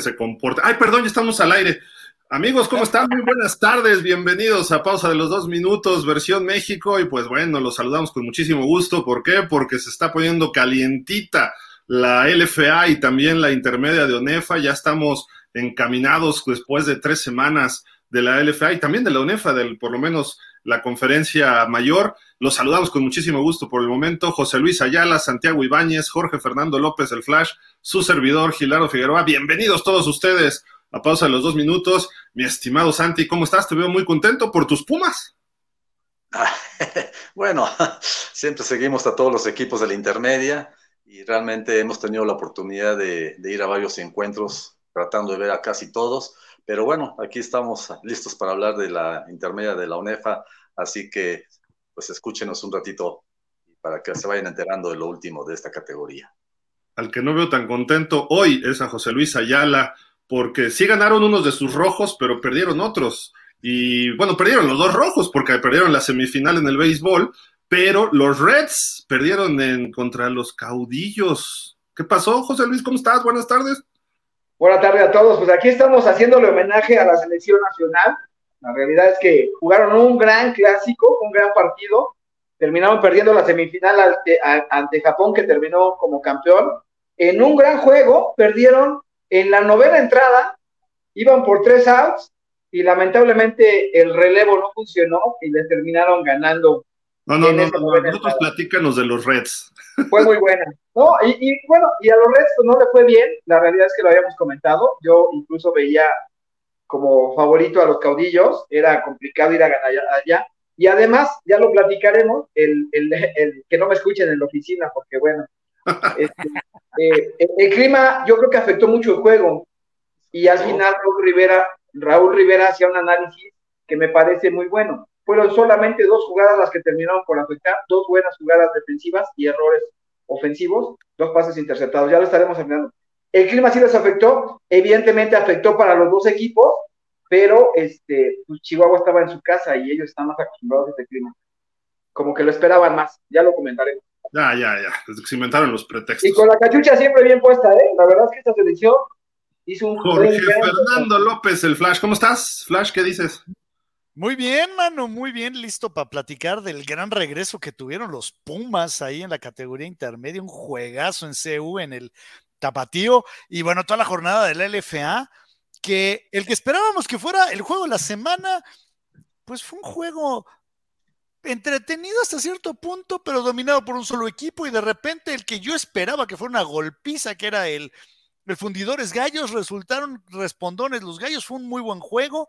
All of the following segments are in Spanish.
se comporte. Ay, perdón, ya estamos al aire. Amigos, ¿cómo están? Muy buenas tardes, bienvenidos a Pausa de los Dos Minutos, versión México, y pues bueno, los saludamos con muchísimo gusto. ¿Por qué? Porque se está poniendo calientita la LFA y también la intermedia de ONEFA, ya estamos encaminados después de tres semanas de la LFA y también de la UNEFA, del, por lo menos la conferencia mayor. Los saludamos con muchísimo gusto por el momento. José Luis Ayala, Santiago Ibáñez, Jorge Fernando López, el Flash, su servidor, Gilaro Figueroa. Bienvenidos todos ustedes a pausa de los dos minutos. Mi estimado Santi, ¿cómo estás? Te veo muy contento por tus Pumas. bueno, siempre seguimos a todos los equipos de la intermedia y realmente hemos tenido la oportunidad de, de ir a varios encuentros tratando de ver a casi todos. Pero bueno, aquí estamos listos para hablar de la intermedia de la UNEFA, así que pues escúchenos un ratito para que se vayan enterando de lo último de esta categoría. Al que no veo tan contento hoy es a José Luis Ayala, porque sí ganaron unos de sus rojos, pero perdieron otros. Y bueno, perdieron los dos rojos porque perdieron la semifinal en el béisbol, pero los Reds perdieron en contra los caudillos. ¿Qué pasó, José Luis? ¿Cómo estás? Buenas tardes. Buenas tardes a todos. Pues aquí estamos haciéndole homenaje a la selección nacional. La realidad es que jugaron un gran clásico, un gran partido. Terminaron perdiendo la semifinal ante, Japón, que terminó como campeón. En un gran juego, perdieron en la novena entrada, iban por tres outs y lamentablemente el relevo no funcionó y les terminaron ganando no, no, no, no, nosotros platícanos de los Reds. Fue muy buena. No, y, bueno, y a los Reds pues, no le fue bien, la realidad es que lo habíamos comentado, yo incluso veía como favorito a los caudillos, era complicado ir a ganar allá, y además, ya lo platicaremos, el, el, que no me escuchen en la oficina, porque bueno, este, eh, el, clima yo creo que afectó mucho el juego, y al final Raúl Rivera, Raúl Rivera hacía un análisis que me parece muy bueno fueron solamente dos jugadas las que terminaron por afectar, dos buenas jugadas defensivas y errores ofensivos, dos pases interceptados. Ya lo estaremos hablando. El clima sí les afectó, evidentemente afectó para los dos equipos, pero este, pues Chihuahua estaba en su casa y ellos están más acostumbrados a este clima. Como que lo esperaban más, ya lo comentaremos. Ya, ya, ya, se inventaron los pretextos. Y con la cachucha siempre bien puesta, ¿eh? La verdad es que esta selección hizo un... Jorge Fernando López, el Flash, ¿cómo estás? Flash, ¿qué dices? Muy bien, mano, muy bien, listo para platicar del gran regreso que tuvieron los Pumas ahí en la categoría intermedia, un juegazo en CU en el Tapatío y bueno, toda la jornada de la LFA, que el que esperábamos que fuera el juego de la semana, pues fue un juego entretenido hasta cierto punto, pero dominado por un solo equipo y de repente el que yo esperaba que fuera una golpiza, que era el, el Fundidores Gallos, resultaron respondones los Gallos, fue un muy buen juego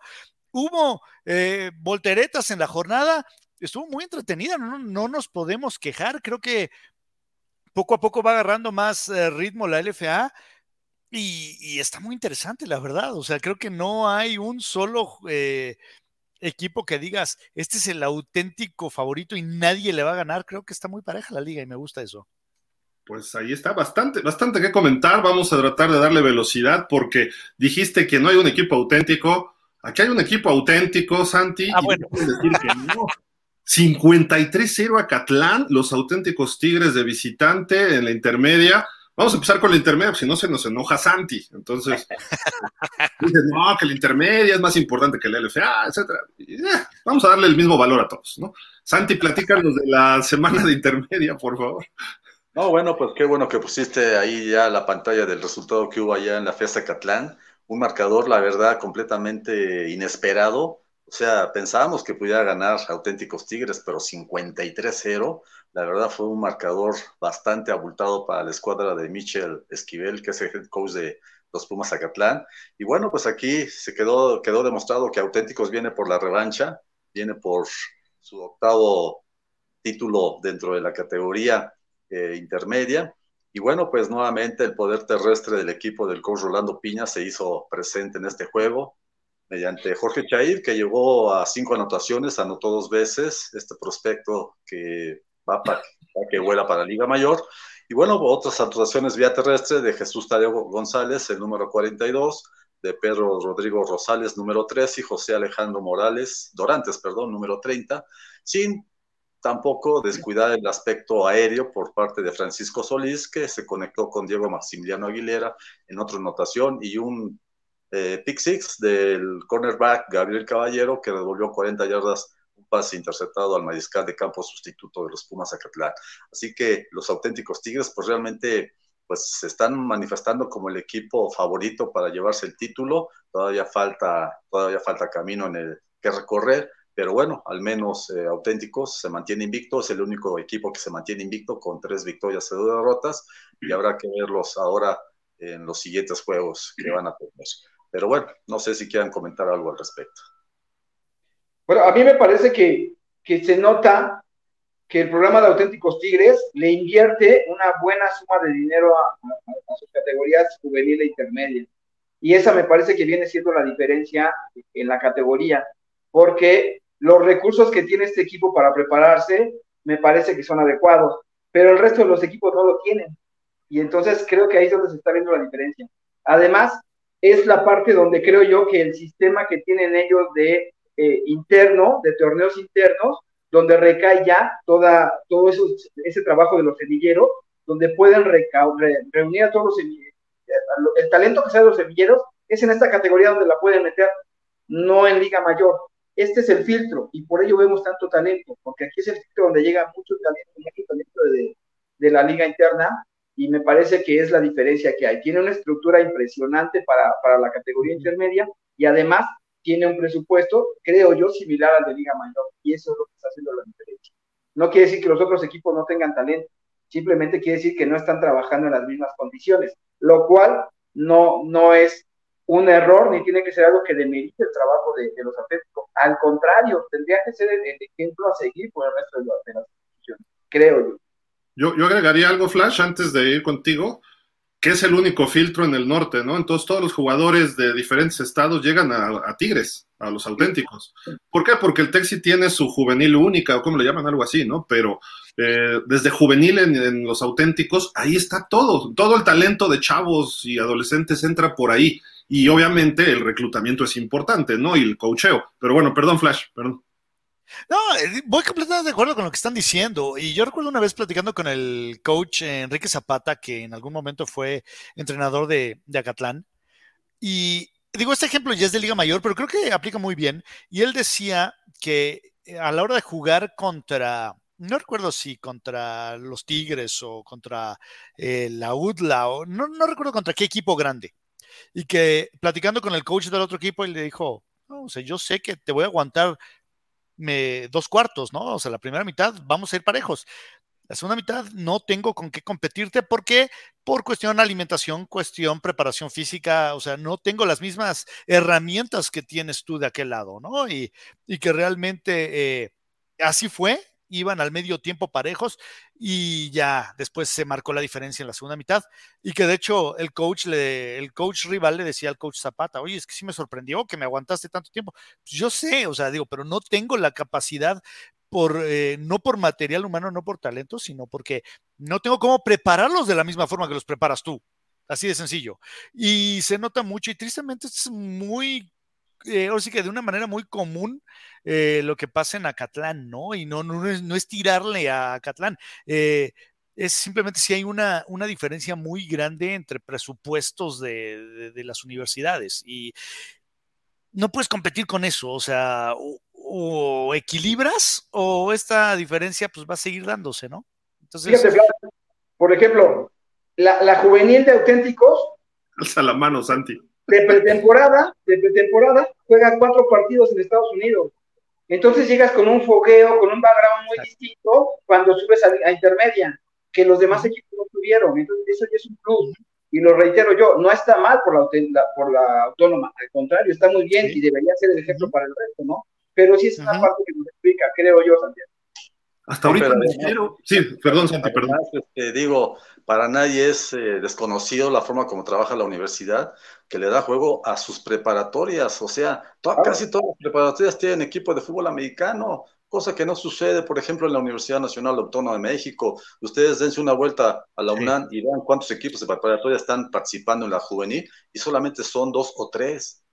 hubo eh, volteretas en la jornada, estuvo muy entretenida, no, no, nos podemos quejar, creo que poco a poco va agarrando más eh, ritmo la LFA y, está muy interesante, la verdad, o sea, creo que no hay un solo eh, equipo que digas, este es el auténtico favorito y nadie le va a ganar, creo que está muy pareja la liga y me gusta eso. Pues ahí está, bastante, bastante que comentar. Vamos a tratar de darle velocidad porque dijiste que no hay un equipo auténtico. Aquí hay un equipo auténtico, Santi. Ah, bueno. decir que no. 53-0 a Catlán, los auténticos Tigres de visitante en la intermedia. Vamos a empezar con la intermedia, si no se nos enoja Santi. Entonces, dicen, no, que la intermedia es más importante que la LFA, etcétera. Eh, vamos a darle el mismo valor a todos, ¿no? Santi, platícanos de la semana de intermedia, por favor. No, bueno, pues qué bueno que pusiste ahí ya la pantalla del resultado que hubo allá en la fiesta Catlán un marcador, la verdad, completamente inesperado. O sea, pensábamos que pudiera ganar auténticos Tigres, pero 53-0. La verdad fue un marcador bastante abultado para la escuadra de Michel Esquivel, que es el coach de los Pumas Zacatlán. Y bueno, pues aquí se quedó, quedó demostrado que Auténticos viene por la revancha, viene por su octavo título dentro de la categoría eh, intermedia. Y bueno, pues nuevamente el poder terrestre del equipo del coach Rolando Piña se hizo presente en este juego mediante Jorge Chair, que llegó a cinco anotaciones, anotó dos veces, este prospecto que va para que vuela para la Liga Mayor. Y bueno, otras anotaciones vía terrestre de Jesús Tadeo González, el número 42, de Pedro Rodrigo Rosales, número 3, y José Alejandro Morales, Dorantes, perdón, número 30, sin tampoco descuidar el aspecto aéreo por parte de Francisco Solís, que se conectó con Diego Maximiliano Aguilera en otra anotación y un eh, pick six del cornerback Gabriel Caballero, que devolvió 40 yardas, un pase interceptado al mariscal de campo sustituto de los Pumas Acatlán. Así que los auténticos Tigres, pues realmente pues se están manifestando como el equipo favorito para llevarse el título. Todavía falta, todavía falta camino en el que recorrer, pero bueno, al menos eh, auténticos se mantiene invicto, es el único equipo que se mantiene invicto con tres victorias y dos derrotas, y habrá que verlos ahora en los siguientes juegos que van a tener. Pero bueno, no sé si quieran comentar algo al respecto. Bueno, a mí me parece que, que se nota que el programa de Auténticos Tigres le invierte una buena suma de dinero a, sus categorías juvenil e intermedia. Y esa me parece que viene siendo la diferencia en la categoría, porque los recursos que tiene este equipo para prepararse me parece que son adecuados, pero el resto de los equipos no lo tienen. Y entonces creo que ahí es donde se está viendo la diferencia. Además, es la parte donde creo yo que el sistema que tienen ellos de eh, interno, de torneos internos, donde recae ya toda, todo eso, ese trabajo de los semilleros, donde pueden reunir a todos los semilleros. El talento que sea de los semilleros es en esta categoría donde la pueden meter, no en Liga Mayor. Este es el filtro y por ello vemos tanto talento, porque aquí es el filtro donde llega mucho talento, mucho talento de, de la liga interna y me parece que es la diferencia que hay. Tiene una estructura impresionante para, para la categoría intermedia y además tiene un presupuesto, creo yo, similar al de Liga Mayor y eso es lo que está haciendo la diferencia. No quiere decir que los otros equipos no tengan talento, simplemente quiere decir que no están trabajando en las mismas condiciones, lo cual no, no es un error ni tiene que ser algo que demerite el trabajo de, los atléticos. Al contrario, tendría que ser el, ejemplo a seguir por el resto de, de las instituciones, creo yo. Yo, agregaría algo, Flash, antes de ir contigo, que es el único filtro en el norte, ¿no? Entonces todos los jugadores de diferentes estados llegan a, Tigres, a los auténticos. ¿Por qué? Porque el Texi tiene su juvenil única, o como le llaman, algo así, ¿no? Pero eh, desde juvenil en, los auténticos, ahí está todo. Todo el talento de chavos y adolescentes entra por ahí. Y obviamente el reclutamiento es importante, ¿no? Y el cocheo. Pero bueno, perdón, Flash, perdón. No, eh, voy completamente de acuerdo con lo que están diciendo. Y yo recuerdo una vez platicando con el coach Enrique Zapata, que en algún momento fue entrenador de, Acatlán. Y digo, este ejemplo ya es de Liga Mayor, pero creo que aplica muy bien. Y él decía que eh, a la hora de jugar contra, no recuerdo si contra los Tigres o contra eh, la UDLA, o no, no recuerdo contra qué equipo grande. Y que platicando con el coach del otro equipo, él le dijo, no, o sea, yo sé que te voy a aguantar dos cuartos, ¿no? O sea, la primera mitad vamos a ir parejos. La segunda mitad no tengo con qué competirte porque por cuestión alimentación, cuestión preparación física, o sea, no tengo las mismas herramientas que tienes tú de aquel lado, ¿no? Y, y que realmente eh, así fue iban al medio tiempo parejos y ya después se marcó la diferencia en la segunda mitad y que de hecho el coach le, el coach rival le decía al coach Zapata, oye, es que sí me sorprendió que me aguantaste tanto tiempo. Pues yo sé, o sea, digo, pero no tengo la capacidad por, eh, no por material humano, no por talento, sino porque no tengo cómo prepararlos de la misma forma que los preparas tú. Así de sencillo. Y se nota mucho y tristemente es muy eh, ahora sí que de una manera muy común eh, lo que pasa en Acatlán, ¿no? Y no, no, es, no es tirarle a Acatlán. Eh, es simplemente si hay una, una, diferencia muy grande entre presupuestos de, las universidades y no puedes competir con eso, o sea, o, equilibras o esta diferencia pues va a seguir dándose, ¿no? Entonces, por ejemplo, la, la juvenil de auténticos. Alza la mano, Santi de pretemporada, de pretemporada, juega cuatro partidos en Estados Unidos. Entonces llegas con un fogueo, con un background muy distinto cuando subes a, intermedia, que los demás equipos no tuvieron. Entonces eso ya es un plus. Y lo reitero yo, no está mal por la, por la autónoma, al contrario, está muy bien y debería ser el ejemplo para el resto, ¿no? Pero sí es una parte que nos explica, creo yo, Santiago. Hasta ahorita Sí, perdón, Santi, perdón. Este, digo, para nadie es eh, desconocido la forma como trabaja la universidad, que le da juego a sus preparatorias. O sea, casi todas las preparatorias tienen equipo de fútbol americano, cosa que no sucede, por ejemplo, en la Universidad Nacional Autónoma de México. Ustedes dense una vuelta a la UNAM y vean cuántos equipos de preparatoria están participando en la juvenil y solamente son dos o tres,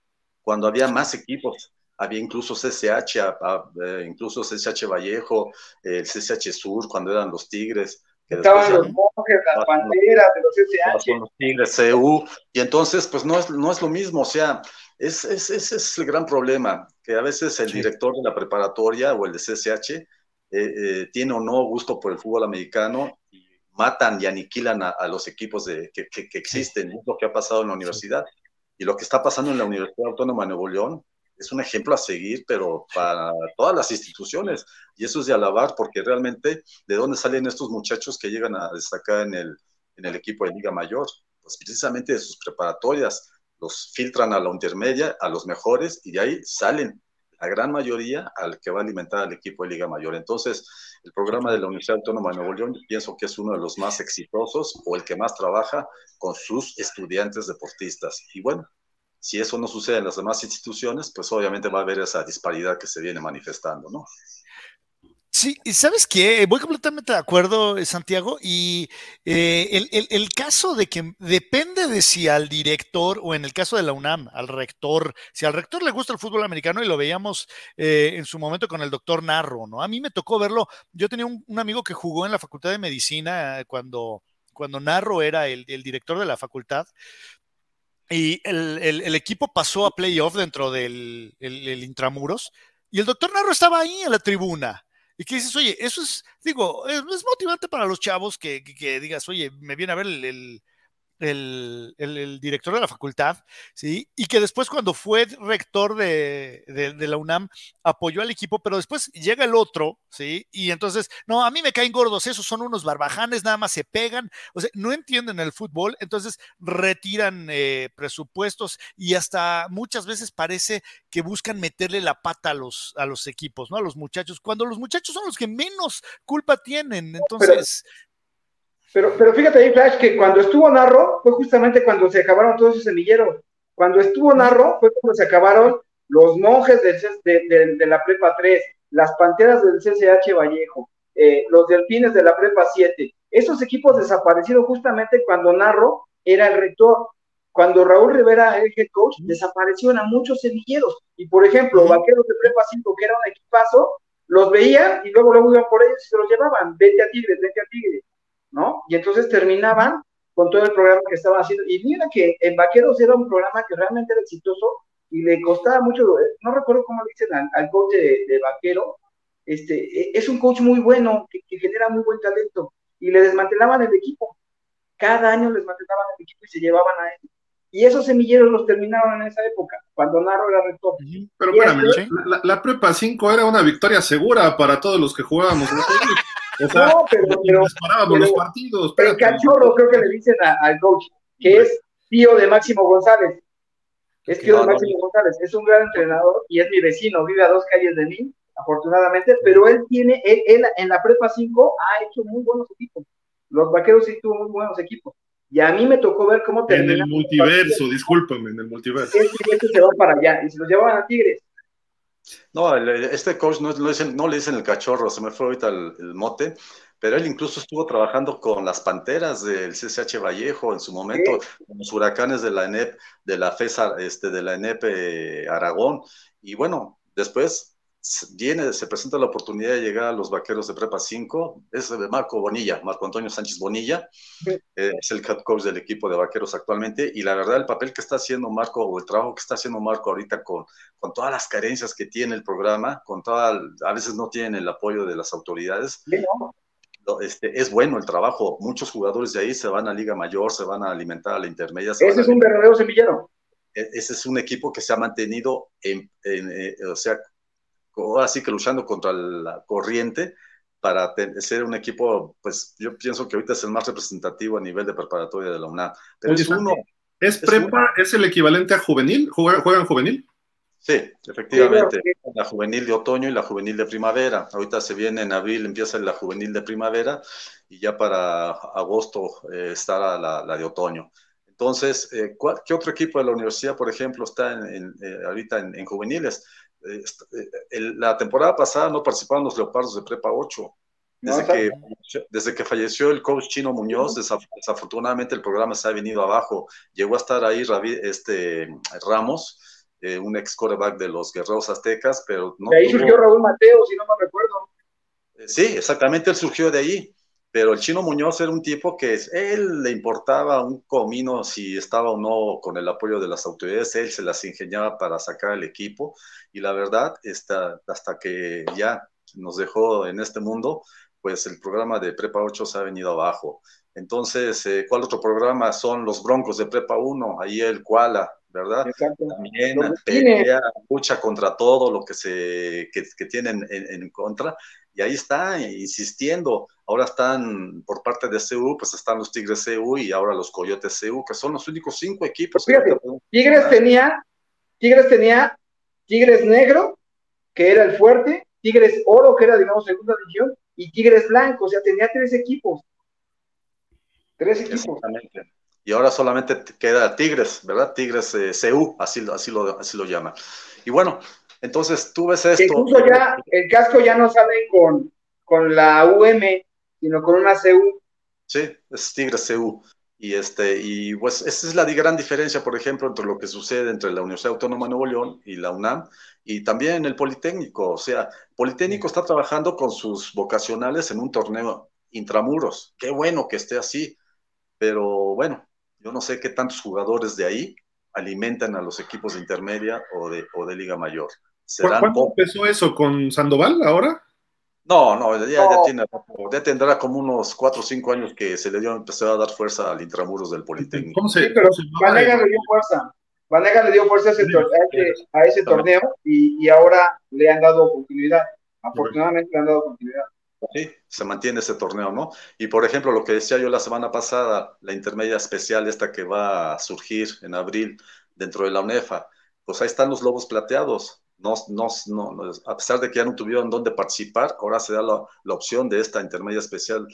cuando había más equipos. Había incluso CCH, eh, incluso CCH Vallejo, el CCH Sur, cuando eran los Tigres. Estaban los monjes, las panteras de los CCH. Los Tigres, CU, y entonces, pues no es, no es lo mismo, o sea, ese es, es, el gran problema, que a veces el director de la preparatoria o el de CCH eh, eh, tiene o no gusto por el fútbol americano y matan y aniquilan a, los equipos de, que, que, existen, es lo que ha pasado en la universidad. Y lo que está pasando en la Universidad Autónoma de Nuevo León es un ejemplo a seguir, pero para todas las instituciones. Y eso es de alabar, porque realmente, ¿de dónde salen estos muchachos que llegan a destacar en el, en el equipo de Liga Mayor? Pues precisamente de sus preparatorias. Los filtran a la intermedia, a los mejores, y de ahí salen la gran mayoría al que va a alimentar al equipo de Liga Mayor. Entonces, el programa de la Universidad Autónoma de Nuevo León, pienso que es uno de los más exitosos o el que más trabaja con sus estudiantes deportistas. Y bueno, si eso no sucede en las demás instituciones, pues obviamente va a haber esa disparidad que se viene manifestando, ¿no? Sí, y sabes qué, voy completamente de acuerdo, eh, Santiago, y eh, el, caso de que depende de si al director, o en el caso de la UNAM, al rector, si al rector le gusta el fútbol americano, y lo veíamos eh, en su momento con el doctor Narro, ¿no? A mí me tocó verlo, yo tenía un, amigo que jugó en la Facultad de Medicina cuando, cuando Narro era el, director de la facultad, y el, equipo pasó a playoff dentro del intramuros, y el doctor Narro estaba ahí en la tribuna y que dices, oye, eso es, digo, es, motivante para los chavos que, que, digas, oye, me viene a ver el, el, director de la facultad, ¿sí? Y que después cuando fue rector de, la UNAM apoyó al equipo, pero después llega el otro, ¿sí? Y entonces, no, a mí me caen gordos, esos son unos barbajanes, nada más se pegan, o sea, no entienden el fútbol, entonces retiran eh, presupuestos y hasta muchas veces parece que buscan meterle la pata a los, a los equipos, ¿no? A los muchachos, cuando los muchachos son los que menos culpa tienen, entonces... Pero, pero fíjate ahí, Flash, que cuando estuvo Narro fue justamente cuando se acabaron todos esos semilleros. Cuando estuvo Narro fue cuando se acabaron los monjes del, de, la Prepa 3, las panteras del CCH Vallejo, eh, los delfines de la Prepa 7. Esos equipos desaparecieron justamente cuando Narro era el rector. Cuando Raúl Rivera era el head coach, desaparecieron a muchos semilleros. Y por ejemplo, vaqueros de Prepa 5, que era un equipazo, los veían y luego luego iban por ellos y se los llevaban. Vete a Tigres, vete a Tigres. ¿No? Y entonces terminaban con todo el programa que estaban haciendo. Y mira que en Vaqueros era un programa que realmente era exitoso y le costaba mucho, no recuerdo cómo le dicen al, coach de, Vaquero, este, e, es un coach muy bueno, que, genera muy buen talento, y le desmantelaban el equipo. Cada año les desmantelaban el equipo y se llevaban a él. Y esos semilleros los terminaron en esa época, cuando Narro era rector. Pero espérame, la, la, prepa 5 era una victoria segura para todos los que jugábamos. no, pero, los partidos. El cachorro creo que le dicen al coach, que es tío de Máximo González. Es tío de Máximo González, es un gran entrenador y es mi vecino, vive a dos calles de mí, afortunadamente, pero él tiene, él, en la prepa 5 ha hecho muy buenos equipos. Los vaqueros sí tuvo muy buenos equipos. Y a mí me tocó ver cómo termina. En el multiverso, discúlpame, en el multiverso. Este se va para allá y se los llevaban a Tigres. No, este coach no, no, le dicen el cachorro, se me fue ahorita el, mote, pero él incluso estuvo trabajando con las panteras del CCH Vallejo en su momento, con los huracanes de la ENEP, de la FESA, este, de la ENEP eh, Aragón, y bueno, después viene, se presenta la oportunidad de llegar a los vaqueros de Prepa 5, es Marco Bonilla, Marco Antonio Sánchez Bonilla, eh, es el head coach del equipo de vaqueros actualmente, y la verdad el papel que está haciendo Marco, o el trabajo que está haciendo Marco ahorita con, con todas las carencias que tiene el programa, con toda, a veces no tienen el apoyo de las autoridades. Este, es bueno el trabajo, muchos jugadores de ahí se van a Liga Mayor, se van a alimentar a la intermedia. Ese es un verdadero semillero. E, ese es un equipo que se ha mantenido en, eh, o sea, así que luchando contra la corriente para ser un equipo, pues yo pienso que ahorita es el más representativo a nivel de preparatoria de la UNAM. Pero es uno. ¿Es, prepa? ¿Es el equivalente a juvenil? ¿Juegan, juvenil? Sí, efectivamente. La juvenil de otoño y la juvenil de primavera. Ahorita se viene en abril, empieza la juvenil de primavera y ya para agosto eh, estará la, de otoño. Entonces, eh, ¿qué otro equipo de la universidad, por ejemplo, está en, eh, ahorita en, juveniles? Eh, la temporada pasada no participaron los Leopardos de Prepa 8. Desde, que, desde que falleció el coach Chino Muñoz, desafortunadamente el programa se ha venido abajo. Llegó a estar ahí este, Ramos eh, un ex coreback de los Guerreros Aztecas, pero no. De ahí surgió Raúl Mateo, si no me recuerdo. Sí, exactamente, él surgió de ahí. Pero el chino Muñoz era un tipo que él le importaba un comino si estaba o no con el apoyo de las autoridades, él se las ingeniaba para sacar al equipo y la verdad, hasta, hasta que ya nos dejó en este mundo, pues el programa de Prepa 8 se ha venido abajo. Entonces, eh, ¿cuál otro programa? Son los Broncos de Prepa 1, ahí el Kuala, ¿verdad? Exacto. También pelea, lucha contra todo lo que, se, que, que tienen en, en, contra, y ahí está, insistiendo. Ahora están, por parte de CU, pues están los Tigres CU y ahora los Coyotes CU, que son los únicos cinco equipos. Pues fíjate, Tigres tenía, Tigres tenía Tigres Negro, que era el fuerte, Tigres Oro, que era, digamos, segunda división, y Tigres Blanco, o sea, tenía tres equipos. Tres equipos. Y ahora solamente queda Tigres, ¿verdad? Tigres eh, CU, así, así, lo, así lo llaman. Y bueno, entonces tú ves esto. Incluso ya el casco ya no sale con, con la UM, sino con una CU. Sí, es Tigres CU. Y, este, y pues esa es la gran diferencia, por ejemplo, entre lo que sucede entre la Universidad Autónoma de Nuevo León y la UNAM, y también el Politécnico. O sea, Politécnico está trabajando con sus vocacionales en un torneo intramuros. Qué bueno que esté así, pero bueno, yo no sé qué tantos jugadores de ahí alimentan a los equipos de intermedia o de, o de Liga Mayor. ¿Cuándo empezó eso? ¿Con Sandoval ahora? No, no, ya, no. ya, tiene, ya tendrá como unos 4 o 5 años que se le dio, empezó a dar fuerza al intramuros del Politécnico. ¿Cómo se, sí, pero Vanega le dio fuerza. Vanega le dio fuerza a ese, tor a ese, a ese torneo y, y, ahora le han dado continuidad. Afortunadamente le han dado continuidad. Sí, se mantiene ese torneo, ¿no? Y por ejemplo, lo que decía yo la semana pasada, la intermedia especial esta que va a surgir en abril dentro de la UNEFA, pues ahí están los lobos plateados. No, no, no, a pesar de que ya no tuvieron dónde participar, ahora se da la, la opción de esta intermedia especial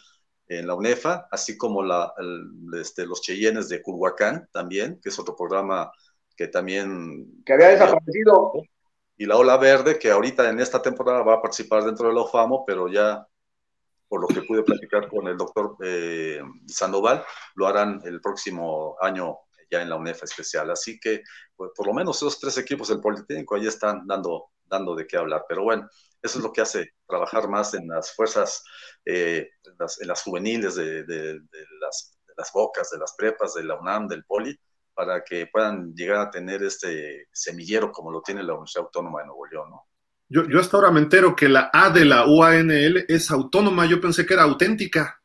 en la UNEFA, así como la, el, este, los Cheyennes de Culhuacán también, que es otro programa que también... Que había desaparecido. Y la Ola Verde, que ahorita en esta temporada va a participar dentro de la OFAMO, pero ya por lo que pude platicar con el doctor eh, Sandoval, lo harán el próximo año ya en la UNEFA especial. Así que, pues, por lo menos esos tres equipos del Politécnico ahí están dando, dando de qué hablar. Pero bueno, eso es lo que hace trabajar más en las fuerzas, eh, en, las, en, las, juveniles de, las, las, bocas, de las prepas, de la UNAM, del Poli, para que puedan llegar a tener este semillero como lo tiene la Universidad Autónoma de Nuevo León, ¿no? Yo, yo hasta ahora me entero que la A de la UANL es autónoma, yo pensé que era auténtica.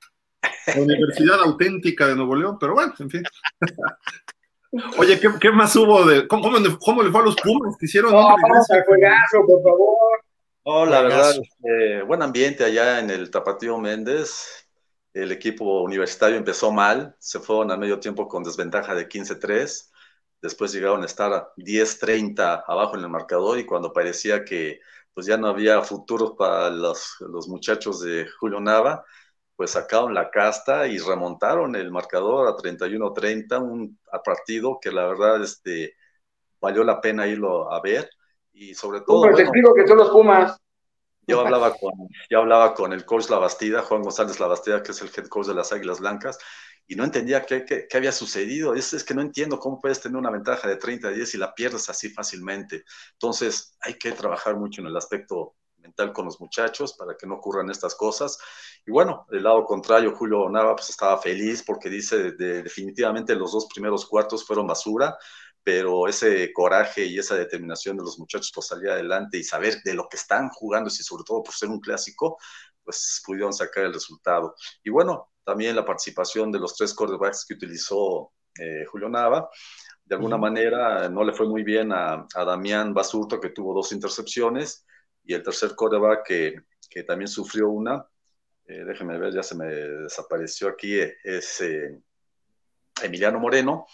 La Universidad Auténtica de Nuevo León, pero bueno, en fin. Oye, ¿qué, ¿qué, más hubo de cómo, cómo, cómo, le fue a los Pumas? que hicieron? No, vamos al juegazo, por favor. Oh, la verdad, eh, buen ambiente allá en el Tapatío Méndez. El equipo universitario empezó mal, se fueron a medio tiempo con desventaja de 15-3. Después llegaron a estar a 10-30 abajo en el marcador y cuando parecía que pues ya no había futuro para los, los muchachos de Julio Nava, pues sacaron la casta y remontaron el marcador a 31-30, un partido que la verdad este, valió la pena irlo a ver y sobre todo... Bueno, te explico que son los Pumas. Yo hablaba, con, yo hablaba con el coach Labastida, Juan González Labastida, que es el head coach de las Águilas Blancas, y no entendía qué, qué, qué había sucedido. Es, es, que no entiendo cómo puedes tener una ventaja de 30 a 10 y la pierdes así fácilmente. Entonces, hay que trabajar mucho en el aspecto mental con los muchachos para que no ocurran estas cosas. Y bueno, del lado contrario, Julio Nava pues estaba feliz porque dice de, definitivamente los dos primeros cuartos fueron basura, pero ese coraje y esa determinación de los muchachos por salir adelante y saber de lo que están jugando y sobre todo por ser un clásico, pues pudieron sacar el resultado. Y bueno, también la participación de los tres quarterbacks que utilizó eh, Julio Nava. De alguna manera no le fue muy bien a, a, Damián Basurto, que tuvo dos intercepciones, y el tercer quarterback que, que también sufrió una, eh, déjenme ver, ya se me desapareció aquí, es eh, Emiliano Moreno,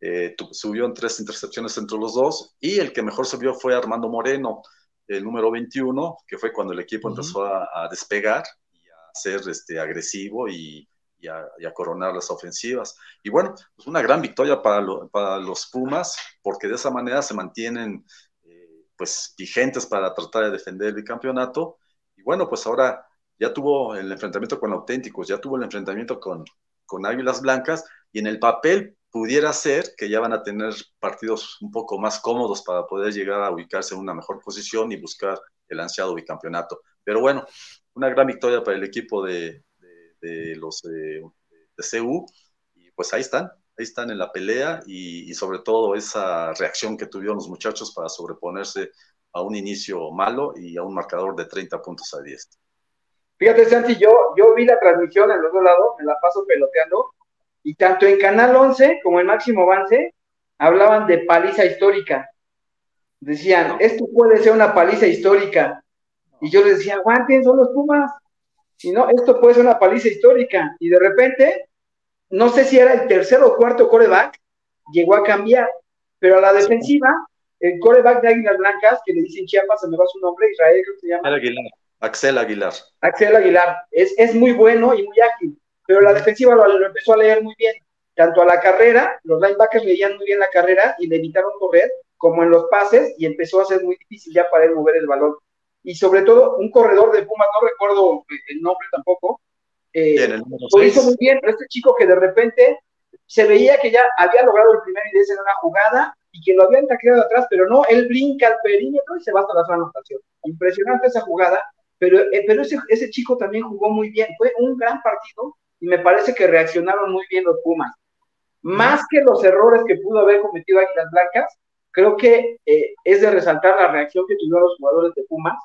eh, subió en tres intercepciones entre los dos, y el que mejor subió fue Armando Moreno, el número 21, que fue cuando el equipo uh -huh. empezó a, a, despegar y a ser este, agresivo y, y, a, y, a, coronar las ofensivas. Y bueno, pues una gran victoria para, lo, para los Pumas, porque de esa manera se mantienen eh, pues vigentes para tratar de defender el campeonato. Y bueno, pues ahora ya tuvo el enfrentamiento con auténticos, ya tuvo el enfrentamiento con, con Águilas Blancas, y en el papel pudiera ser que ya van a tener partidos un poco más cómodos para poder llegar a ubicarse en una mejor posición y buscar el ansiado bicampeonato. Pero bueno, una gran victoria para el equipo de, los de, CU y pues ahí están, ahí están en la pelea y, y, sobre todo esa reacción que tuvieron los muchachos para sobreponerse a un inicio malo y a un marcador de 30 puntos a 10. Fíjate, Santi, yo, yo vi la transmisión en los dos lados, me la paso peloteando y tanto en Canal 11 como en Máximo Avance hablaban de paliza histórica. Decían, esto puede ser una paliza histórica. Y yo les decía, aguanten, son los Pumas. Y no, esto puede ser una paliza histórica. Y de repente, no sé si era el tercer o cuarto coreback, llegó a cambiar. Pero a la defensiva, el coreback de Águilas Blancas, que le dicen Chiapas, se me va su nombre, Israel creo que se llama. Aguilar. Axel Aguilar. Axel Aguilar. Es, es muy bueno y muy ágil pero la defensiva lo, empezó a leer muy bien. Tanto a la carrera, los linebackers leían muy bien la carrera y le evitaron correr, como en los pases, y empezó a ser muy difícil ya para él mover el balón. Y sobre todo, un corredor de Pumas, no recuerdo el nombre tampoco, eh, lo hizo muy bien, pero este chico que de repente se veía que ya había logrado el primer 10 en una jugada y que lo habían tacleado atrás, pero no, él brinca al perímetro y se va hasta la zona de anotación. Impresionante esa jugada, pero, eh, pero ese, ese chico también jugó muy bien, fue un gran partido y me parece que reaccionaron muy bien los Pumas. Más que los errores que pudo haber cometido Águilas Blancas, creo que eh, es de resaltar la reacción que tuvieron los jugadores de Pumas,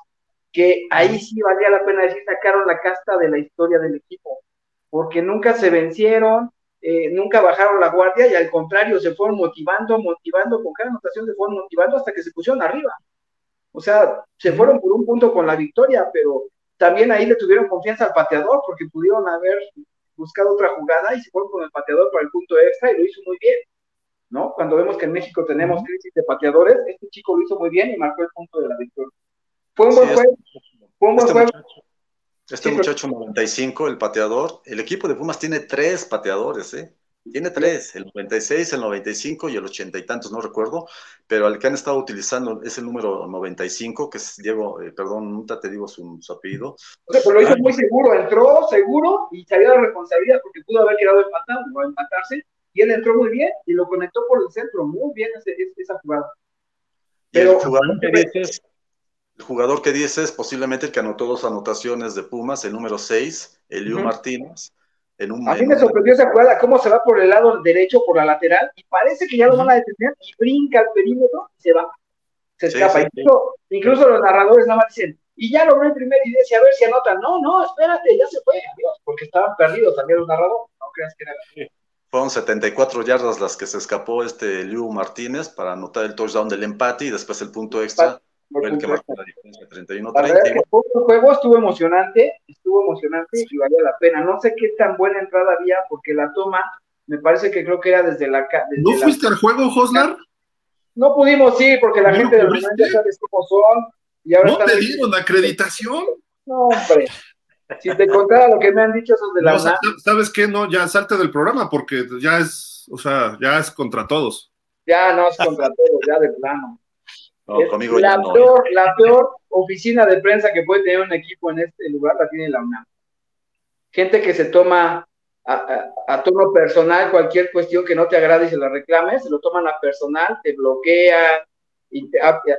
que ahí sí valía la pena decir, sacaron la casta de la historia del equipo, porque nunca se vencieron, eh, nunca bajaron la guardia y al contrario, se fueron motivando, motivando, con cada anotación se fueron motivando hasta que se pusieron arriba. O sea, se fueron por un punto con la victoria, pero también ahí le tuvieron confianza al pateador porque pudieron haber buscado otra jugada y se fue con el pateador para el punto extra y lo hizo muy bien, ¿no? Cuando vemos que en México tenemos crisis de pateadores, este chico lo hizo muy bien y marcó el punto de la victoria. Fue un buen juego. Fue un buen este juego. Muchacho, este muchacho 95, el pateador, el equipo de Pumas tiene tres pateadores, ¿eh? Tiene tres, el 96, el 95 y el 80 y tantos, no recuerdo, pero el que han estado utilizando es el número 95, que es Diego, eh, perdón, nunca te digo su, apellido. O sea, pero lo hizo muy seguro, entró seguro y salió la responsabilidad porque pudo haber quedado empatado o empatarse, y él entró muy bien y lo conectó por el centro, muy bien esa jugada. Pero, el jugador que dices, el jugador que dices, posiblemente el que anotó dos anotaciones de Pumas, el número 6, Eliu Martínez a mí me sorprendió esa jugada, cómo se va por el lado derecho, por la lateral, y parece que ya lo van a detener, y brinca al perímetro y se va. Se escapa. incluso, los narradores nada más dicen, y ya logró el primer y dice, a ver si anotan. No, no, espérate, ya se fue, adiós, porque estaban perdidos también los narradores. No creas que era. Fueron 74 yardas las que se escapó este Liu Martínez para anotar el touchdown del empate y después el punto extra fue el que marcó la diferencia, 31-30. El juego estuvo emocionante, estuvo emocionante y valía la pena. No sé qué tan buena entrada había, porque la toma, me parece que creo que era desde la. Desde ¿No fuiste al juego, Joslar? No pudimos, sí, porque la gente del ya sabes cómo son. Y ahora ¿No te dieron acreditación? No, hombre. Si te contara lo que me han dicho esos de la no, ¿Sabes qué? No, ya salte del programa porque ya es, o sea, ya es contra todos. Ya no es contra todos, ya de plano la, peor, la peor oficina de prensa que puede tener un equipo en este lugar la tiene la UNAM. Gente que se toma a, tono personal cualquier cuestión que no te agrade y se la reclame, se lo toman a personal, te bloquean, y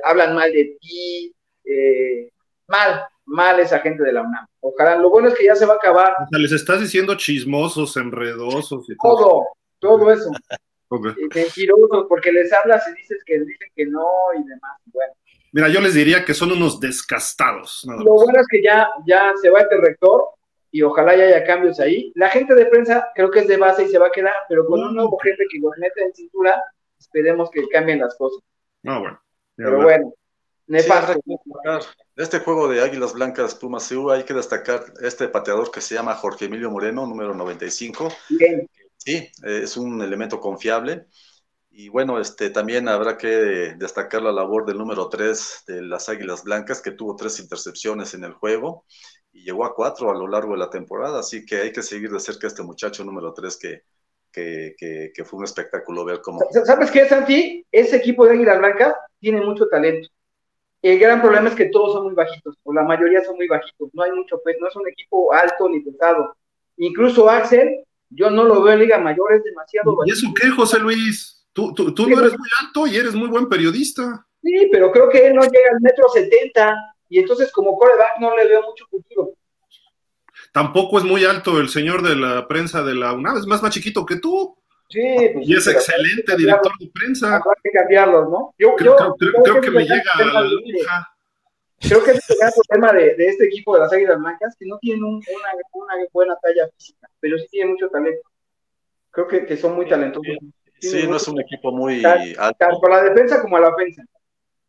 hablan mal de ti, eh, mal, mal esa gente de la UNAM. Ojalá, lo bueno es que ya se va a acabar. O sea, les estás diciendo chismosos, enredosos y todo. Todo, todo eso. Mentirosos, porque les hablas y dices que dicen que no y demás. Bueno. Mira, yo les diría que son unos descastados. Lo bueno es que ya, ya se va este rector y ojalá ya haya cambios ahí. La gente de prensa creo que es de base y se va a quedar, pero con un nuevo gente que los mete en cintura, esperemos que cambien las cosas. Ah, bueno. Pero bueno, nefasto. este juego de Águilas Blancas Pumas CU hay que destacar este pateador que se llama Jorge Emilio Moreno, número 95. Bien. Sí, es un elemento confiable. Y bueno, este, también habrá que destacar la labor del número 3 de las Águilas Blancas, que tuvo tres intercepciones en el juego y llegó a cuatro a lo largo de la temporada. Así que hay que seguir de cerca a este muchacho número 3 que, que, que, fue un espectáculo ver cómo. ¿Sabes qué, Santi? Ese equipo de Águilas Blancas tiene mucho talento. El gran problema es que todos son muy bajitos, o la mayoría son muy bajitos. No hay mucho, pues, no es un equipo alto ni pesado. Incluso Axel Yo no lo veo en Liga Mayor, es demasiado. ¿Y eso qué, José Luis? Tú, tú, tú no eres muy alto y eres muy buen periodista. Sí, pero creo que él no llega al metro setenta y entonces como coreback no le veo mucho futuro. Tampoco es muy alto el señor de la prensa de la UNAM, es más, más chiquito que tú. Sí, pues, y es excelente director de prensa. Habrá que cambiarlos, ¿no? Yo, creo, yo, creo, creo, creo que, que me llega a la. Creo que es el gran problema de, de, este equipo de las Águilas Blancas, que no tienen un, una, una, buena talla física, pero sí tienen mucho talento. Creo que, que son muy talentosos. Sí, no es un equipo muy alto. Tanto a la defensa como a la ofensa.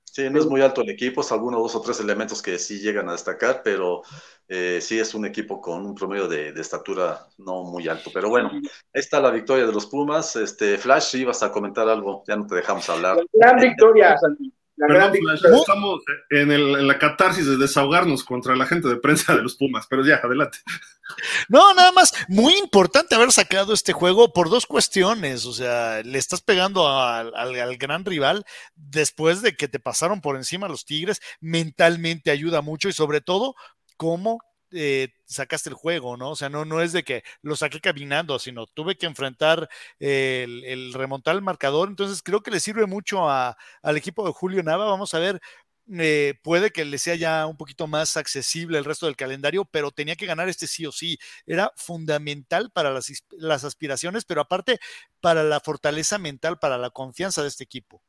Sí, no es muy alto el equipo, es algunos dos o tres elementos que sí llegan a destacar, pero eh, sí es un equipo con un promedio de, de, estatura no muy alto. Pero bueno, ahí está la victoria de los Pumas. Este, Flash, ibas a comentar algo, ya no te dejamos hablar. Gran victoria, Santi. La Perdón, gran Flash, victoria. estamos en, el, en, la catarsis de desahogarnos contra la gente de prensa de los Pumas, pero ya, adelante. No, nada más, muy importante haber sacado este juego por dos cuestiones, o sea, le estás pegando al, al, al gran rival después de que te pasaron por encima los Tigres, mentalmente ayuda mucho y sobre todo, cómo eh, sacaste el juego, ¿no? O sea, no, no es de que lo saqué caminando, sino tuve que enfrentar el, remontar el marcador. Entonces, creo que le sirve mucho al equipo de Julio Nava. Vamos a ver. Eh, puede que le sea ya un poquito más accesible el resto del calendario, pero tenía que ganar este sí o sí. Era fundamental para las, las aspiraciones, pero aparte para la fortaleza mental, para la confianza de este equipo.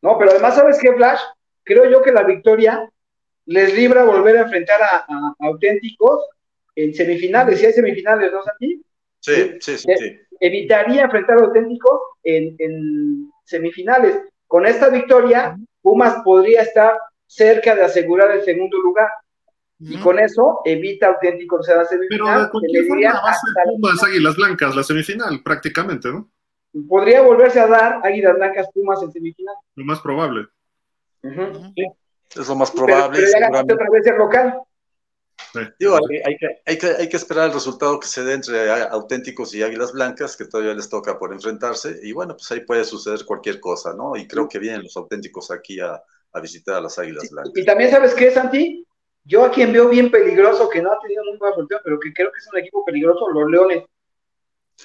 No, pero además, ¿sabes qué, Flash? Creo yo que la victoria les libra volver a enfrentar a, a, a auténticos en semifinales, si hay semifinales, ¿no, Santi? Sí, sí, sí, sí. Evitaría enfrentar a auténticos en, en, semifinales. Con esta victoria, Pumas podría estar cerca de asegurar el segundo lugar. Mm. Y con eso evita auténticos la semifinal. Pero ¿con quién forma de Pumas Águilas Blancas, la semifinal, prácticamente, ¿no? Podría volverse a dar Águilas Blancas Pumas en semifinal. Lo más probable. Uh -huh. sí. Es lo más probable. Pero, pero ya ganaste otra vez el local. Sí. Digo, hay, hay, que, hay, que, hay, que, esperar el resultado que se dé entre auténticos y águilas blancas, que todavía les toca por enfrentarse, y bueno, pues ahí puede suceder cualquier cosa, ¿no? Y creo que vienen los auténticos aquí a, a visitar a las águilas blancas. Y, también, ¿sabes qué, Santi? Yo a quien veo bien peligroso, que no ha tenido muy buena fortuna, pero que creo que es un equipo peligroso, los Leones.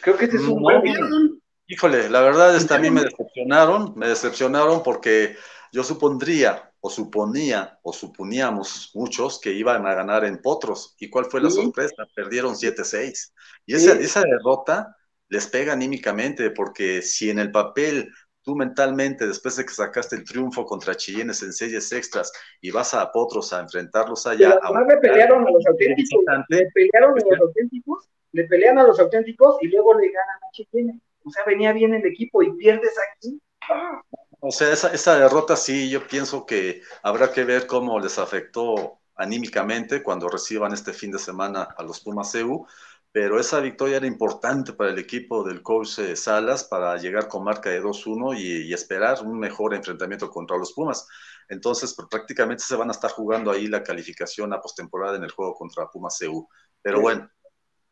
Creo que este es un buen. Bien. Híjole, la verdad es que a mí me decepcionaron, me decepcionaron porque yo supondría o suponía o suponíamos muchos que iban a ganar en Potros. ¿Y cuál fue la sí. sorpresa? Perdieron 7-6. Y esa, sí. esa derrota les pega anímicamente porque si en el papel tú mentalmente, después de que sacaste el triunfo contra Chillenes en series extras y vas a Potros a enfrentarlos allá. Además le pelearon a los auténticos, le pelearon a los auténticos, le pelean a los auténticos y luego le ganan a Chillenes. O sea, venía bien el equipo y pierdes aquí. ¡Ah! O sea, esa, esa, derrota sí, yo pienso que habrá que ver cómo les afectó anímicamente cuando reciban este fin de semana a los Pumas EU, pero esa victoria era importante para el equipo del coach Salas para llegar con marca de 2-1 y, y, esperar un mejor enfrentamiento contra los Pumas. Entonces, pues, prácticamente se van a estar jugando ahí la calificación a postemporada en el juego contra Pumas EU. Pero bueno,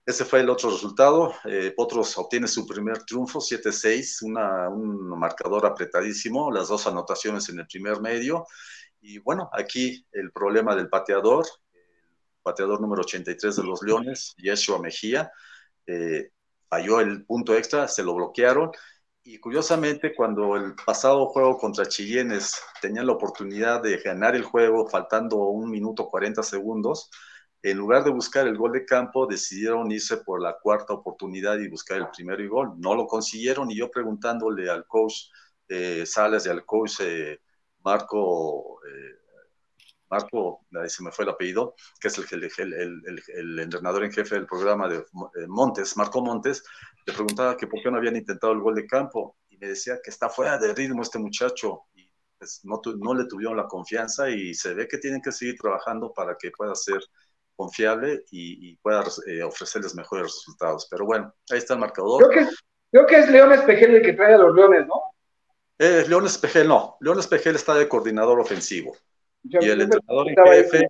ese fue el otro resultado. Eh, Potros obtiene su primer triunfo, 7-6, un marcador apretadísimo, las dos anotaciones en el primer medio. Y bueno, aquí el problema del pateador, el pateador número 83 de los Leones, Yeshua Mejía, eh, falló el punto extra, se lo bloquearon. Y curiosamente, cuando el pasado juego contra Chillenes tenían la oportunidad de ganar el juego faltando un minuto 40 segundos, en lugar de buscar el gol de campo, decidieron irse por la cuarta oportunidad y buscar el primero y gol. No lo consiguieron y yo preguntándole al coach eh, Salas y al coach eh, Marco, eh, Marco, se me fue el apellido, que es el, entrenador en jefe del programa de eh, Montes, Marco Montes, le preguntaba que por qué no habían intentado el gol de campo y me decía que está fuera de ritmo este muchacho y pues, no, no le tuvieron la confianza y se ve que tienen que seguir trabajando para que pueda ser confiable y, y pueda eh, ofrecerles mejores resultados. Pero bueno, ahí está el marcador. Creo que, creo que es León Espejel el que trae a los Leones, ¿no? Eh, León Espejel no, León Espejel está de coordinador ofensivo. Yo, y el entrenador en jefe, ahí.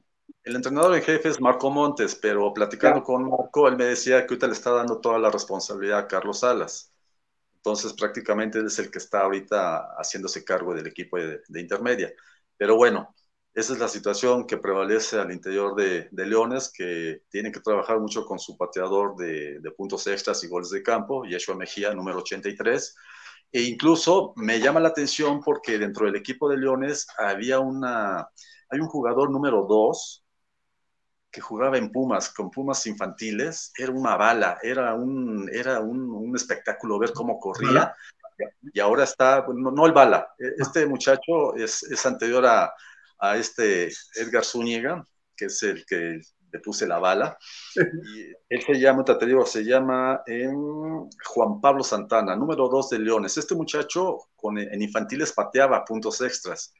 el entrenador en jefe es Marco Montes, pero platicando con Marco, él me decía que ahorita le está dando toda la responsabilidad a Carlos Salas. Entonces, prácticamente él es el que está ahorita haciéndose cargo del equipo de, de intermedia. Pero bueno, esa es la situación que prevalece al interior de, Leones, que tiene que trabajar mucho con su pateador de, puntos extras y goles de campo, Yeshua Mejía, número 83. E incluso me llama la atención porque dentro del equipo de Leones había una, hay un jugador número 2 que jugaba en Pumas, con Pumas infantiles, era una bala, era un, era un, espectáculo ver cómo corría. Y ahora está, no, no el bala, e, este muchacho es, es anterior a, a este Edgar Zúñiga, que es el que le puse la bala. Y él se llama, te digo, se llama em, Juan Pablo Santana, número 2 de Leones. Este muchacho con, en infantiles pateaba puntos extras.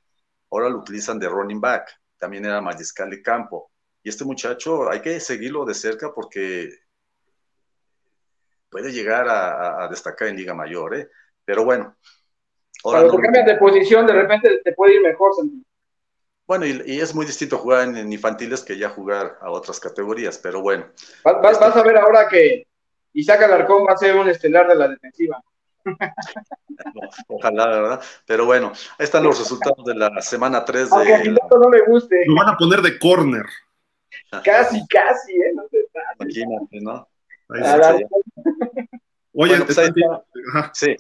Ahora lo utilizan de running back. También era mariscal de campo. Y este muchacho hay que seguirlo de cerca porque puede llegar a, destacar en Liga Mayor, ¿eh? Pero bueno. Ahora Cuando cambias de posición, de repente te puede ir mejor, bueno, y, es muy distinto jugar en, infantiles que ya jugar a otras categorías, pero bueno. Vas, a ver ahora que Isaac Alarcón va a ser un estelar de la defensiva. Ojalá, ¿verdad? Pero bueno, ahí están los resultados de la semana 3 de. Aunque a no le guste. Lo van a poner de corner. Casi, casi, ¿eh? No Imagínate, ¿no? Oye, pues sí.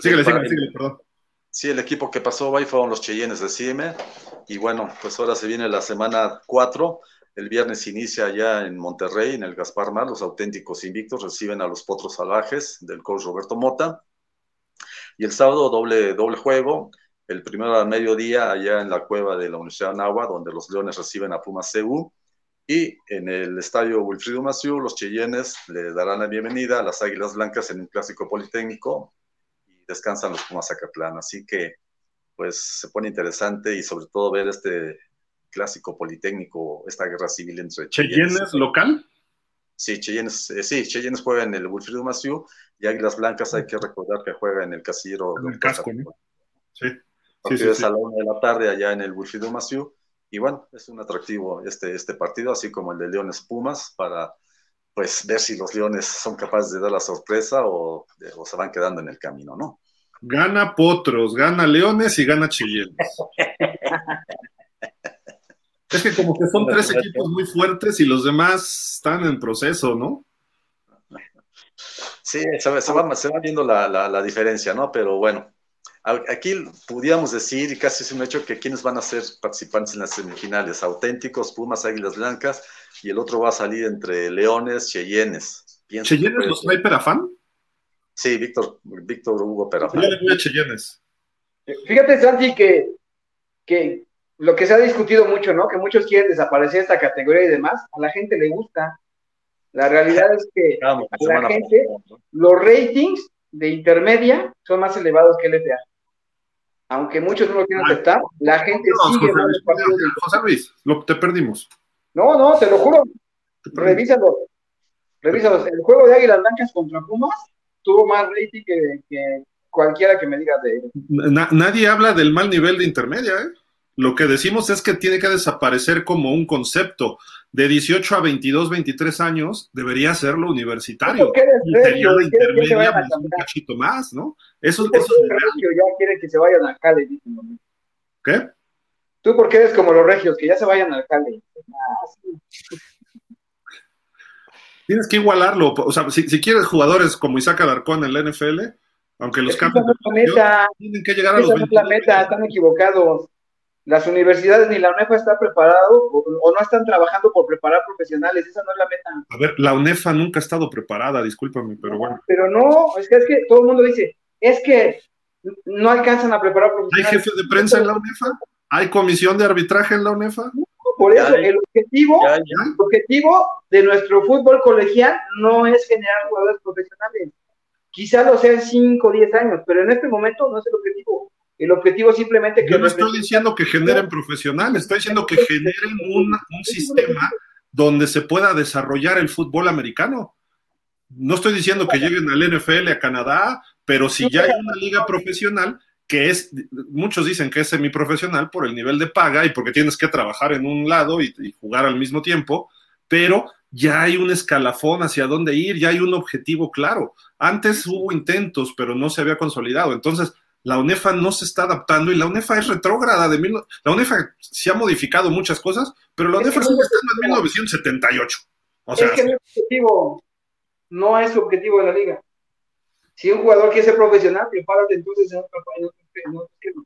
Síguele, síguele, síguele, perdón. Sí, el equipo que pasó ahí fueron los Cheyennes de CIME. Y bueno, pues ahora se viene la semana 4. El viernes inicia ya en Monterrey, en el Gaspar Mar. Los auténticos invictos reciben a los Potros Salvajes del coach Roberto Mota. Y el sábado doble, doble juego. El primero al mediodía allá en la cueva de la Universidad de Nahua, donde los Leones reciben a Pumas CU. Y en el estadio Wilfrido Maciú, los Cheyennes le darán la bienvenida a las Águilas Blancas en un clásico politécnico descansan los Pumas Zacatlán. Así que, pues, se pone interesante y sobre todo ver este clásico politécnico, esta guerra civil entre Cheyennes. local? Sí, Cheyennes, eh, sí, Cheyennes juega en el Wilfrido Maciú y Águilas Blancas hay que recordar que juega en el casillero. En el casco, Sí. Sí, sí, a la una de la tarde allá en el Wilfrido Maciú. Y bueno, es un atractivo este, este partido, así como el de Leones Pumas, para pues ver si los Leones son capaces de dar la sorpresa o, o se van quedando en el camino, ¿no? Gana Potros, gana Leones y gana Chillenes. es que como que son tres equipos muy fuertes y los demás están en proceso, ¿no? Sí, se va, se va, viendo la, la, diferencia, ¿no? Pero bueno, aquí pudiéramos decir, y casi es un hecho, que quienes van a ser participantes en las semifinales, auténticos, Pumas, Águilas Blancas, y el otro va a salir entre Leones, Cheyennes. ¿Cheyennes los trae afán? Sí, Víctor, Víctor Hugo pero Fíjate, Santi, que, que lo que se ha discutido mucho, ¿no? Que muchos quieren desaparecer esta categoría y demás, a la gente le gusta. La realidad es que a la gente, los ratings de intermedia son más elevados que el FA. Aunque muchos no lo quieren aceptar, la gente sigue José, Luis, lo, te perdimos. No, no, te lo juro. Revísalo. Revísalo. El juego de Águilas Blancas contra Pumas tuvo más rating que, cualquiera que me diga de nadie habla del mal nivel de intermedia, ¿eh? Lo que decimos es que tiene que desaparecer como un concepto. De 18 a 22, 23 años debería serlo universitario. ¿Por qué eres regio? que se vayan a un cachito más, ¿no? Eso, eso es regio, ya quieren que se vayan al Cali, ¿Qué? Tú porque eres como los regios, que ya se vayan al Cali. Ah, Tienes que igualarlo. O sea, si, quieres jugadores como Isaac Alarcón en la NFL, aunque los cambios tienen que llegar a los no la meta, están equivocados. Las universidades ni la UNEFA está preparado o, no están trabajando por preparar profesionales, esa no es la meta. A ver, la UNEFA nunca ha estado preparada, discúlpame, pero bueno. Pero no, es que, es que todo el mundo dice, es que no alcanzan a preparar profesionales. ¿Hay jefe de prensa en la UNEFA? ¿Hay comisión de arbitraje en la UNEFA? Por eso, el objetivo, el objetivo de nuestro fútbol colegial no es generar jugadores profesionales. Quizás lo sea en 5 o 10 años, pero en este momento no es el objetivo. El objetivo es simplemente que. Yo no estoy diciendo que generen profesionales, estoy diciendo que generen un, un sistema donde se pueda desarrollar el fútbol americano. No estoy diciendo que lleguen al NFL, a Canadá, pero si ya hay una liga profesional, que es, muchos dicen que es semiprofesional por el nivel de paga y porque tienes que trabajar en un lado y, jugar al mismo tiempo, pero ya hay un escalafón hacia dónde ir, ya hay un objetivo claro. Antes hubo intentos, pero no se había consolidado. Entonces, la UNEFA no se está adaptando y la UNEFA es retrógrada. De mil, la UNEFA sí ha modificado muchas cosas, pero la UNEFA sigue estando en 1978. O sea, es que no es objetivo, no es su objetivo de la liga. Si un jugador quiere ser profesional, prepárate entonces en otro, en otro, en otro.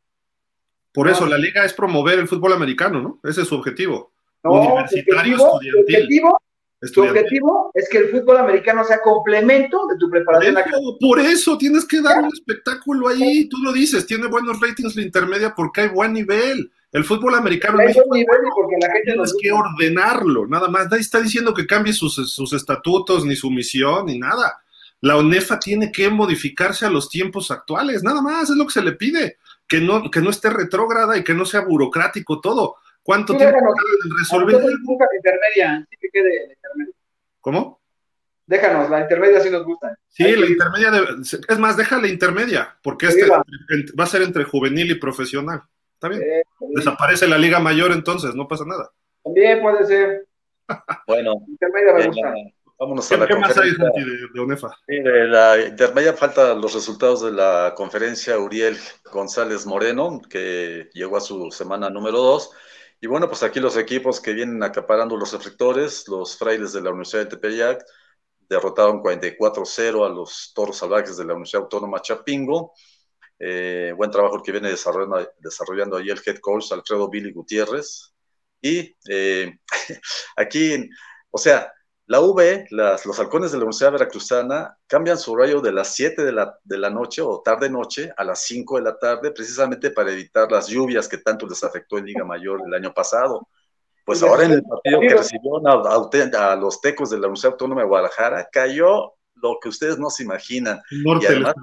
Por eso la liga es promover el fútbol americano, ¿no? Ese es su objetivo. No, Universitario, objetivo, estudiantil. objetivo, tu objetivo es que el fútbol americano sea complemento de tu Por preparación eso, por eso tienes que dar un espectáculo ahí. Tú lo dices, tiene buenos ratings la intermedia porque hay buen nivel. El fútbol americano en México nivel porque la gente tienes que ordenarlo, nada más. Nadie está diciendo que cambie sus, sus estatutos, ni su misión, ni nada. La UNEFA tiene que modificarse a los tiempos actuales, nada más, es lo que se le pide. Que no, que no esté retrógrada y que no sea burocrático todo. ¿Cuánto Sí, tiempo en resolver nos gusta la intermedia, sí que quede la intermedia. ¿Cómo? Déjanos, la intermedia sí nos gusta. Sí, la intermedia, de- es más, deja la intermedia, porque Que este va a ser entre juvenil y profesional. ¿Está bien? Eh, Desaparece la liga mayor entonces, no pasa nada. también puede ser. Bueno, Intermedia me gusta. la- vámonos a ¿Qué, la qué más hay, conferencia. De, de UNEFA? Sí, de la intermedia faltan los resultados de la conferencia Uriel González Moreno, que llegó a su semana número 2. Y bueno, pues aquí los equipos que vienen acaparando los reflectores, los frailes de la Universidad de Tepeyac, derrotaron 44-0 a los toros salvajes de la Universidad Autónoma Chapingo. Eh, buen trabajo que viene desarrollando, desarrollando ahí el head coach Alfredo Billy Gutiérrez. Y eh, aquí, o sea, la V, las, los halcones de la Universidad Veracruzana, cambian su horario de las 7 de la, de la noche o tarde-noche a las 5 de la tarde, precisamente para evitar las lluvias que tanto les afectó en Liga Mayor el año pasado. Pues ahora en el partido que recibieron a, a, a los tecos de la Universidad Autónoma de Guadalajara, cayó lo que ustedes no se imaginan. Norte Y además,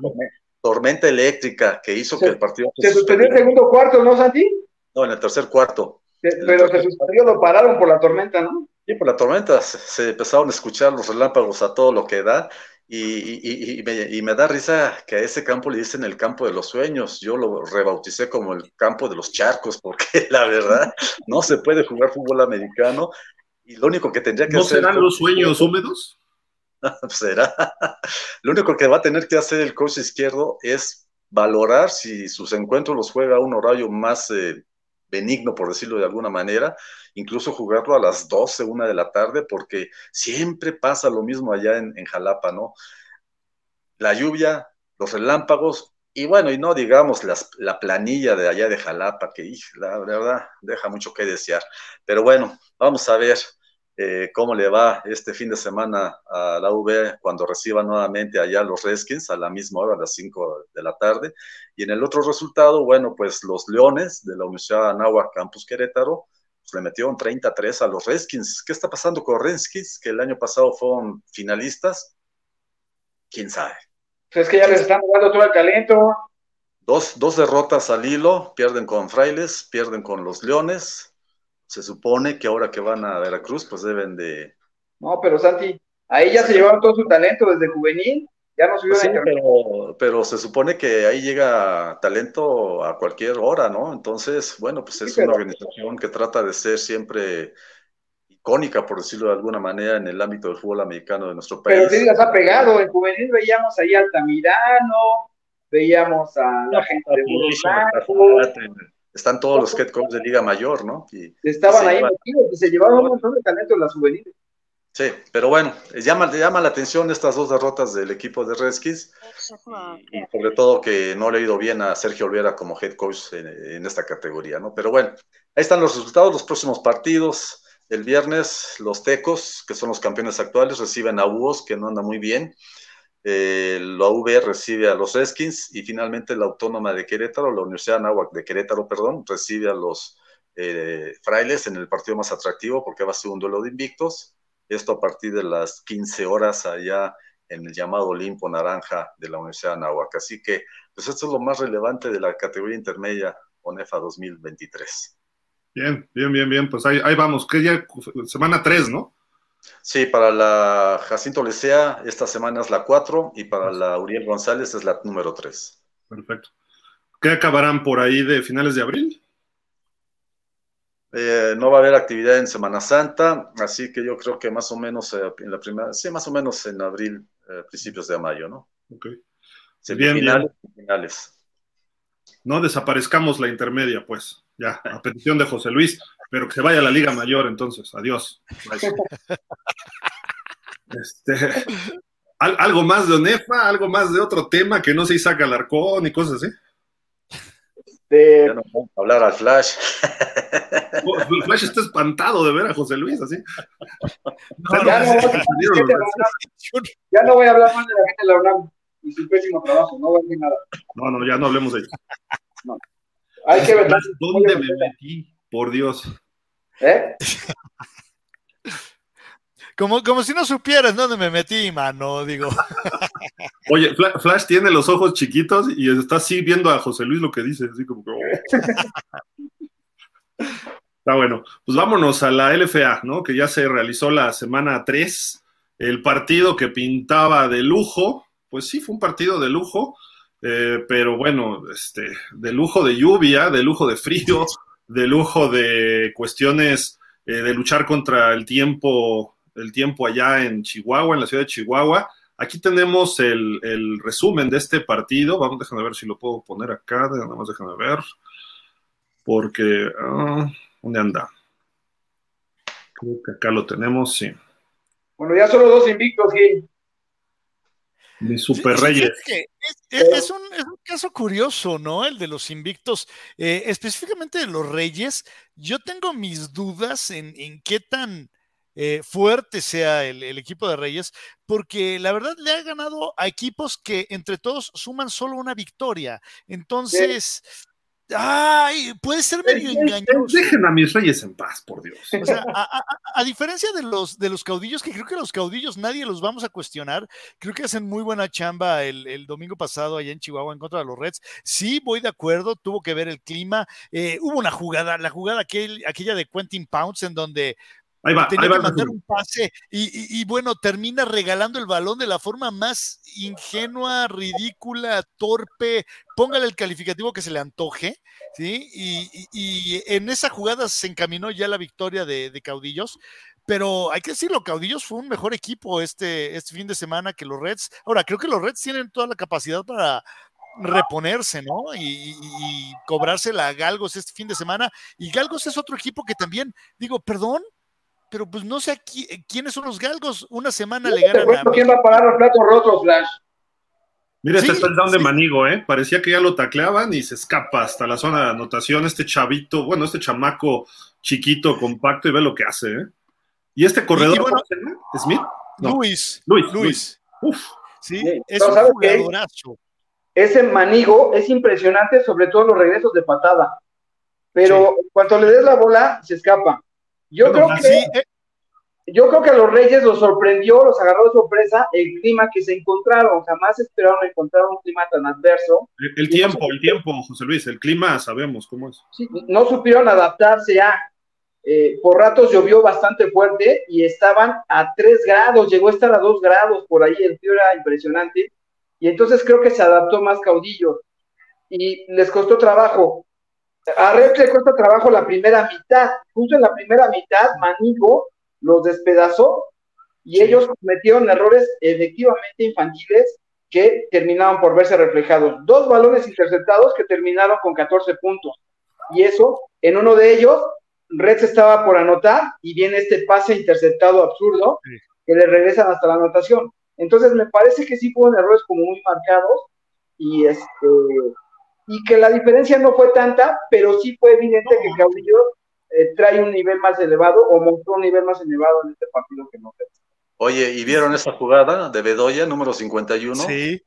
tormenta eléctrica que hizo que el partido Se suspendió el segundo cuarto, ¿no, Santi? No, en el tercer cuarto. Se- Pero se suspendió, lo pararon por la tormenta, ¿no? Sí, por la tormenta se, se empezaron a escuchar los relámpagos a todo lo que da y, y- me, y me da risa que a ese campo le dicen el campo de los sueños. Yo lo rebauticé como el campo de los charcos porque la verdad no se puede jugar fútbol americano y lo único que tendría que ¿No hacer... serán los sueños húmedos? será. Lo único que va a tener que hacer el coach izquierdo es valorar si sus encuentros los juega a un horario más eh, benigno, por decirlo de alguna manera, incluso jugarlo a las 12, una de la tarde, porque siempre pasa lo mismo allá en, Jalapa, ¿no? La lluvia, los relámpagos, y bueno, y no digamos las, la planilla de allá de Jalapa, que la verdad deja mucho que desear. Pero bueno, vamos a ver eh, cómo le va este fin de semana a la UV cuando reciba nuevamente allá los Redskins a la misma hora, a las 5 de la tarde. Y en el otro resultado, bueno, pues los Leones de la Universidad de Anáhuac Campus Querétaro pues le metieron 33 a los Redskins. ¿Qué está pasando con Redskins? Que el año pasado fueron finalistas. ¿Quién sabe? Pues es que ya les están dando todo el talento. Dos, dos derrotas al hilo, pierden con Frailes, pierden con los Leones. Se supone que ahora que van a Veracruz, pues deben de, No, pero Santi, ahí ya se llevaron todo su talento desde juvenil. Ya no subió Pues sí, pero, pero se supone que ahí llega talento a cualquier hora, ¿no? Entonces, bueno, pues es Sí, pero- una organización que trata de ser siempre icónica, por decirlo de alguna manera, en el ámbito del fútbol americano de nuestro Pero país. sí las ha pegado. En juvenil veíamos ahí a Altamirano, veíamos a la gente de Están todos los head coaches de Liga Mayor, ¿no? Y, estaban Sí, ahí metidos y se llevaron un montón de talento en las juveniles. sí, pero bueno, llama, llama la atención estas dos derrotas del equipo de Redskins y, y sobre todo que no le ha ido bien a Sergio Olvera como head coach en, en esta categoría, ¿no? Pero bueno, ahí están los resultados, los próximos partidos. El viernes, los Tecos, que son los campeones actuales, reciben a UOS, que no anda muy bien. Eh, la recibe a los Redskins y finalmente la Autónoma de Querétaro, la Universidad de de Querétaro, perdón, recibe a los eh, Frailes en el partido más atractivo porque va a ser un duelo de invictos. Esto a partir de las 15 horas allá en el llamado Olimpo Naranja de la Universidad de Anáhuac. Así que, pues esto es lo más relevante de la categoría intermedia ONEFA 2023. Bien, bien, bien, bien. Pues ahí, ahí vamos. Que ya semana 3, ¿no? Sí, para la Jacinto Lecea, esta semana es la 4 y para la Uriel González es la número 3. Perfecto. ¿Qué acabarán por ahí de finales de abril? Eh, no va a haber actividad en Semana Santa, así que yo creo que más o menos eh, en la primera, sí, más o menos en abril, eh, principios de mayo, ¿no? Ok. Semifinales y finales. no desaparezcamos la intermedia, pues, ya, a petición de José Luis, pero que se vaya a la Liga Mayor, entonces, adiós. Este, algo más de Onefa, algo más de otro tema que no se saca Alarcón y cosas así. Este... Ya no vamos a hablar al Flash. El Flash está espantado de ver a José Luis así. No, ya, no, ya, no, voy a hablar más de la gente de la UNAM y su pésimo trabajo, no voy a decir nada. No, no, ya no hablemos de ello. No. Hay que ver. ¿Dónde me metí? Por Dios. ¿Eh? Como, como si no supieras dónde me metí, mano, digo. Oye, Flash tiene los ojos chiquitos y está así viendo a José Luis lo que dice, así como que... Oh". Está bueno. Pues vámonos a la LFA, ¿no? Que ya se realizó la semana 3. El partido que pintaba de lujo, pues sí, fue un partido de lujo, eh, pero bueno, este, de lujo de lluvia, de lujo de frío, de lujo de cuestiones eh, de luchar contra el tiempo el tiempo allá en Chihuahua, en la ciudad de Chihuahua. Aquí tenemos el, resumen de este partido. Vamos, déjame ver si lo puedo poner acá. Nada más déjame ver. Porque, ah, ¿dónde anda? Creo que acá lo tenemos, sí. Bueno, ya solo dos invictos, Gil. Mis super reyes. es, un, caso curioso, ¿no? El de los invictos, eh, específicamente de los reyes. Yo tengo mis dudas en, en qué tan eh, fuerte sea el, equipo de Reyes, porque la verdad le ha ganado a equipos que entre todos suman solo una victoria. Entonces, ay, puede ser medio engañoso. Dejen a mis Reyes en paz, por Dios. O sea, a, diferencia de los, de los caudillos, que creo que los caudillos nadie los vamos a cuestionar, creo que hacen muy buena chamba el, domingo pasado allá en Chihuahua en contra de los Reds. Sí, voy de acuerdo, tuvo que ver el clima. Eh, hubo una jugada, la jugada aquella de Quentin Pounce, en donde Ahí va, tenía ahí va que mandar un pase y, bueno, termina regalando el balón de la forma más ingenua, ridícula, torpe, póngale el calificativo que se le antoje, ¿sí? Y, en esa jugada se encaminó ya la victoria de, Caudillos, pero hay que decirlo, Caudillos fue un mejor equipo este, este fin de semana que los Reds. Ahora, creo que los Reds tienen toda la capacidad para reponerse, ¿no? Y, y, cobrársela a Galgos este fin de semana. Y Galgos es otro equipo que también, digo, perdón, pero pues no sé eh, quiénes son los galgos. Una semana le ganan a. ¿Quién va a pagar los platos rotos, Flash? Mira, este está el down de Manigo, ¿eh? Parecía que ya lo tacleaban y se escapa hasta la zona de anotación. Este chavito, bueno, este chamaco chiquito, compacto, y ve lo que hace, ¿eh? Y este corredor, ¿Smith? Luis. Luis. Luis. Uf. Sí, es un jugadorazo. Ese Manigo es impresionante, sobre todo los regresos de patada. Pero cuando le des la bola, se escapa. Yo creo que eh. yo creo que a los Reyes los sorprendió, los agarró de sorpresa el clima que se encontraron. Jamás esperaron encontrar un clima tan adverso. El, tiempo, el tiempo, José Luis, el clima sabemos cómo es. no supieron adaptarse a. Eh, por ratos llovió bastante fuerte y estaban a 3 grados, llegó a estar a 2 grados por ahí, el frío era impresionante. Y entonces creo que se adaptó más caudillo y les costó trabajo. A Red le cuesta trabajo la primera mitad. Justo en la primera mitad, Manigo los despedazó y ellos cometieron errores efectivamente infantiles que terminaron por verse reflejados. Dos balones interceptados que terminaron con 14 puntos. Y eso, en uno de ellos, Red estaba por anotar y viene este pase interceptado absurdo que le regresan hasta la anotación. Entonces, me parece que sí fueron errores como muy marcados y este y que la diferencia no fue tanta, pero sí fue evidente que Caudillo eh, trae un nivel más elevado o mostró un nivel más elevado en este partido que no Oye, ¿y vieron esa jugada de Bedoya, número 51? Sí.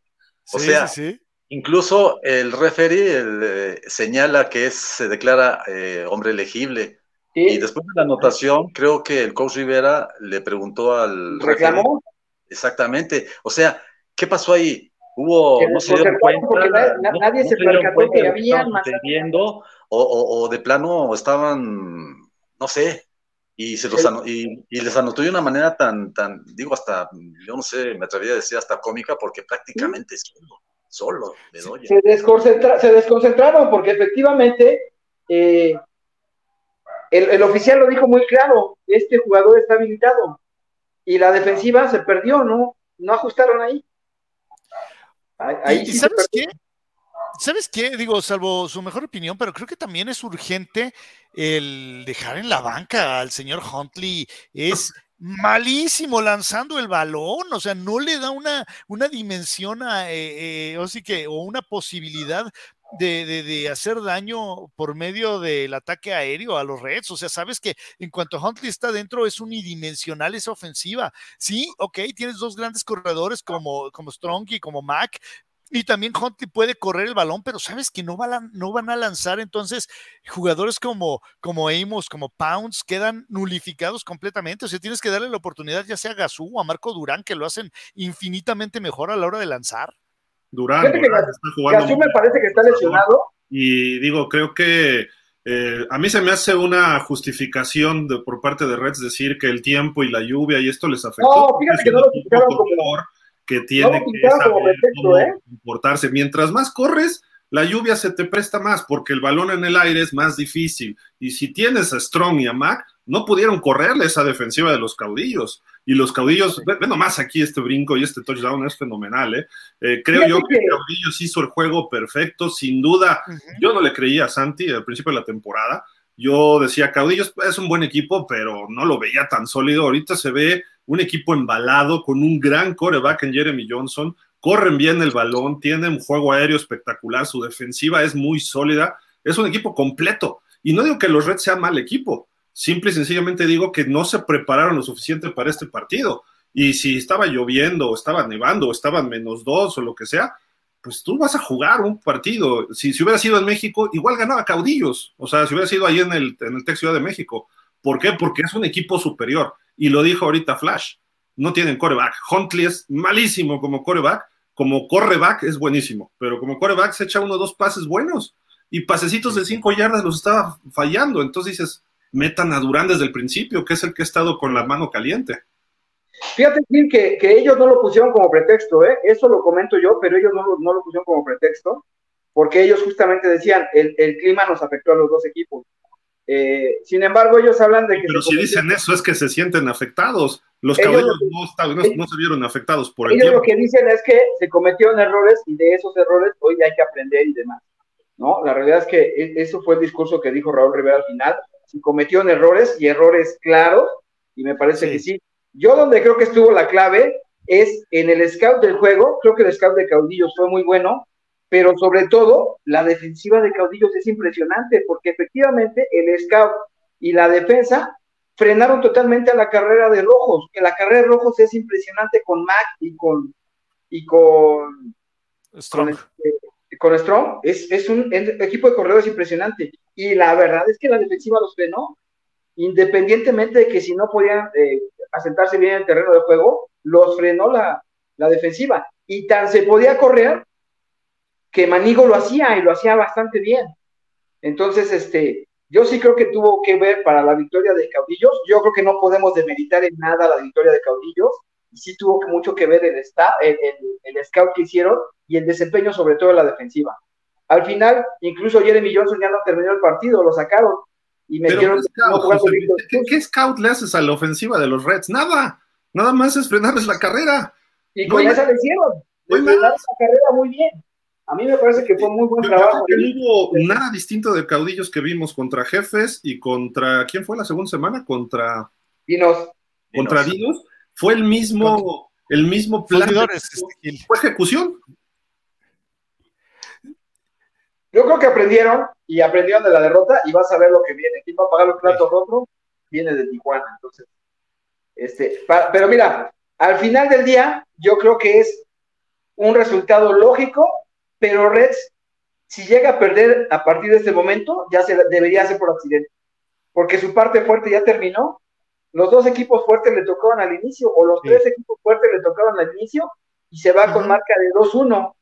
O sea, sí, incluso el referee eh, señala que es, se declara eh, hombre elegible. Y después de la anotación, creo que el coach Rivera le preguntó al. ¿Reclamó? Exactamente. O sea, ¿qué pasó ahí? Hubo, no se dieron cuenta, nadie se, percató que había o, o, de plano estaban, no sé, y, se los y, les anotó de una manera tan, tan, digo, hasta, yo no sé, me atrevería a decir hasta cómica, porque prácticamente solo, solo Se, desconcentra, se desconcentraron, porque efectivamente eh, el, el oficial lo dijo muy claro, este jugador está habilitado, y la defensiva se perdió, ¿no? No ajustaron ahí y, sabes qué? ¿sabes qué? Digo, salvo su mejor opinión, pero creo que también es urgente el dejar en la banca al señor Huntley. Es malísimo lanzando el balón, o sea, no le da una, una dimensión a, eh, eh, o, sí que, o una posibilidad de, hacer daño por medio del ataque aéreo a los Reds. O sea, sabes que en cuanto Huntley está dentro es unidimensional esa ofensiva. Sí, ok, tienes dos grandes corredores como, como Strong y como Mac, y también Huntley puede correr el balón, pero sabes que no, no van a lanzar. Entonces, jugadores como, como Amos, como Pounds, quedan nulificados completamente. O sea, tienes que darle la oportunidad ya sea a Gazú o a Marco Durán, que lo hacen infinitamente mejor a la hora de lanzar. Durán, está jugando. me parece que está lesionado. Y digo, creo que eh, a mí se me hace una justificación de, por parte de Reds decir que el tiempo y la lluvia y esto les afectó. No, fíjate que no lo como que tiene que saber ¿eh? comportarse. Mientras más corres, la lluvia se te presta más porque el balón en el aire es más difícil. Y si tienes a Strong y a Mac, no pudieron correrle esa defensiva de los caudillos. Y los caudillos, bueno, más aquí este brinco y este touchdown es fenomenal, ¿eh? eh creo yo que, Caudillos hizo el juego perfecto, sin duda. Yo no le creía a Santi al principio de la temporada. Yo decía, Caudillos es un buen equipo, pero no lo veía tan sólido. Ahorita se ve un equipo embalado con un gran coreback en Jeremy Johnson. Corren bien el balón, tienen un juego aéreo espectacular, su defensiva es muy sólida. Es un equipo completo. Y no digo que los Reds sean mal equipo, simple y sencillamente digo que no se prepararon lo suficiente para este partido. Y si estaba lloviendo, o estaba nevando, o estaban menos dos, o lo que sea, pues tú vas a jugar un partido. Si, hubiera sido en México, igual ganaba caudillos. O sea, si hubiera sido ahí en el, en el Tech Ciudad de México. ¿Por qué? Porque es un equipo superior. Y lo dijo ahorita Flash. No tienen coreback. Huntley es malísimo como coreback. Como correback es buenísimo. Pero como coreback se echa uno o dos pases buenos. Y pasecitos de cinco yardas los estaba fallando. Entonces dices, metan a Durán desde el principio, que es el que ha estado con la mano caliente. Fíjate, que, que ellos no lo pusieron como pretexto, ¿eh? eso lo comento yo, pero ellos no lo, no lo pusieron como pretexto, porque ellos justamente decían, el, el, clima nos afectó a los dos equipos. Eh, sin embargo, ellos hablan de que... Pero si dicen eso es que se sienten afectados. Los caballos no, no, no, se vieron afectados por el Ellos lo que dicen es que se cometieron errores y de esos errores hoy hay que aprender y demás. ¿no? La realidad es que e, eso fue el discurso que dijo Raúl Rivera al final si cometieron errores y errores claros, y me parece que sí. Yo donde creo que estuvo la clave es en el scout del juego, creo que el scout de Caudillos fue muy bueno, pero sobre todo la defensiva de Caudillos es impresionante, porque efectivamente el scout y la defensa frenaron totalmente a la carrera de Rojos, que la carrera de Rojos es impresionante con Mac y con y con Strong. Este, con, Strong, es, es un equipo de corredores impresionante. Y la verdad es que la defensiva los frenó, independientemente de que si no podían eh, asentarse bien en el terreno de juego, los frenó la, la defensiva. Y tan se podía correr que Manigo lo hacía y lo hacía bastante bien. Entonces, este, yo sí creo que tuvo que ver para la victoria de Caudillos. Yo creo que no podemos demeritar en nada la victoria de Caudillos. Sí tuvo mucho que ver el, staff, el, el, el, scout que hicieron y el desempeño, sobre todo en la defensiva. Al final, incluso Jeremy Johnson ya no terminó el partido, lo sacaron y metieron. ¿qué, scout le haces a la ofensiva de los Reds? Nada, nada más es frenarles la carrera. Y con esa le hicieron. Frenar la carrera muy bien. A mí me parece que fue muy buen trabajo. no hubo nada distinto de caudillos que vimos contra Jefes y contra. ¿Quién fue la segunda semana? Contra. Dinos. Contra Dinos. Fue el mismo, el mismo plan. Fue ejecución. Yo creo que aprendieron y aprendieron de la derrota y vas a ver lo que viene. ¿Quién va a pagar los platos rotos? Viene de Tijuana. Entonces, este, pero mira, al final del día, yo creo que es un resultado lógico, pero Reds, si llega a perder a partir de este momento, ya se debería hacer por accidente, porque su parte fuerte ya terminó. Los dos equipos fuertes le tocaban al inicio, o los tres equipos fuertes le tocaban al inicio, y se va con marca de 2-1.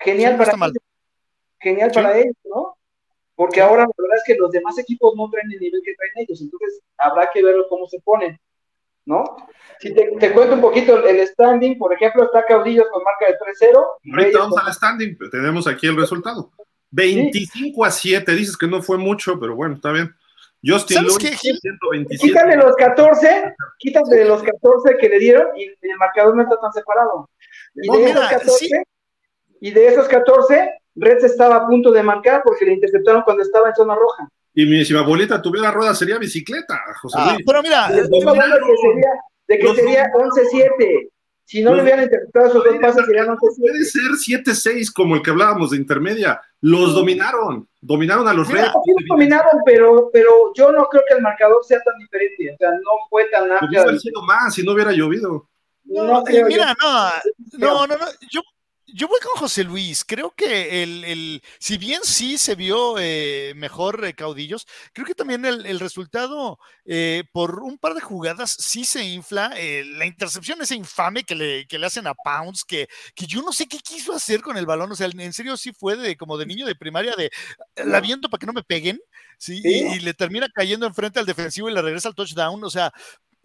Genial para genial para ellos, ¿no? Porque ahora la verdad es que los demás equipos no traen el nivel que traen ellos, entonces habrá que ver cómo se ponen, ¿no? Si te, cuento un poquito el standing, por ejemplo, está Caudillos con marca de 3-0. Ahorita vamos al standing, tenemos aquí el resultado. 25 a 7, dices que no fue mucho, pero bueno, está bien. Justin Lewis, 127. Quítale los 14, quítale los 14 que le dieron y el marcador no está tan separado. Y, de, esos 14, y de esos 14, Reds estaba a punto de marcar porque le interceptaron cuando estaba en zona roja. Y mi, si mi abuelita tuviera rueda sería bicicleta, José Ah, Luis. pero mira, Estoy hablando de que sería, de que Los sería 11-7. Si no Los- le hubieran interceptado esos dos pases, serían 11-7. Puede ser 7-6 como el que hablábamos de intermedia. Los dominaron, dominaron a los Mira, Reds. Sí los dominaron, pero, pero yo no creo que el marcador sea tan diferente. O sea, no fue tan amplia. haber sido más si no hubiera llovido. No, No eh, mira, no, no, no, no, yo, yo voy con José Luis. Creo que el, el si bien sí se vio eh, mejor eh, caudillos, creo que también el, el resultado eh, por un par de jugadas sí se infla. eh, la intercepción esa infame que le, que le hacen a Pounds, que, que yo no sé qué quiso hacer con el balón. O sea, en serio sí fue de como de niño de primaria, de la viento para que no me peguen, sí, Sí. Y, y le termina cayendo enfrente al defensivo y le regresa al touchdown. O sea,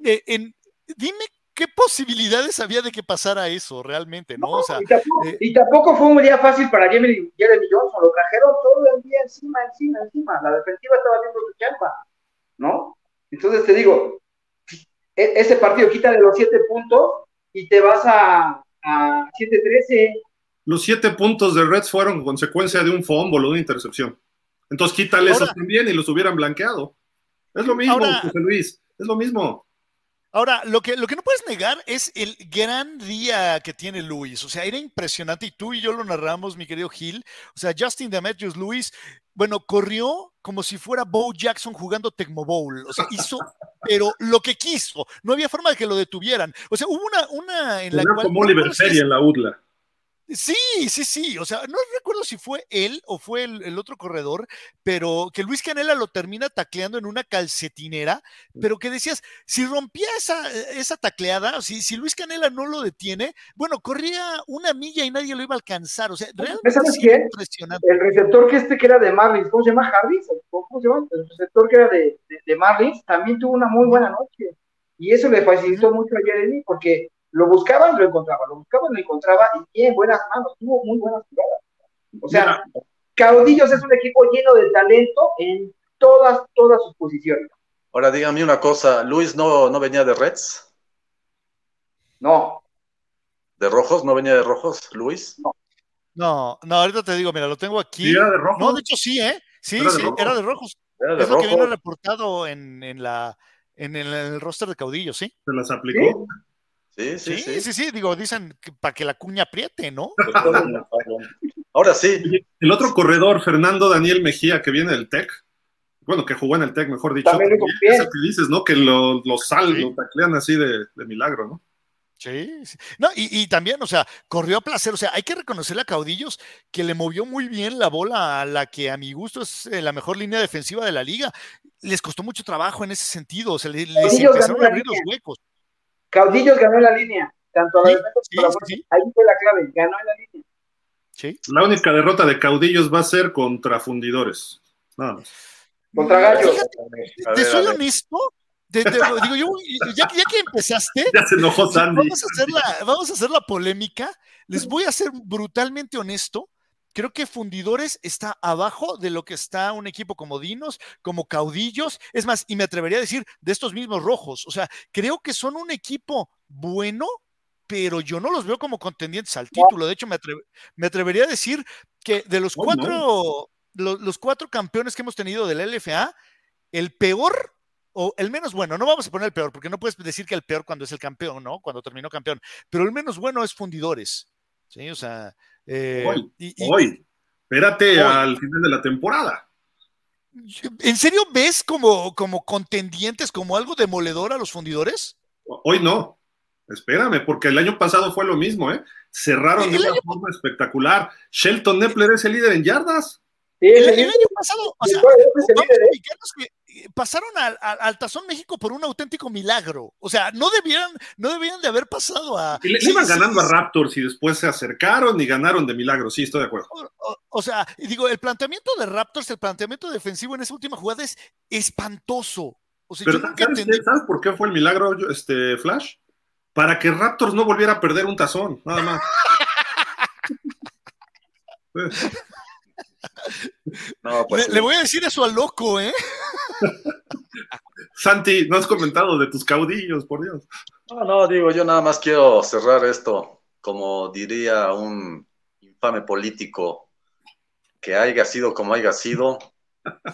en, dime qué posibilidades había de que pasara eso realmente, ¿no? O sea, y, tampoco, eh, y tampoco fue un día fácil para Jeremy, Jeremy Johnson. Lo trajeron todo el día encima, encima, encima. La defensiva estaba haciendo su chamba, ¿no? Entonces te digo, e- ese partido quita de los siete puntos y te vas a, a 7-13. Los siete puntos de Reds fueron consecuencia de un fumble o de una intercepción. Entonces quítale Ahora- esos también y los hubieran blanqueado. Es lo mismo, Ahora- José Luis. Es lo mismo. Ahora, lo que, lo que no puedes negar es el gran día que tiene Luis. O sea, era impresionante y tú y yo lo narramos, mi querido Gil. O sea, Justin Demetrius Luis, bueno, corrió como si fuera Bo Jackson jugando Tecmo Bowl. O sea, hizo, pero lo que quiso. No había forma de que lo detuvieran. O sea, hubo una, una en la Era cual. como Oliver en la UDLA. Sí, sí, sí. O sea, no recuerdo si fue él o fue el, el otro corredor, pero que Luis Canela lo termina tacleando en una calcetinera, pero que decías, si rompía esa, esa tacleada, si, si Luis Canela no lo detiene, bueno, corría una milla y nadie lo iba a alcanzar. O sea, realmente ¿Sabes sí quién? impresionante. El receptor que este que era de Marlins, ¿cómo se llama? Harris, ¿o ¿cómo se llama? El receptor que era de, de, de Marlins también tuvo una muy buena noche. Y eso le facilitó mucho a Jeremy porque lo buscaban y lo encontraba, lo buscaban y lo encontraba y en buenas manos, tuvo muy buenas jugadas. O sea, Caudillos es un equipo lleno de talento en todas, todas sus posiciones. Ahora dígame una cosa, Luis no, no venía de Reds, No, de rojos, no venía de rojos, Luis. No, no, ahorita te digo, mira, lo tengo aquí. ¿Sí era de rojo? No, de hecho sí, ¿eh? Sí, ¿Era de sí, rojo? era de rojos. Era de Es lo que viene rojos. reportado en, en la, en el, en el roster de caudillos, ¿sí? Se las aplicó. Sí, Sí, sí, sí, sí. sí, digo, dicen para que la cuña apriete, ¿no? Ahora sí, El otro corredor, Fernando Daniel Mejía, que viene del TEC, bueno, que jugó en el TEC, mejor dicho. También es el que dices, ¿no? Que lo, lo sal, Sí. lo taclean así de, de milagro, ¿no? Sí, sí. No, y, y también, o sea, corrió a placer. O sea, hay que reconocerle a Caudillos que le movió muy bien la bola a la que a mi gusto es eh, la mejor línea defensiva de la liga. Les costó mucho trabajo en ese sentido. O sea, le- les empezaron a abrir los línea. huecos. Caudillos ganó en la línea, tanto a la Sí, defensa sí, como a la sí. Ahí fue la clave, ganó en la línea. Sí. La única derrota de caudillos va a ser contra fundidores. Nada más. Contra Gallos. Te soy honesto. te- te- digo, yo, ya, que- ya que empezaste, Ya se enojó Sandy. Vamos a, hacer la, vamos a hacer la polémica. Les voy a ser brutalmente honesto. Creo que Fundidores está abajo de lo que está un equipo como Dinos, como Caudillos. Es más, y me atrevería a decir de estos mismos rojos. O sea, creo que son un equipo bueno, pero yo no los veo como contendientes al título. De hecho, me, atreve- me atrevería a decir que de los cuatro, lo- los cuatro campeones que hemos tenido del LFA, el peor o el menos bueno, no vamos a poner el peor, porque no puedes decir que el peor cuando es el campeón, ¿no? Cuando terminó campeón, pero el menos bueno es Fundidores, ¿sí? O sea, eh, Hoy, y- y- Hoy. Espérate Hoy. al final de la temporada. ¿en serio ves como, como contendientes, como algo demoledor a los Fundidores? Hoy no. Espérame, porque el año pasado fue lo mismo, ¿eh? Cerraron de una año- forma espectacular. Shelton Nepler es el líder en yardas. Sí, El, ese el líder- año pasado, o sea, vamos a ubicarnos que pasaron al, al- al Tazón México por un auténtico milagro. O sea, no debieran, no debían de haber pasado a. Y le Sí, iban ganando a Raptors y después se acercaron y ganaron de milagro. Sí, estoy de acuerdo. O, o- o sea, y digo, el planteamiento de Raptors, el planteamiento defensivo en esa última jugada es espantoso. O sea, Pero yo nunca ¿sabes, entendí. qué? ¿sabes por qué fue el milagro, este Flash? Para que Raptors no volviera a perder un tazón, nada más. Pues, No, pues, Le, le voy a decir eso al loco, ¿eh? Santi, no has comentado de tus caudillos, por Dios. no, no, digo, yo nada más quiero cerrar esto, como diría un infame político, que haya sido como haya sido,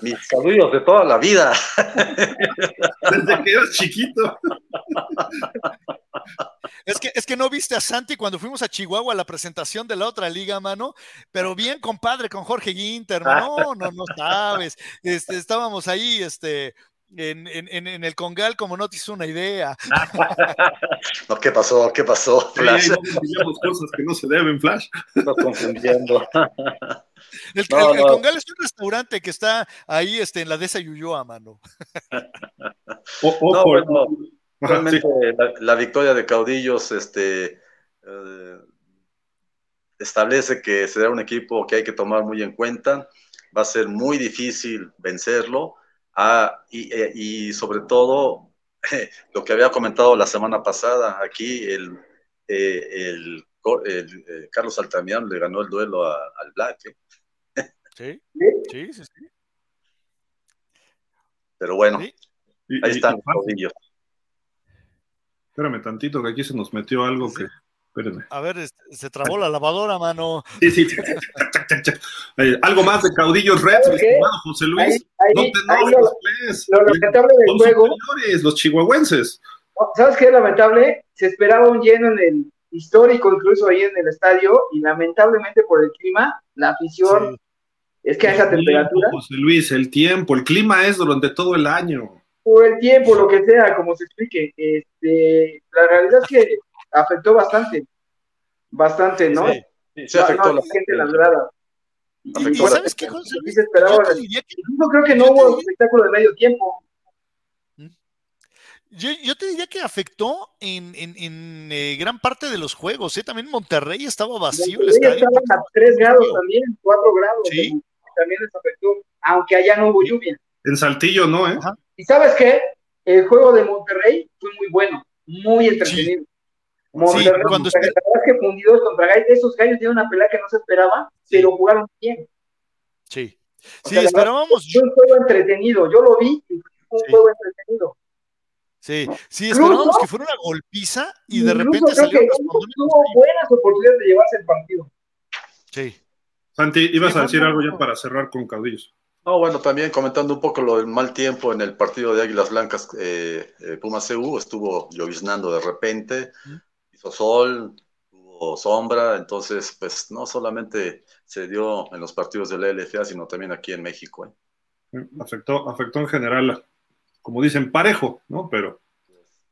mis saludos de toda la vida. Desde que eras chiquito. Es que, es que no viste a Santi cuando fuimos a Chihuahua a la presentación de la otra liga, mano, pero bien compadre con Jorge Guinter, no, no, no sabes. Este, estábamos ahí, este, en, en, en, el Congal como no te hizo una idea. no, ¿qué pasó? ¿Qué pasó? Flash. no cosas que no se deben, Flash. Estás confundiendo. El, no, el, el Congal es un restaurante que está ahí este, en la dehesa Yuyoa, mano. O, o, no, bueno, realmente sí. la, la, victoria de Caudillos este, eh, establece que será un equipo que hay que tomar muy en cuenta. Va a ser muy difícil vencerlo Ah, y, eh, y, sobre todo, lo que había comentado la semana pasada, aquí el, eh, el, el Carlos Altamirano le ganó el duelo a, al Black. ¿eh? Sí, sí, sí, sí. Pero bueno, ¿Sí? ahí están los rodillos. Espérame tantito, que aquí se nos metió algo que. Espérenme. A ver, se trabó la lavadora, mano. Sí, sí. eh, algo más de caudillos Reds, mi estimado José Luis. Ahí, ahí, no te no, lo, lo, lamentable del Son juego. superiores, los chihuahuenses. ¿Sabes qué es lamentable? Se esperaba un lleno en el histórico, incluso ahí en el estadio, y lamentablemente por el clima, la afición. Sí. Es que a esa temperatura. José Luis, el tiempo, el clima es durante todo el año. O el tiempo, lo que sea, como se explique. Este, la realidad es que afectó bastante, bastante, ¿no? Sí, sí, sí afectó no, la gente en las gradas. ¿Y, sabes qué, José Luis? Se esperaba, yo, que, yo creo que no hubo un espectáculo de medio tiempo. Yo, yo, te diría que afectó en, en, en eh, gran parte de los juegos. ¿eh? También Monterrey estaba vacío. Monterrey el estadio. Estaba a 3 grados también, 4 grados. ¿Sí? También les afectó, aunque allá no hubo lluvia. En Saltillo no, ¿eh? Ajá. ¿Y sabes qué? El juego de Monterrey fue muy bueno, muy entretenido. Sí. Monterrey, sí, cuando la verdad es que fundidos contra Gallos, esos gallos tienen una pelea que no se esperaba, sí. pero jugaron bien. Sí, sí, sea, esperábamos. Fue un juego entretenido, yo lo vi y fue un Sí. juego entretenido. Sí, sí, esperábamos que fuera una golpiza y de Incluso repente condones. tuvo buenas oportunidades de llevarse el partido. Sí. Santi, ibas Sí, a decir algo ya para cerrar con caudillos. No, bueno, también comentando un poco lo del mal tiempo en el partido de Águilas Blancas, eh, eh, Pumas CU, estuvo lloviznando de repente, hizo sol, hubo sombra, entonces, pues no solamente se dio en los partidos de la LFA, sino también aquí en México. ¿eh? Afectó, afectó en general, como dicen, parejo, ¿no? Pero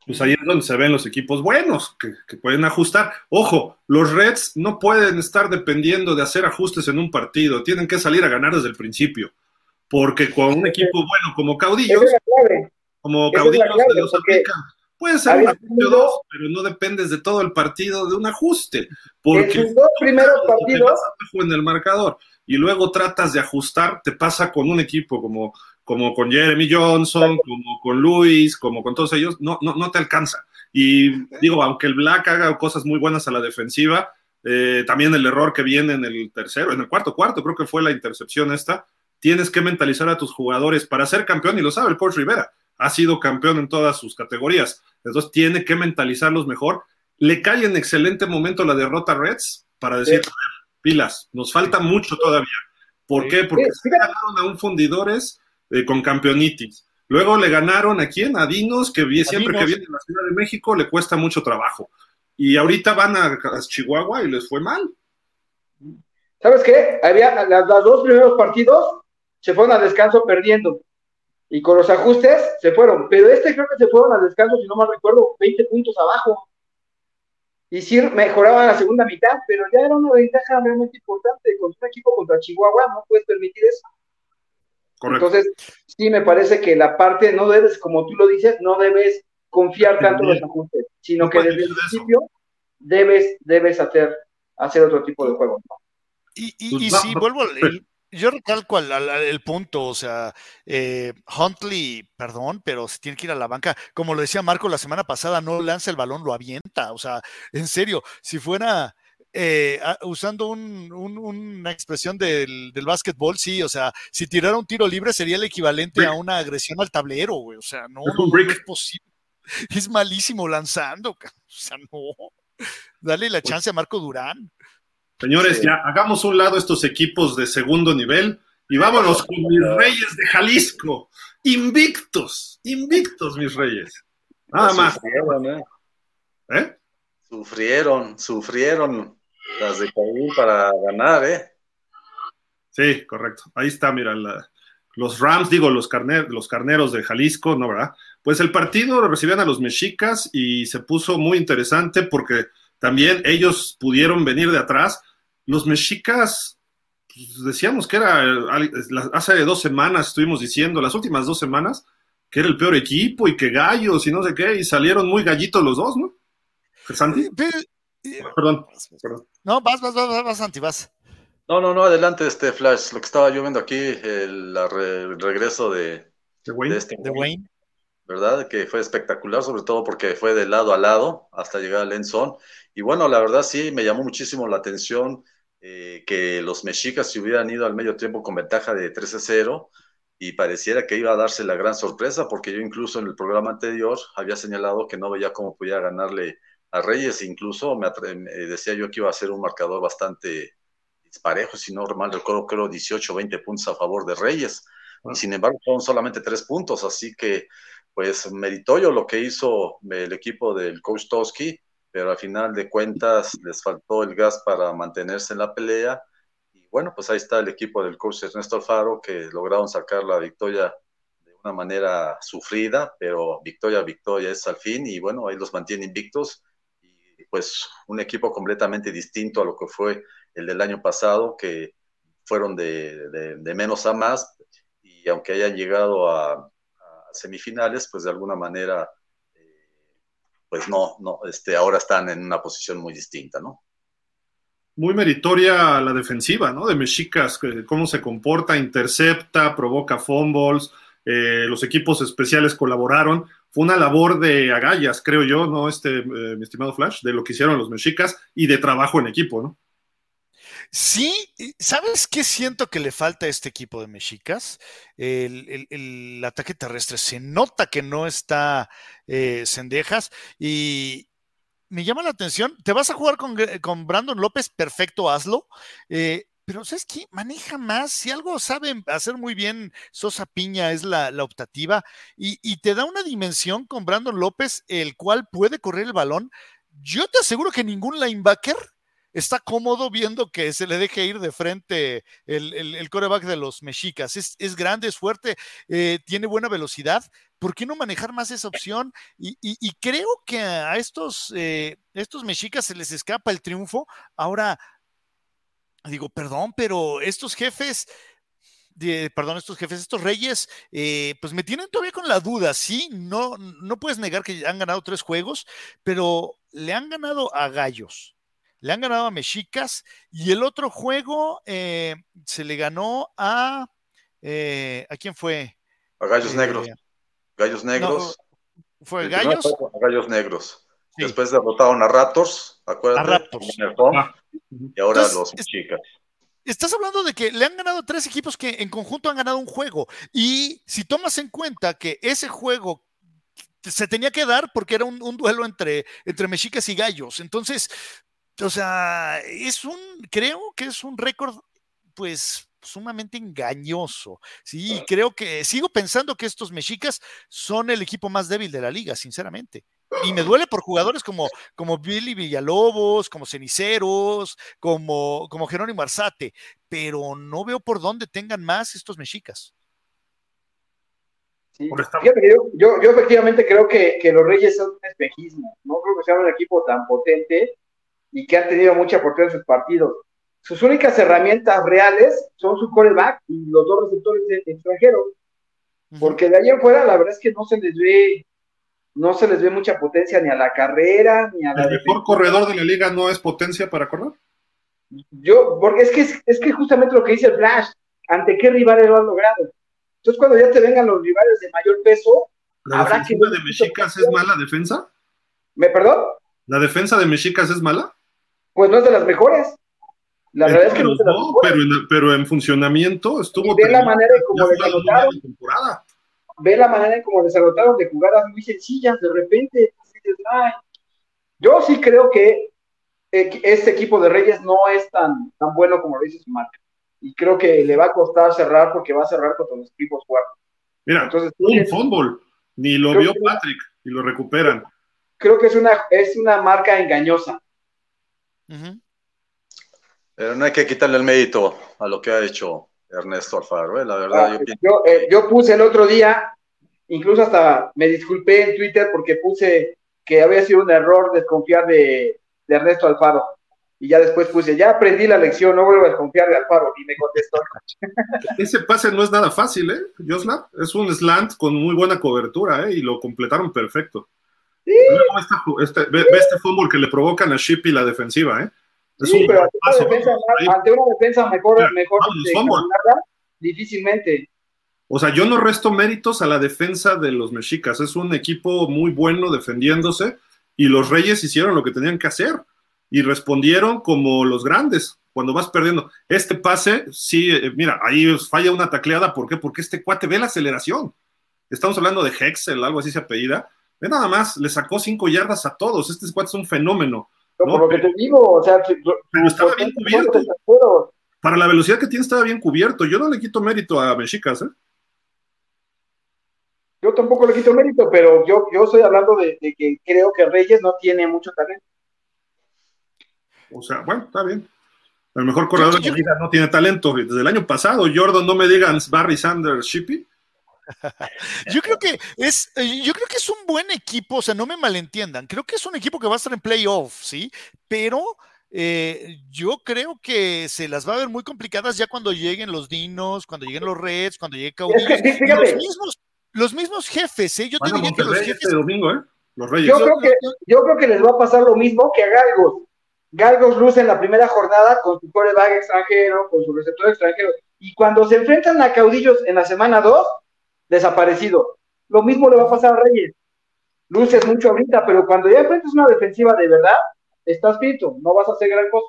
pues ahí es donde se ven los equipos buenos, que, que, pueden ajustar. Ojo, los Reds no pueden estar dependiendo de hacer ajustes en un partido, tienen que salir a ganar desde el principio, porque con un equipo bueno como Caudillos, es como Caudillos clave, se los aplican. Puede ser un ajuste o dos, pero no dependes de todo el partido de un ajuste, porque En sus dos primeros partidos, en el marcador y luego tratas de ajustar, te pasa con un equipo como, como con Jeremy Johnson, como con Luis, como con todos ellos, no, no, no te alcanza. Y digo, aunque el Black haga cosas muy buenas a la defensiva, eh, también el error que viene en el tercero, en el cuarto cuarto, creo que fue la intercepción esta, tienes que mentalizar a tus jugadores para ser campeón, y lo sabe el coach Rivera, ha sido campeón en todas sus categorías, entonces tiene que mentalizarlos mejor. Le cae en excelente momento la derrota a Reds para decir, Sí. pilas, nos falta mucho todavía. ¿Por Sí. qué? Porque Sí, se ganaron a un fundidores eh, con campeonitis. Luego le ganaron a quién? A Dinos, que siempre Dinos. que viene a la Ciudad de México le cuesta mucho trabajo. Y ahorita van a, a Chihuahua y les fue mal. ¿sabes qué? Había las dos primeros partidos se fueron a descanso perdiendo. Y con los ajustes se fueron. Pero este creo que se fueron a descanso, si no mal recuerdo, 20 puntos abajo. Y sí mejoraban la segunda mitad, pero ya era una ventaja realmente importante. Contra un equipo contra Chihuahua no puedes permitir eso. Correcto. Entonces, sí me parece que la parte no debes, como tú lo dices, no debes confiar tanto en los ajustes, sino No que desde el eso. principio debes, debes hacer, hacer otro tipo de juego. ¿no? Y, y, Pues y va- vuelvo al- yo recalco al, al- el punto, o sea, eh, Huntley, perdón, pero se tiene que ir a la banca. Como lo decía Marco la semana pasada, no lanza el balón, lo avienta. O sea, en serio, si fuera eh, usando un- un- una expresión del, del básquetbol, sí, o sea, si tirara un tiro libre sería el equivalente a una agresión al tablero, güey. O sea, no, Es no, no, es posible. Es malísimo lanzando, o sea, no. Dale la Pues chance a Marco Durán. Señores, ya hagamos un lado estos equipos de segundo nivel y vámonos con mis reyes de Jalisco. Invictos, invictos mis reyes. Nada más. Sufrieron, ¿eh? ¿Eh? Sufrieron, sufrieron las de Caín para ganar, ¿eh? Sí, correcto. Ahí está, mira, la- los Rams, digo, los, carner- los carneros de Jalisco, ¿no, verdad? Pues el partido lo recibían a los mexicas y se puso muy interesante porque también ellos pudieron venir de atrás. Los mexicas, pues, decíamos que era, hace dos semanas estuvimos diciendo, las últimas dos semanas, que era el peor equipo y que gallos y no sé qué, y salieron muy gallitos los dos, ¿no? Santi, perdón, perdón. No, vas, vas, vas, vas, vas, Santi, vas. No, no, no, adelante, este Flash. Lo que estaba yo viendo aquí, el, la re- el regreso de, ¿De Wayne? de este De Wayne. ¿Verdad? Que fue espectacular, sobre todo porque fue de lado a lado hasta llegar al end zone. Y bueno, la verdad sí, me llamó muchísimo la atención eh, que los mexicas se hubieran ido al medio tiempo con ventaja de 13-0 y pareciera que iba a darse la gran sorpresa, porque yo incluso en el programa anterior había señalado que no veía cómo podía ganarle a Reyes, incluso me me decía yo que iba a ser un marcador bastante disparejo, si no mal recuerdo, creo 18 20 puntos a favor de Reyes. Y sin embargo, fueron solamente tres puntos, así que pues meritorio lo que hizo el equipo del coach Toski, pero al final de cuentas les faltó el gas para mantenerse en la pelea. Y bueno, pues ahí está el equipo del coach Ernesto Alfaro, que lograron sacar la victoria de una manera sufrida, pero victoria, victoria es al fin, y bueno, ahí los mantiene invictos. Y pues un equipo completamente distinto a lo que fue el del año pasado, que fueron de, de, de menos a más, y aunque hayan llegado a, a semifinales, pues de alguna manera, eh, pues no, no, este, ahora están en una posición muy distinta, ¿no? Muy meritoria la defensiva, ¿no? De Mexicas, cómo se comporta, intercepta, provoca fumbles, eh, los equipos especiales colaboraron. Fue una labor de agallas, creo yo, ¿no? Este, eh, mi estimado Flash, de lo que hicieron los Mexicas y de trabajo en equipo, ¿no? Sí, y ¿sabes qué siento que le falta a este equipo de Mexicas? El, ataque terrestre. Se nota que no está eh, y me llama la atención. Te vas a jugar con, con Brandon López, perfecto, hazlo. Eh, pero ¿sabes qué? Maneja más. Si algo sabe hacer muy bien Sosa Piña es la, la optativa y, y te da una dimensión con Brandon López, el cual puede correr el balón. Yo te aseguro que ningún linebacker está cómodo viendo que se le deje ir de frente el, el, coreback de los mexicas. Es, es grande, es fuerte, eh, tiene buena velocidad. ¿Por qué no manejar más esa opción? Y, y, y creo que a estos, eh, estos mexicas se les escapa el triunfo. Ahora, digo, perdón, pero estos jefes, de, perdón, estos jefes, estos reyes, eh, pues me tienen todavía con la duda, sí, no, no puedes negar que han ganado tres juegos, pero le han ganado a Gallos, le han ganado a Mexicas y el otro juego eh, se le ganó a, eh, ¿a quién fue? A Gallos Eh, Negros. Gallos Negros. No, fue Gallos. a Gallos Negros. Sí. Después derrotaron a Raptors, acuérdate. A Raptors. Ah. y ahora Entonces, los chicas. Estás hablando de que le han ganado tres equipos que en conjunto han ganado un juego. Y si tomas en cuenta que ese juego se tenía que dar porque era un, un duelo entre, entre mexicas y gallos. Entonces, o sea, es un, creo que es un récord, pues, sumamente engañoso. Sí, creo que sigo pensando que estos mexicas son el equipo más débil de la liga, sinceramente. Y me duele por jugadores como, como Billy Villalobos, como Ceniceros, como, como Jerónimo Arzate, pero no veo por dónde tengan más estos mexicas. Sí. Por esta- Fíjate que yo, yo, yo efectivamente creo que, que los Reyes son un espejismo. No creo que sea un equipo tan potente y que han tenido mucha oportunidad en sus partidos. Sus únicas herramientas reales son su coreback y los dos receptores extranjeros. Porque de ahí en fuera, la verdad es que no se les ve, no se les ve mucha potencia ni a la carrera, ni a la ¿El mejor corredor de la liga no es potencia para correr? Yo, porque es que es, es que justamente lo que dice el Flash, ante qué rivales lo han logrado. Entonces, cuando ya te vengan los rivales de mayor peso, ¿La Habrá que- de Mexicas es mala defensa? ¿me perdón? ¿La defensa de Mexicas es mala? Pues no es de las mejores. La verdad es que no es de las No, mejores. pero en, pero en funcionamiento estuvo. Y ve la manera en cómo temporada. Ve la manera en cómo les anotaron de jugadas muy sencillas, de repente. "Ay". Yo sí creo que este equipo de Reyes no es tan, tan bueno como lo dice su marca. Y creo que le va a costar cerrar porque va a cerrar contra los equipos fuertes. Mira, Entonces, un fútbol, ni lo vio Patrick y lo recuperan. Creo que es una, es una marca engañosa. Pero no hay que quitarle el mérito a lo que ha hecho Ernesto Alfaro, ¿eh? la verdad. Ah, yo, eh, yo, puse el otro día, incluso hasta me disculpé en Twitter porque puse que había sido un error desconfiar de, de Ernesto Alfaro. Y ya después puse, ya aprendí la lección, no vuelvo a desconfiar de Alfaro. Y me contestó. Ese pase no es nada fácil, ¿eh, Joslav? Es un slant con muy buena cobertura, ¿eh? Y lo completaron perfecto. Sí. Este, ve, este fútbol que le provocan a Shippy la defensiva, ¿eh? sí, pero ante una, defensa, mejor, mejor difícilmente. O sea, yo no resto méritos a la defensa de los mexicas. Es un equipo muy bueno defendiéndose y los Reyes hicieron lo que tenían que hacer y respondieron como los grandes cuando vas perdiendo. Este pase, sí, eh, mira, ahí falla una tacleada. ¿Por qué? Porque este cuate ve la aceleración. Estamos hablando de Hexel, algo así se apellida. Ve nada más, le sacó cinco yardas a todos. Este cuate es un fenómeno. No, por lo que te digo, o sea, pero estaba bien cubierto. Para la velocidad que tiene estaba bien cubierto. Yo no le quito mérito a Mexicas, ¿eh? Yo tampoco le quito mérito, pero yo, yo estoy hablando de, que creo que Reyes no tiene mucho talento. O sea, bueno, está bien. El mejor corredor de la vida no tiene talento. Desde el año pasado, Jordan, no me digan Barry Sanders, Shippy. Yo creo que es, eh, yo creo que es un buen equipo, o sea, no me malentiendan, creo que es un equipo que va a estar en playoff, ¿sí? Pero eh, yo creo que se las va a ver muy complicadas ya cuando lleguen los Dinos, cuando lleguen los Reds, cuando lleguen Caudillos. los, mismos, los mismos jefes, ¿eh? Yo te diría que los jefes. Este domingo, ¿eh? Los Reyes. Yo creo, que, yo creo que les va a pasar lo mismo que a Galgos. Galgos luce en la primera jornada con su coreback extranjero, con su receptor extranjero. Y cuando se enfrentan a Caudillos en la semana 2, desaparecido. Lo mismo le va a pasar a Reyes. Luces mucho ahorita, pero cuando ya enfrentas una defensiva de verdad, estás frito, no vas a hacer gran cosa.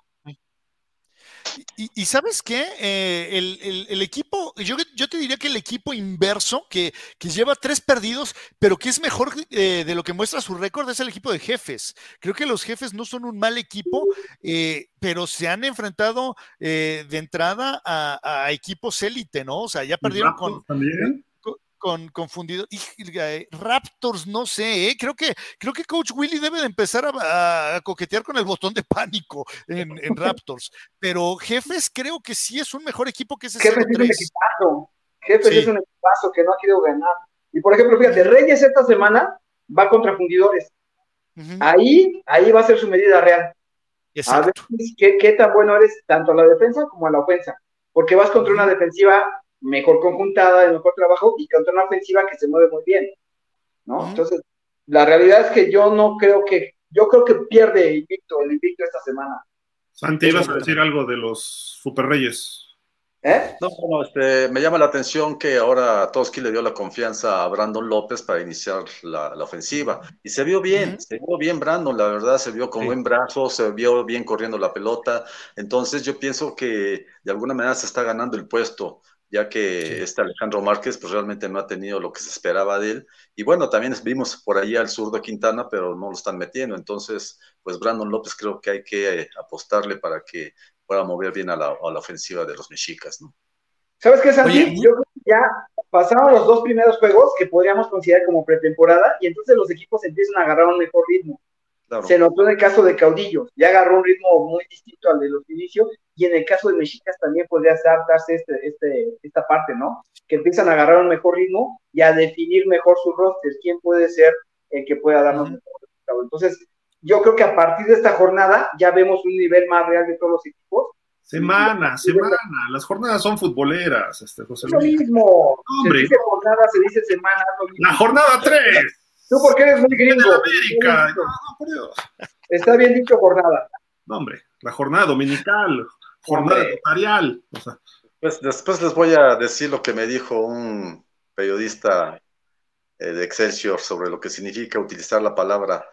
Y, sabes qué, eh, el, equipo, yo, yo, te diría que el equipo inverso, que, que lleva tres perdidos, pero que es mejor eh, de lo que muestra su récord, es el equipo de jefes. Creo que los jefes no son un mal equipo, eh, pero se han enfrentado de entrada a, equipos élite, ¿no? O sea, ya perdieron con... También con confundido. Y, Raptors, no sé, ¿eh? creo que creo que Coach Willy debe de empezar a, coquetear con el botón de pánico en, Raptors. Pero Jefes creo que sí es un mejor equipo que ese Jefes es un equipazo. Jefes es un equipazo que no ha querido ganar. Y por ejemplo, fíjate, Reyes esta semana va contra fundidores. Ahí, ahí va a ser su medida real. A ver qué, qué tan bueno eres tanto a la defensa como a la ofensa. Porque vas contra una defensiva mejor conjuntada, de mejor trabajo y contra una ofensiva que se mueve muy bien, ¿no? Entonces, la realidad es que yo no creo que, yo creo que pierde invicto, el invicto esta semana. Santi, ibas a decir algo de los Super Reyes. ¿Eh? No, no, este, me llama la atención que ahora Toski le dio la confianza a Brandon López para iniciar la, ofensiva. Y se vio bien, se vio bien Brandon, la verdad, se vio con buen brazo, se vio bien corriendo la pelota. Entonces yo pienso que de alguna manera se está ganando el puesto ya que este Alejandro Márquez pues realmente no ha tenido lo que se esperaba de él. Y bueno, también vimos por ahí al zurdo Quintana, pero no lo están metiendo. Entonces, pues Brandon López creo que hay que eh, apostarle para que pueda mover bien a la, ofensiva de los mexicas, ¿no? ¿Sabes qué, Santi? Yo creo que ya pasaron los dos primeros juegos que podríamos considerar como pretemporada y entonces los equipos empiezan a agarrar un mejor ritmo. Se notó en el caso de Caudillos, ya agarró un ritmo muy distinto al de los inicios, y en el caso de Mexicas también podría darse este, este, esta parte, ¿no? Que empiezan a agarrar un mejor ritmo y a definir mejor sus rosters, quién puede ser el que pueda darnos mejor resultado. Entonces, yo creo que a partir de esta jornada ya vemos un nivel más real de todos los equipos. Semana, semana. Las jornadas son futboleras, este José Luis. Lo mismo. Se dice jornada, se dice semana. La jornada 3. Tú porque eres muy gringo. América. Está bien dicho jornada. No, hombre, la jornada dominical, jornada notarial. pues después les voy a decir lo que me dijo un periodista eh, de Excelsior sobre lo que significa utilizar la palabra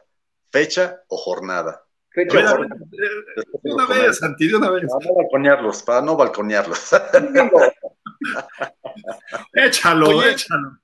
fecha o jornada. Fecha o jornada. Eh, una vez, Santi, de una vez. Para no balconearlos, para no balconearlos. échalo, échalo.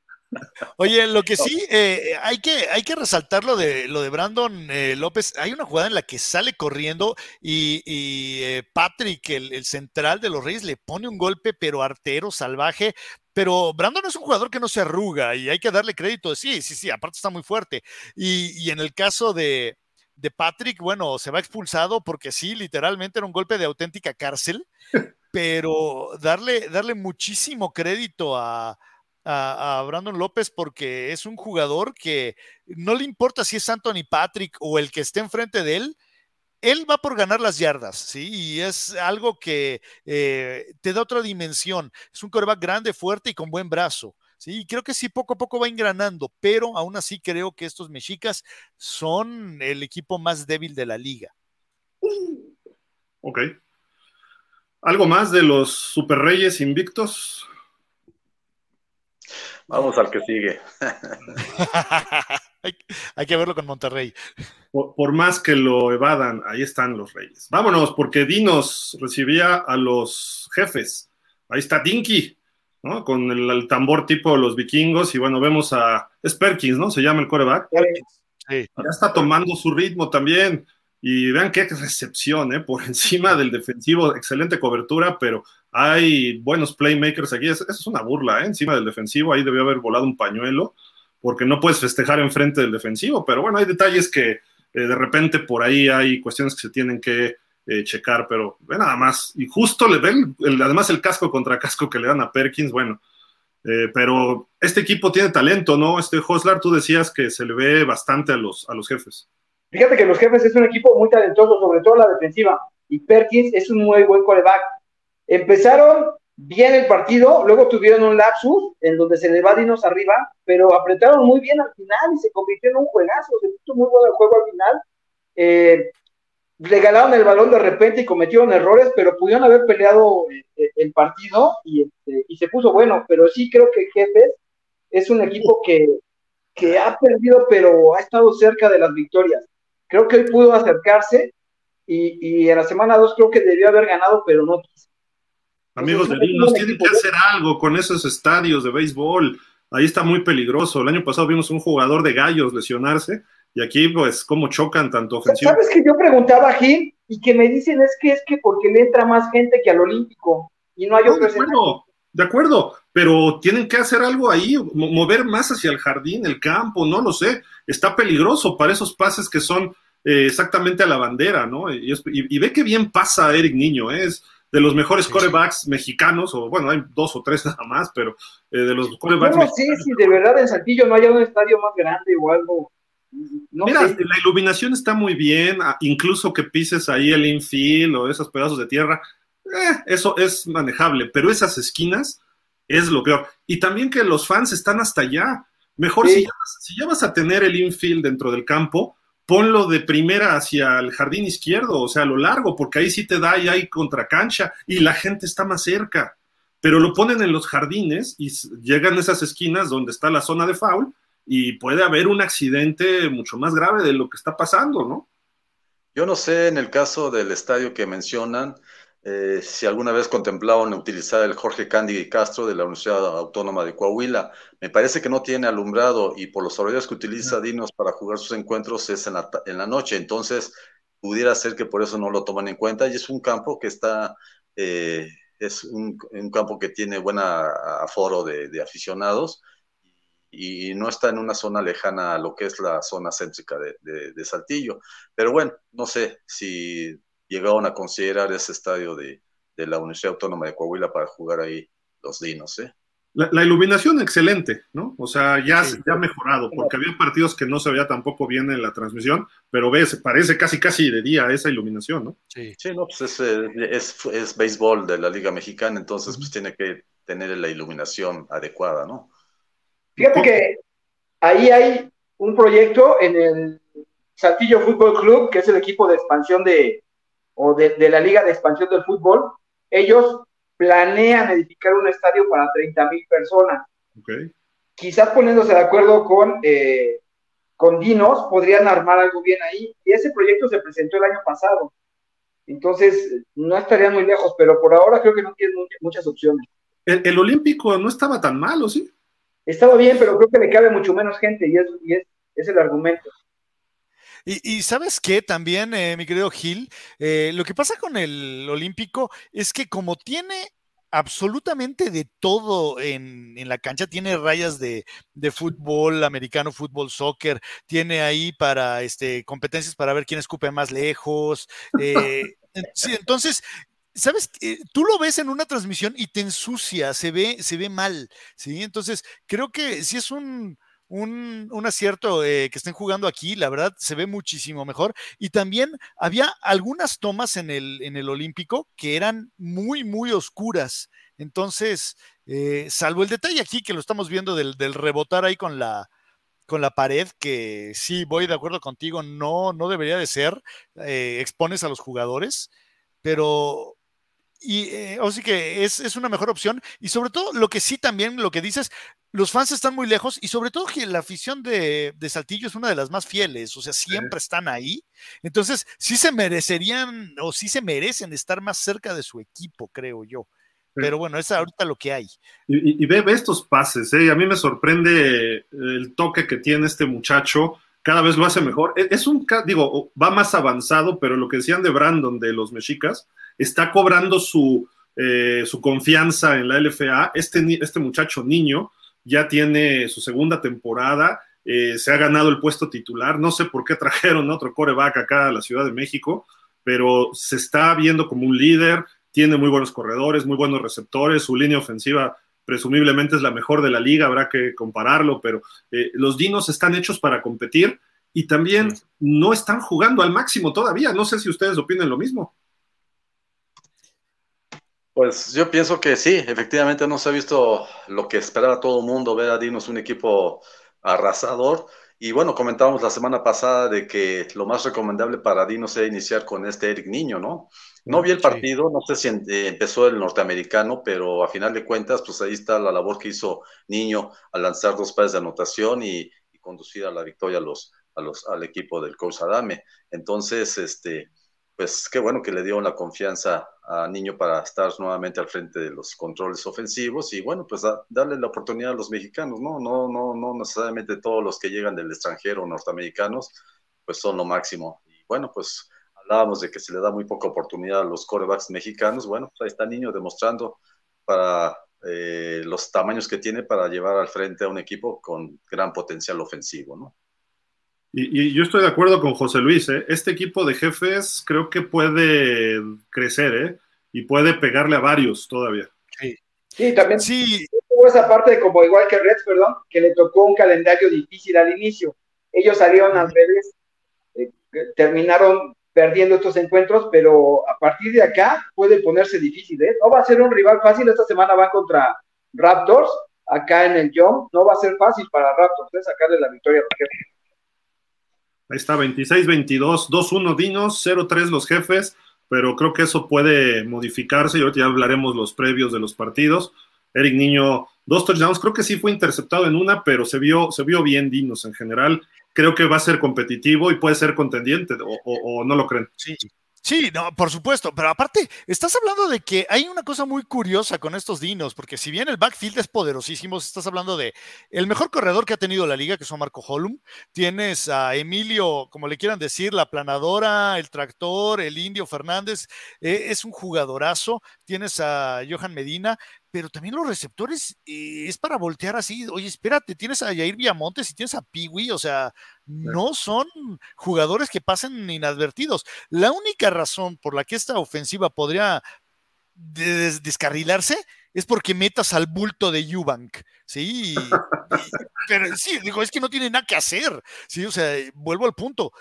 Oye, lo que sí, eh, hay, que, hay que resaltar lo de, lo de Brandon eh, López. Hay una jugada en la que sale corriendo y, eh, Patrick, el, central de los Reyes, le pone un golpe, pero artero, salvaje. Pero Brandon es un jugador que no se arruga y hay que darle crédito. Sí, sí, sí, aparte está muy fuerte. Y, y en el caso de, de Patrick, bueno, se va expulsado porque sí, literalmente era un golpe de auténtica cárcel, pero darle, darle muchísimo crédito a, a, Brandon López porque es un jugador que no le importa si es Anthony Patrick o el que esté enfrente de él, él va por ganar las yardas, ¿sí? Y es algo que eh, te da otra dimensión. Es un coreback grande, fuerte y con buen brazo. Sí, creo que sí, poco a poco va engranando, pero aún así creo que estos mexicas son el equipo más débil de la liga. Ok. ¿Algo más de los Super Reyes invictos? Vamos al que sigue. hay, que verlo con Monterrey. Por, más que lo evadan, ahí están los Reyes. Vámonos, porque Dinos recibía a los jefes. Ahí está Dinky, ¿no? Con el, tambor tipo de los vikingos. Y bueno, vemos a. Es Perkins, ¿no? Se llama el coreback. Sí. Ya está tomando su ritmo también. Y vean qué recepción, ¿eh? Por encima del defensivo, excelente cobertura, pero hay buenos playmakers aquí. Eso es una burla, ¿eh? Encima del defensivo, ahí debió haber volado un pañuelo, porque no puedes festejar enfrente del defensivo, pero bueno, hay detalles que eh, de repente por ahí hay cuestiones que se tienen que eh, checar, pero ve nada más. Y justo le ven, además el casco contra casco que le dan a Perkins, bueno. Eh, pero este equipo tiene talento, ¿no? Este Hoslar, tú decías que se le ve bastante a los, a los jefes. Fíjate que los jefes es un equipo muy talentoso, sobre todo la defensiva, y Perkins es un muy buen coreback. Empezaron bien el partido, luego tuvieron un lapsus en donde se le va Dinos arriba, pero apretaron muy bien al final y se convirtió en un juegazo, se puso muy bueno el juego al final. Eh, regalaron el balón de repente y cometieron errores, pero pudieron haber peleado eh, el partido y, este, y se puso bueno, pero sí creo que Jefes es un equipo que, que ha perdido, pero ha estado cerca de las victorias. Creo que hoy pudo acercarse y, en la semana 2 creo que debió haber ganado, pero no quiso. Amigos de Dinos, tienen que hacer algo con esos estadios de béisbol. Ahí está muy peligroso. El año pasado vimos un jugador de gallos lesionarse y aquí, pues, cómo chocan tanto ofensivo. ¿Sabes que yo preguntaba a Gil y que me dicen es que es que porque le entra más gente que al Olímpico y no hay otro de acuerdo, de acuerdo, pero tienen que hacer algo ahí, mover más hacia el jardín, el campo, no lo sé. Está peligroso para esos pases que son eh, exactamente a la bandera, ¿no? Y, ve que bien pasa Eric Niño, ¿eh? es de los mejores corebacks mexicanos, o bueno, hay dos o tres nada más, pero eh, de los corebacks no, Sí, sí, de verdad en Saltillo no haya un estadio más grande o algo. Mira, la iluminación está muy bien, incluso que pises ahí el infield o esos pedazos de tierra, eso es manejable, pero esas esquinas es lo peor. Y también que los fans están hasta allá. Mejor si, si ya vas a tener el infield dentro del campo, ponlo de primera hacia el jardín izquierdo, o sea, a lo largo, porque ahí sí te da y hay contracancha y la gente está más cerca. Pero lo ponen en los jardines y llegan esas esquinas donde está la zona de foul y puede haber un accidente mucho más grave de lo que está pasando, ¿no? Yo no sé en el caso del estadio que mencionan, eh, si alguna vez contemplaron utilizar el Jorge Candy Castro de la Universidad Autónoma de Coahuila. Me parece que no tiene alumbrado y por los horarios que utiliza Dinos para jugar sus encuentros es en la, en la noche, entonces pudiera ser que por eso no lo toman en cuenta y es un campo que está, eh, es un, campo que tiene buena aforo de, aficionados y no está en una zona lejana a lo que es la zona céntrica de, de Saltillo. Pero bueno, no sé si llegaron a considerar ese estadio de, la Universidad Autónoma de Coahuila para jugar ahí los dinos. ¿eh? La, iluminación excelente, ¿no? O sea, ya, ha mejorado, porque había partidos que no se veía tampoco bien en la transmisión, pero ves, parece casi casi de día esa iluminación, ¿no? Sí, sí no, pues es, es, béisbol de la Liga Mexicana, entonces pues tiene que tener la iluminación adecuada, ¿no? Fíjate que ahí hay un proyecto en el Saltillo Fútbol Club, que es el equipo de expansión de, o de, la Liga de Expansión del Fútbol, ellos planean edificar un estadio para 30 mil personas. Quizás poniéndose de acuerdo con, eh, con Dinos, podrían armar algo bien ahí. Y ese proyecto se presentó el año pasado. Entonces, no estaría muy lejos, pero por ahora creo que no tienen muchas opciones. El, Olímpico no estaba tan malo, ¿sí? estaba bien, pero creo que le cabe mucho menos gente y es, y es, es el argumento. Y, sabes qué, también, eh, mi querido Gil, eh, lo que pasa con el Olímpico es que como tiene absolutamente de todo en, la cancha. Tiene rayas de, fútbol americano, fútbol, soccer. Tiene ahí para este, competencias para ver quién escupe más lejos. Eh, entonces, ¿sabes? Tú lo ves en una transmisión y te ensucia, se ve, se ve mal. ¿sí? Entonces, creo que si es un un, acierto eh, que estén jugando aquí, la verdad se ve muchísimo mejor. Y también había algunas tomas en el, en el Olímpico que eran muy, muy oscuras. Entonces, eh, salvo el detalle aquí que lo estamos viendo del, rebotar ahí con la, con la pared, que sí, voy de acuerdo contigo, no, no debería de ser, eh, expones a los jugadores, pero y eh, así que es, es, una mejor opción. Y sobre todo, lo que sí también, lo que dices, los fans están muy lejos y sobre todo que la afición de, de Saltillo es una de las más fieles, o sea, siempre están ahí. Entonces, sí se merecerían o sí se merecen estar más cerca de su equipo, creo yo. Pero bueno, es ahorita lo que hay. Y, ve, estos pases, ¿eh? a mí me sorprende el toque que tiene este muchacho, cada vez lo hace mejor. E, es un, digo, va más avanzado, pero lo que decían de Brandon de los mexicas, está cobrando su, eh, su confianza en la LFA. Este, este muchacho niño ya tiene su segunda temporada, eh, se ha ganado el puesto titular. No sé por qué trajeron otro coreback acá a la Ciudad de México, pero se está viendo como un líder, tiene muy buenos corredores, muy buenos receptores, su línea ofensiva presumiblemente es la mejor de la liga, habrá que compararlo, pero eh, los Dinos están hechos para competir y también no están jugando al máximo todavía. No sé si ustedes opinen lo mismo. Pues yo pienso que sí, efectivamente no se ha visto lo que esperaba todo el mundo, ver a Dinos un equipo arrasador. Y bueno, comentábamos la semana pasada de que lo más recomendable para Dinos era iniciar con este Eric Niño, ¿no? No vi el partido, no sé si eh, empezó el norteamericano, pero a final de cuentas, pues ahí está la labor que hizo Niño al lanzar dos pares de anotación y, conducir a la victoria a los, a los, al equipo del coach Adame. Entonces, este, pues qué bueno que le dio la confianza a Niño para estar nuevamente al frente de los controles ofensivos y bueno, pues darle la oportunidad a los mexicanos, ¿no? No, no, no necesariamente todos los que llegan del extranjero norteamericanos, pues son lo máximo. Y bueno, pues hablábamos de que se le da muy poca oportunidad a los corebacks mexicanos, bueno, pues ahí está Niño demostrando para eh, los tamaños que tiene para llevar al frente a un equipo con gran potencial ofensivo, ¿no? Y, yo estoy de acuerdo con José Luis, ¿eh? este equipo de jefes creo que puede crecer ¿eh? y puede pegarle a varios todavía. Sí, sí también sí. tuvo esa parte, como igual que Reds, perdón, que le tocó un calendario difícil al inicio. Ellos salieron al revés, eh, terminaron perdiendo estos encuentros, pero a partir de acá puede ponerse difícil. ¿eh? No va a ser un rival fácil, esta semana van contra Raptors, acá en el Young, no va a ser fácil para Raptors ¿eh? sacarle la victoria a. Ahí está, 26-22, 2-1 Dinos, 0-3 los jefes, pero creo que eso puede modificarse y ahorita ya hablaremos los previos de los partidos. Eric Niño, dos touchdowns, creo que sí fue interceptado en una, pero se vio, se vio bien Dinos en general. Creo que va a ser competitivo y puede ser contendiente, o, o no lo creen. Sí, Sí, no, por supuesto, pero aparte, estás hablando de que hay una cosa muy curiosa con estos dinos, porque si bien el backfield es poderosísimo, estás hablando de el mejor corredor que ha tenido la liga, que es Marco Holum, tienes a Emilio, como le quieran decir, la planadora, el tractor, el indio Fernández, eh, es un jugadorazo, tienes a Johan Medina, pero también los receptores eh, es para voltear así, oye, espérate, tienes a Jair Viamontes y tienes a Piwi, o sea, no son jugadores que pasen inadvertidos. La única razón por la que esta ofensiva podría descarrilarse es porque metas al bulto de Eubank, ¿sí? pero sí, digo, es que no tiene nada que hacer, ¿sí? O sea, vuelvo al punto.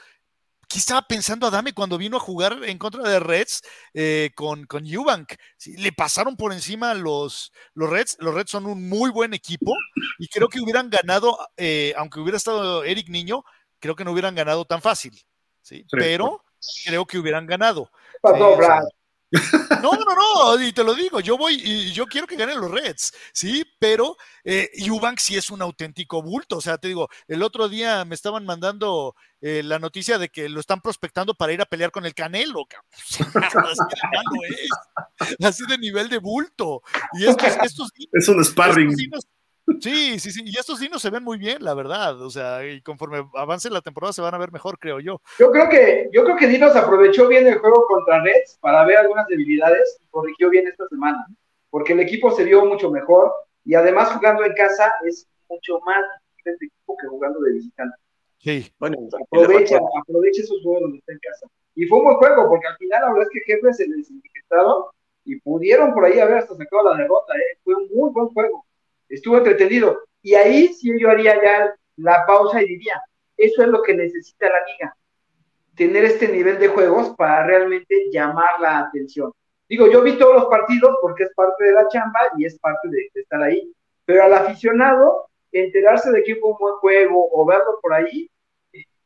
¿Qué estaba pensando Adame cuando vino a jugar en contra de Reds eh, con, con Eubank? Le pasaron por encima los, los Reds. Los Reds son un muy buen equipo y creo que hubieran ganado, eh, aunque hubiera estado Eric Niño, creo que no hubieran ganado tan fácil. ¿sí? Pero creo que hubieran ganado. No, no, no, y te lo digo, yo voy y yo quiero que ganen los Reds, sí, pero eh, Eubank sí es un auténtico bulto, o sea, te digo, el otro día me estaban mandando eh, la noticia de que lo están prospectando para ir a pelear con el Canelo, así de malo es, así de nivel de bulto. Y estos, estos es un sparring. Sí, sí, sí. Y estos dinos se ven muy bien, la verdad. O sea, y conforme avance la temporada se van a ver mejor, creo yo. Yo creo que, yo creo que Dinos aprovechó bien el juego contra Reds para ver algunas debilidades y corrigió bien esta semana. Porque el equipo se vio mucho mejor y además jugando en casa es mucho más difícil este equipo que jugando de visitante. Sí. Bueno, aprovecha, aprovecha esos juegos donde está en casa. Y fue un buen juego, porque al final la verdad es que Jefe se les y pudieron por ahí haber hasta sacado la derrota, ¿eh? Fue un muy buen juego estuvo entretenido. Y ahí sí yo haría ya la pausa y diría, eso es lo que necesita la liga, tener este nivel de juegos para realmente llamar la atención. Digo, yo vi todos los partidos porque es parte de la chamba y es parte de, estar ahí, pero al aficionado, enterarse de que fue un buen juego o verlo por ahí,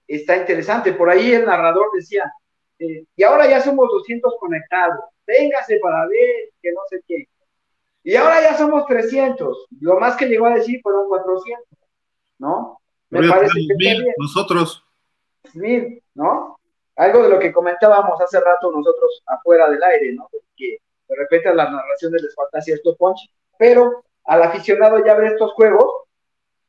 está interesante. Por ahí el narrador decía, eh, y ahora ya somos 200 conectados, véngase para ver que no sé qué. Y ahora ya somos 300. Lo más que llegó a decir fueron 400, ¿no? Me parece que mil, nosotros. Mil, ¿no? Algo de lo que comentábamos hace rato nosotros afuera del aire, ¿no? Porque de repente a las narraciones les falta cierto punch, pero al aficionado ya ver estos juegos,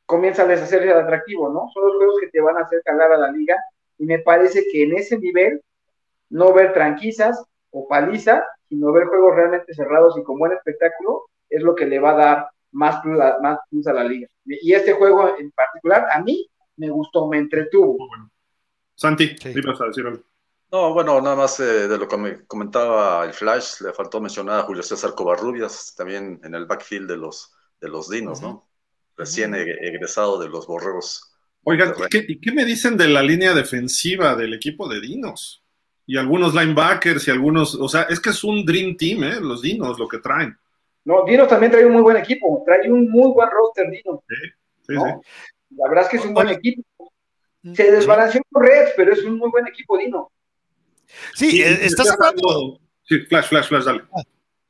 comienza a deshacerse atractivo, ¿no? Son los juegos que te van a hacer calar a la liga, y me parece que en ese nivel, no ver tranquizas o paliza, sino ver juegos realmente cerrados y con buen espectáculo, es lo que le va a dar más plus, a, más a la liga. Y este juego en particular, a mí me gustó, me entretuvo. Santi, sí. vas a decir algo? No, bueno, nada más eh, de lo que me comentaba el Flash, le faltó mencionar a Julio César Covarrubias, también en el backfield de los, de los Dinos, ¿no? Recién egresado de los Borregos. Oigan, ¿y qué me dicen de la línea defensiva del equipo de Dinos? Y algunos linebackers y algunos, o sea, es que es un dream team, ¿eh? Los Dinos, lo que traen. No, Dinos también trae un muy buen equipo, trae un muy buen roster, Dinos. Sí, sí, sí. La verdad es que es un buen equipo. Se desbalanceó con Reds, pero es un muy buen equipo, Dino. Sí, sí eh, estás hablando. Sí, flash, flash, flash, dale. Ah,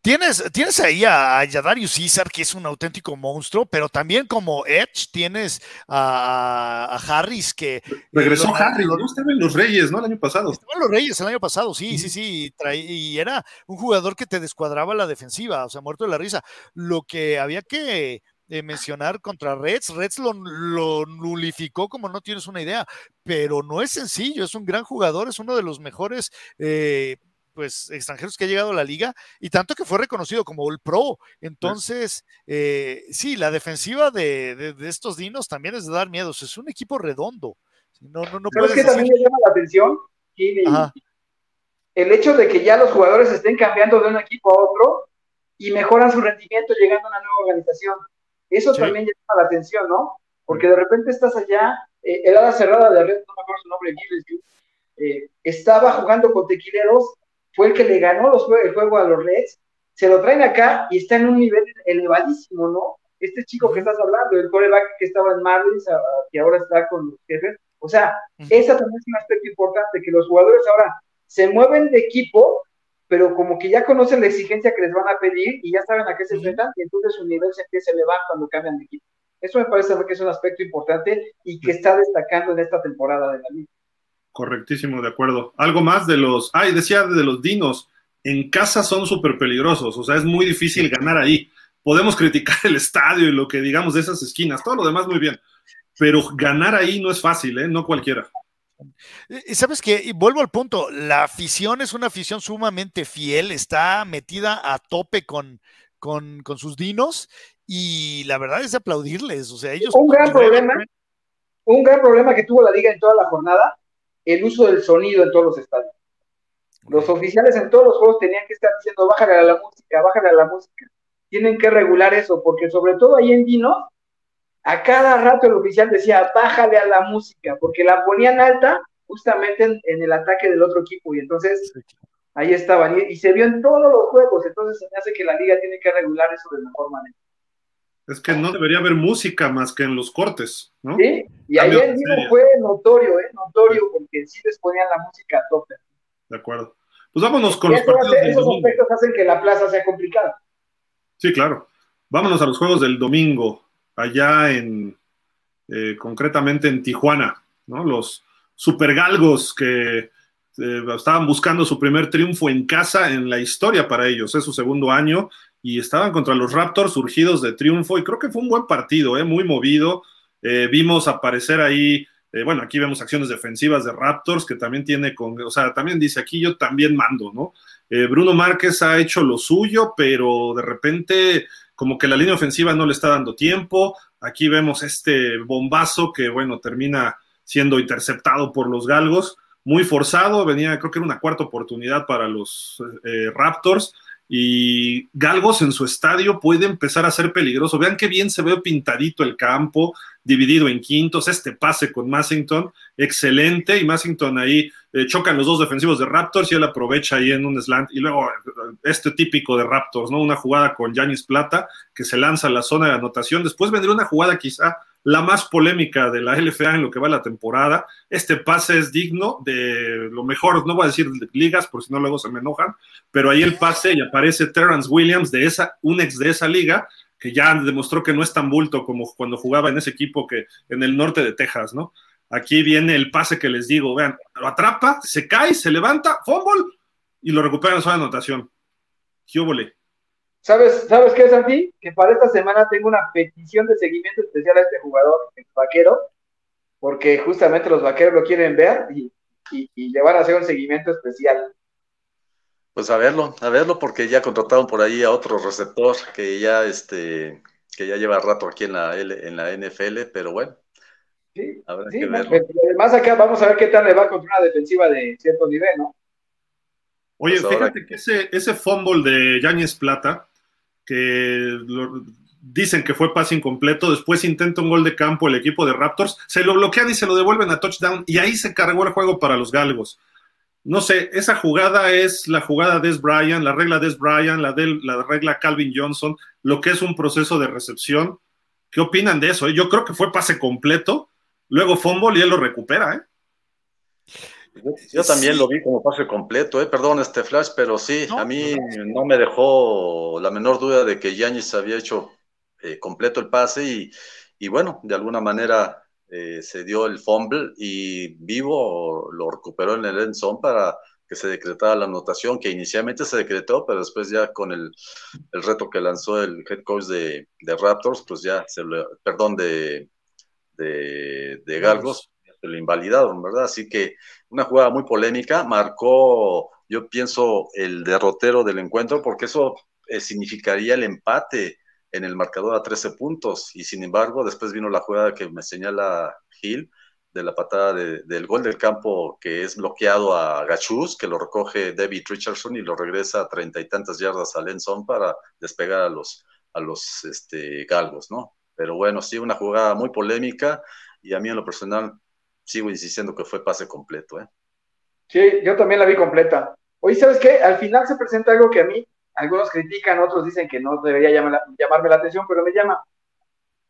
Tienes, tienes ahí a, Yadarius César, que es un auténtico monstruo, pero también como Edge tienes a, Harris, que... Regresó Harris, ¿no? Estaba en los Reyes, ¿no? El año pasado. Estaba en los Reyes el año pasado, sí, sí, sí. y era un jugador que te descuadraba la defensiva, o sea, muerto de la risa. Lo que había que eh, mencionar contra Reds, Reds lo, lo, nulificó como no tienes una idea, pero no es sencillo, es un gran jugador, es uno de los mejores eh, pues extranjeros que ha llegado a la liga y tanto que fue reconocido como el pro. Entonces, eh, sí, la defensiva de, estos dinos también es de dar miedo. Es un equipo redondo. No, no, no que también me llama la atención? El hecho de que ya los jugadores estén cambiando de un equipo a otro y mejoran su rendimiento llegando a una nueva organización. Eso también llama la atención, ¿no? Porque de repente estás allá, eh, el ala cerrada de Red, no me acuerdo su nombre, eh, estaba jugando con tequileros fue el que le ganó los, el juego a los Reds, se lo traen acá y está en un nivel elevadísimo, ¿no? Este chico que estás hablando, el coreback que estaba en Marlins, que ahora está con los jefes, o sea, esa también es un aspecto importante, que los jugadores ahora se mueven de equipo, pero como que ya conocen la exigencia que les van a pedir y ya saben a qué se enfrentan, y entonces su nivel se empieza a elevar cuando cambian de equipo. Eso me parece que es un aspecto importante y que está destacando en esta temporada de la liga. Correctísimo, de acuerdo. Algo más de los, ay, decía de los dinos, en casa son súper peligrosos, o sea, es muy difícil ganar ahí. Podemos criticar el estadio y lo que digamos de esas esquinas, todo lo demás muy bien, pero ganar ahí no es fácil, ¿eh? No cualquiera. Y sabes que, vuelvo al punto, la afición es una afición sumamente fiel, está metida a tope con, con, con sus dinos y la verdad es aplaudirles, o sea, ellos... Un gran problema, un gran problema que tuvo la liga en toda la jornada el uso del sonido en todos los estadios. Los oficiales en todos los juegos tenían que estar diciendo, bájale a la música, bájale a la música. Tienen que regular eso, porque sobre todo ahí en Vino, a cada rato el oficial decía, bájale a la música, porque la ponían alta justamente en, el ataque del otro equipo, y entonces ahí estaban, y, se vio en todos los juegos, entonces se me hace que la liga tiene que regular eso de mejor manera. Es que no debería haber música más que en los cortes, ¿no? Sí, y ahí el fue notorio, ¿eh? Notorio, porque sí les ponían la música a tope. De acuerdo. Pues vámonos con los partidos. esos aspectos hacen que la plaza sea complicada. Sí, claro. Vámonos a los juegos del domingo, allá en, eh, concretamente en Tijuana, ¿no? Los supergalgos que eh, estaban buscando su primer triunfo en casa en la historia para ellos, es su segundo año y estaban contra los Raptors surgidos de triunfo y creo que fue un buen partido, ¿eh? muy movido. Eh, vimos aparecer ahí, eh, bueno, aquí vemos acciones defensivas de Raptors que también tiene con, o sea, también dice aquí yo también mando, ¿no? Bruno Márquez ha hecho lo suyo, pero de repente como que la línea ofensiva no le está dando tiempo. Aquí vemos este bombazo que, bueno, termina siendo interceptado por los galgos, muy forzado, venía, creo que era una cuarta oportunidad para los Raptors y Galgos en su estadio puede empezar a ser peligroso. Vean qué bien se ve pintadito el campo, dividido en quintos. Este pase con Massington, excelente. Y Massington ahí eh, chocan los dos defensivos de Raptors y él aprovecha ahí en un slant. Y luego este típico de Raptors, ¿no? Una jugada con Yanis Plata que se lanza a la zona de anotación. Después vendría una jugada quizá la más polémica de la LFA en lo que va la temporada. Este pase es digno de lo mejor, no voy a decir ligas, por si no luego se me enojan, pero ahí el pase y aparece Terrence Williams, de esa, un ex de esa liga, que ya demostró que no es tan bulto como cuando jugaba en ese equipo que en el norte de Texas, ¿no? Aquí viene el pase que les digo, vean, lo atrapa, se cae, se levanta, fútbol y lo recupera en su anotación. ¿Qué ¿Sabes, ¿Sabes qué, Santi? Que para esta semana tengo una petición de seguimiento especial a este jugador, el vaquero, porque justamente los vaqueros lo quieren ver y, y, le van a hacer un seguimiento especial. Pues a verlo, a verlo, porque ya contrataron por ahí a otro receptor que ya este que ya lleva rato aquí en la en la NFL, pero bueno. Sí, habrá que verlo. Además acá vamos a ver qué tal le va contra una defensiva de cierto nivel, ¿no? Oye, pues fíjate que ese, ese fumble de Yáñez Plata, que dicen que fue pase incompleto, después intenta un gol de campo el equipo de Raptors, se lo bloquean y se lo devuelven a touchdown y ahí se cargó el juego para los galgos. No sé, esa jugada es la jugada de Bryan, la regla de Bryan, la, de, la regla Calvin Johnson, lo que es un proceso de recepción. ¿Qué opinan de eso? Yo creo que fue pase completo, luego fumble y él lo recupera, ¿eh? Yo, también lo vi como pase completo, eh, perdón, este Flash, pero sí, a mí no me dejó la menor duda de que Yanis había hecho eh, completo el pase y, y, bueno, de alguna manera eh, se dio el fumble y Vivo lo recuperó en el end zone para que se decretara la anotación, que inicialmente se decretó, pero después ya con el, el reto que lanzó el head coach de, de Raptors, pues ya se lo, perdón, de, de, de Galgos, lo invalidaron, ¿verdad? Así que una jugada muy polémica, marcó, yo pienso, el derrotero del encuentro, porque eso eh, significaría el empate en el marcador a 13 puntos, y sin embargo, después vino la jugada que me señala Gil, de la patada del gol del campo que es bloqueado a Gachus, que lo recoge David Richardson y lo regresa a treinta y tantas yardas a Lenson para despegar a los, a los este, galgos, ¿no? Pero bueno, sí, una jugada muy polémica y a mí en lo personal sigo insistiendo que fue pase completo. ¿eh? Sí, yo también la vi completa. Oye, ¿sabes qué? Al final se presenta algo que a mí, algunos critican, otros dicen que no debería llamarme la atención, pero me llama.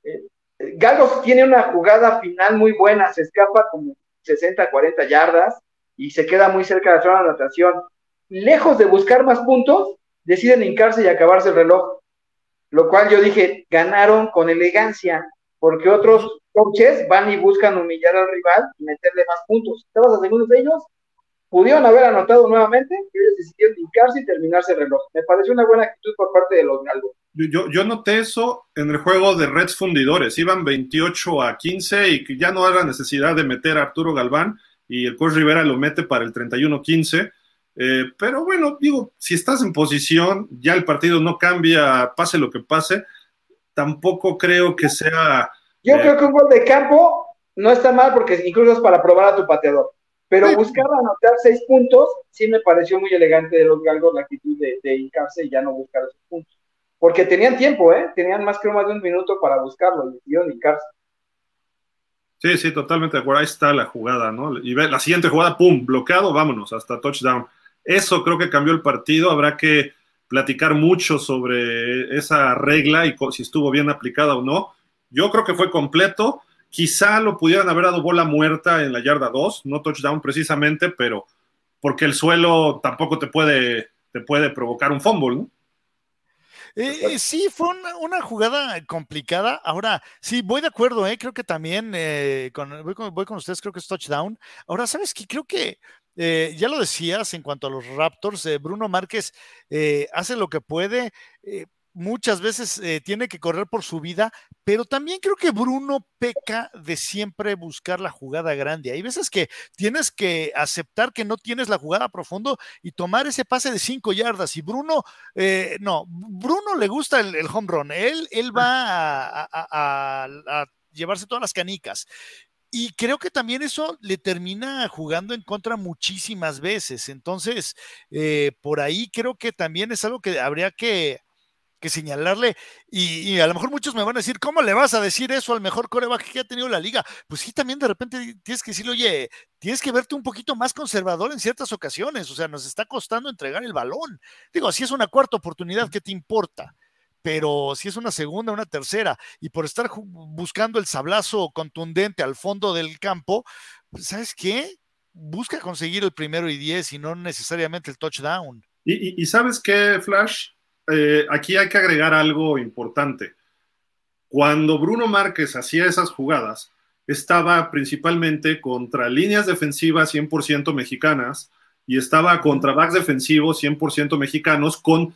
Eh, Galos tiene una jugada final muy buena, se escapa como 60, 40 yardas y se queda muy cerca de la zona de anotación. Lejos de buscar más puntos, deciden hincarse y acabarse el reloj. Lo cual yo dije, ganaron con elegancia, porque otros coaches van y buscan humillar al rival y meterle más puntos. Estabas a segundos de ellos, pudieron haber anotado nuevamente, ellos decidieron hincarse y terminarse el reloj. Me pareció una buena actitud por parte de los galgos. Yo, yo noté eso en el juego de Reds Fundidores, iban 28 a 15 y ya no era necesidad de meter a Arturo Galván y el coach Rivera lo mete para el 31-15. Eh, pero bueno, digo, si estás en posición, ya el partido no cambia, pase lo que pase, tampoco creo que sea yo creo que un gol de campo no está mal porque incluso es para probar a tu pateador. Pero buscar anotar seis puntos sí me pareció muy elegante de los galgos la actitud de, de hincarse y ya no buscar esos puntos. Porque tenían tiempo, ¿eh? Tenían más que más de un minuto para buscarlo y decidieron hincarse. Sí, sí, totalmente de acuerdo. Ahí está la jugada, ¿no? Y ve, la siguiente jugada, pum, bloqueado, vámonos, hasta touchdown. Eso creo que cambió el partido. Habrá que platicar mucho sobre esa regla y si estuvo bien aplicada o no. Yo creo que fue completo. Quizá lo pudieran haber dado bola muerta en la yarda 2, no touchdown precisamente, pero porque el suelo tampoco te puede, te puede provocar un fumble, ¿no? Eh, eh, sí, fue una, jugada complicada. Ahora, sí, voy de acuerdo, ¿eh? creo que también eh, voy, con, ustedes, creo que es touchdown. Ahora, ¿sabes qué? Creo que ya lo decías en cuanto a los Raptors, Bruno Márquez hace lo que puede muchas veces eh, tiene que correr por su vida, pero también creo que Bruno peca de siempre buscar la jugada grande. Hay veces que tienes que aceptar que no tienes la jugada profundo y tomar ese pase de cinco yardas. Y Bruno, eh, no, Bruno le gusta el, home run. Él, él va a llevarse todas las canicas. Y creo que también eso le termina jugando en contra muchísimas veces. Entonces, eh, por ahí creo que también es algo que habría que, señalarle. Y, a lo mejor muchos me van a decir, ¿cómo le vas a decir eso al mejor coreback que ha tenido la liga? Pues sí, también de repente tienes que decirle, oye, tienes que verte un poquito más conservador en ciertas ocasiones. O sea, nos está costando entregar el balón. Digo, si es una cuarta oportunidad, ¿qué te importa? pero si es una segunda, una tercera, y por estar buscando el sablazo contundente al fondo del campo, pues, ¿sabes qué? Busca conseguir el primero y diez y no necesariamente el touchdown. Y, sabes qué, Flash, eh, aquí hay que agregar algo importante. Cuando Bruno Márquez hacía esas jugadas, estaba principalmente contra líneas defensivas 100% mexicanas y estaba contra backs defensivos 100% mexicanos con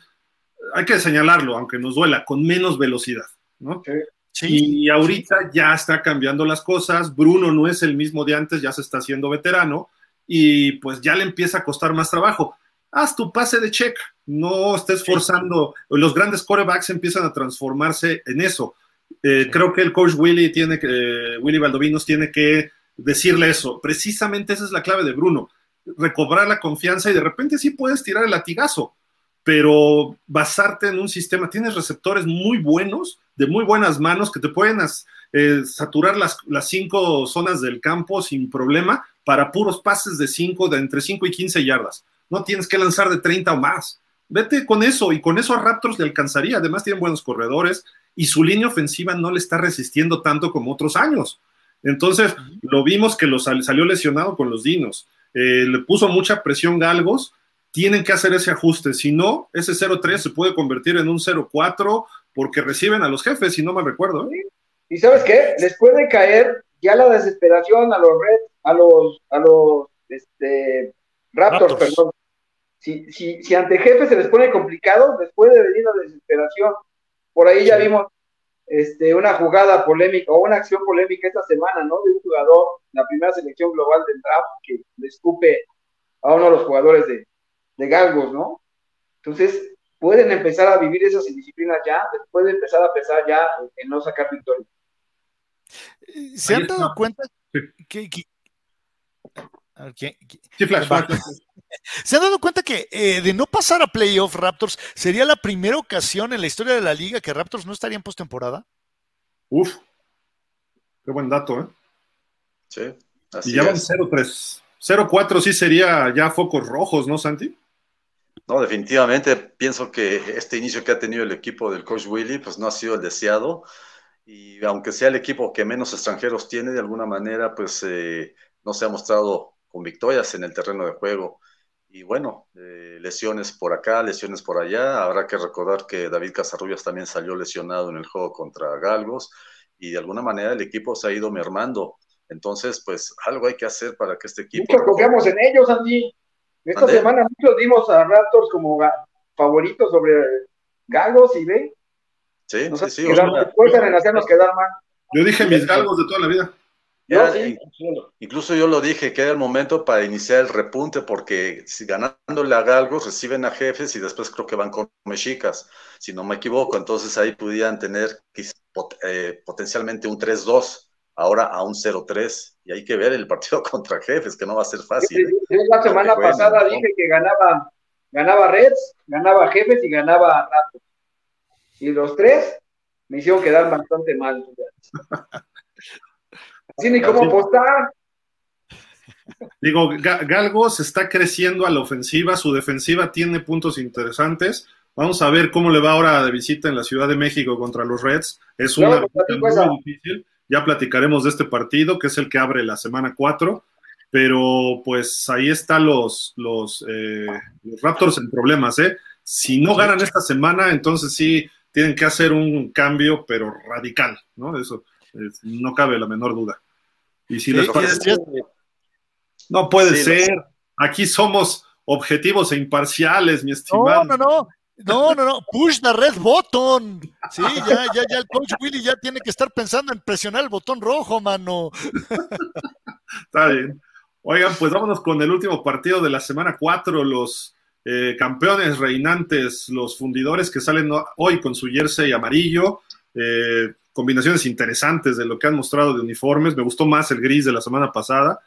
hay que señalarlo, aunque nos duela, con menos velocidad, ¿no? Sí. Y ahorita ya está cambiando las cosas, Bruno no es el mismo de antes, ya se está haciendo veterano y pues ya le empieza a costar más trabajo. Haz tu pase de check, no estés forzando, los grandes corebacks empiezan a transformarse en eso. Eh, creo que el coach Willy tiene que, Willy Valdovinos tiene que decirle eso. Precisamente esa es la clave de Bruno, recobrar la confianza y de repente sí puedes tirar el latigazo pero basarte en un sistema, tienes receptores muy buenos, de muy buenas manos, que te pueden eh, saturar las, cinco zonas del campo sin problema para puros pases de cinco, de entre 5 y 15 yardas. No tienes que lanzar de 30 o más. Vete con eso y con eso a Raptors le alcanzaría. Además tienen buenos corredores y su línea ofensiva no le está resistiendo tanto como otros años. Entonces, lo vimos que lo salió lesionado con los Dinos. Eh, le puso mucha presión Galgos tienen que hacer ese ajuste. Si no, ese 0-3 se puede convertir en un 0-4 porque reciben a los jefes, si no me recuerdo. ¿eh? Y sabes qué, les puede caer ya la desesperación a los Red, a los, a los este, Raptors, perdón. Si, si, si ante jefes se les pone complicado, les puede venir la desesperación. Por ahí ya vimos este, una jugada polémica o una acción polémica esta semana, ¿no? De un jugador, la primera selección global del draft, que le escupe a uno de los jugadores de, de galgos, ¿no? Entonces, pueden empezar a vivir esas indisciplinas ya, pueden empezar a pensar ya en no sacar victoria. ¿Se han dado cuenta que, ¿Se han dado cuenta que eh, de no pasar a playoff Raptors sería la primera ocasión en la historia de la liga que Raptors no estaría en postemporada? Uf, qué buen dato, ¿eh? Sí. Así y ya van 0-3. 0-4 sí sería ya focos rojos, ¿no, Santi? No, definitivamente pienso que este inicio que ha tenido el equipo del coach Willy, pues no ha sido el deseado. Y aunque sea el equipo que menos extranjeros tiene, de alguna manera, pues eh, no se ha mostrado con victorias en el terreno de juego. Y bueno, eh, lesiones por acá, lesiones por allá. Habrá que recordar que David Casarrubias también salió lesionado en el juego contra Galgos. Y de alguna manera el equipo se ha ido mermando. Entonces, pues algo hay que hacer para que este equipo. Mucho confiamos en ellos, Andy. Esta semana muchos dimos a Raptors como favoritos sobre Galgos y ve. Sí, sí, sí. en hacernos quedar mal. Yo dije mis galgos de toda la vida. Incluso, yo lo dije, que era el momento para iniciar el repunte, porque si ganándole a Galgos reciben a jefes y después creo que van con mexicas, si no me equivoco, entonces ahí pudieran tener eh, potencialmente un 3-2 ahora a un 0-3 y hay que ver el partido contra jefes, que no va a ser fácil. la semana pasada dije que ganaba, ganaba Reds, ganaba jefes y ganaba Raptors. Y los tres me hicieron quedar bastante mal. Así ni cómo apostar. Digo, Galgos está creciendo a la ofensiva, su defensiva tiene puntos interesantes. Vamos a ver cómo le va ahora de visita en la Ciudad de México contra los Reds. Es una pues, muy difícil. Ya platicaremos de este partido, que es el que abre la semana 4, pero pues ahí están los, los, eh, los Raptors en problemas, ¿eh? Si no ganan esta semana, entonces sí tienen que hacer un cambio, pero radical, ¿no? Eso no cabe la menor duda. Y si les parece, no puede ser. Aquí somos objetivos e imparciales, mi estimado. No, no, no. No, no, no, push the red button. Sí, ya, ya, ya el coach Willy ya tiene que estar pensando en presionar el botón rojo, mano. Está bien. Oigan, pues vámonos con el último partido de la semana 4, los eh, campeones reinantes, los fundidores que salen hoy con su jersey amarillo, eh, combinaciones interesantes de lo que han mostrado de uniformes, me gustó más el gris de la semana pasada,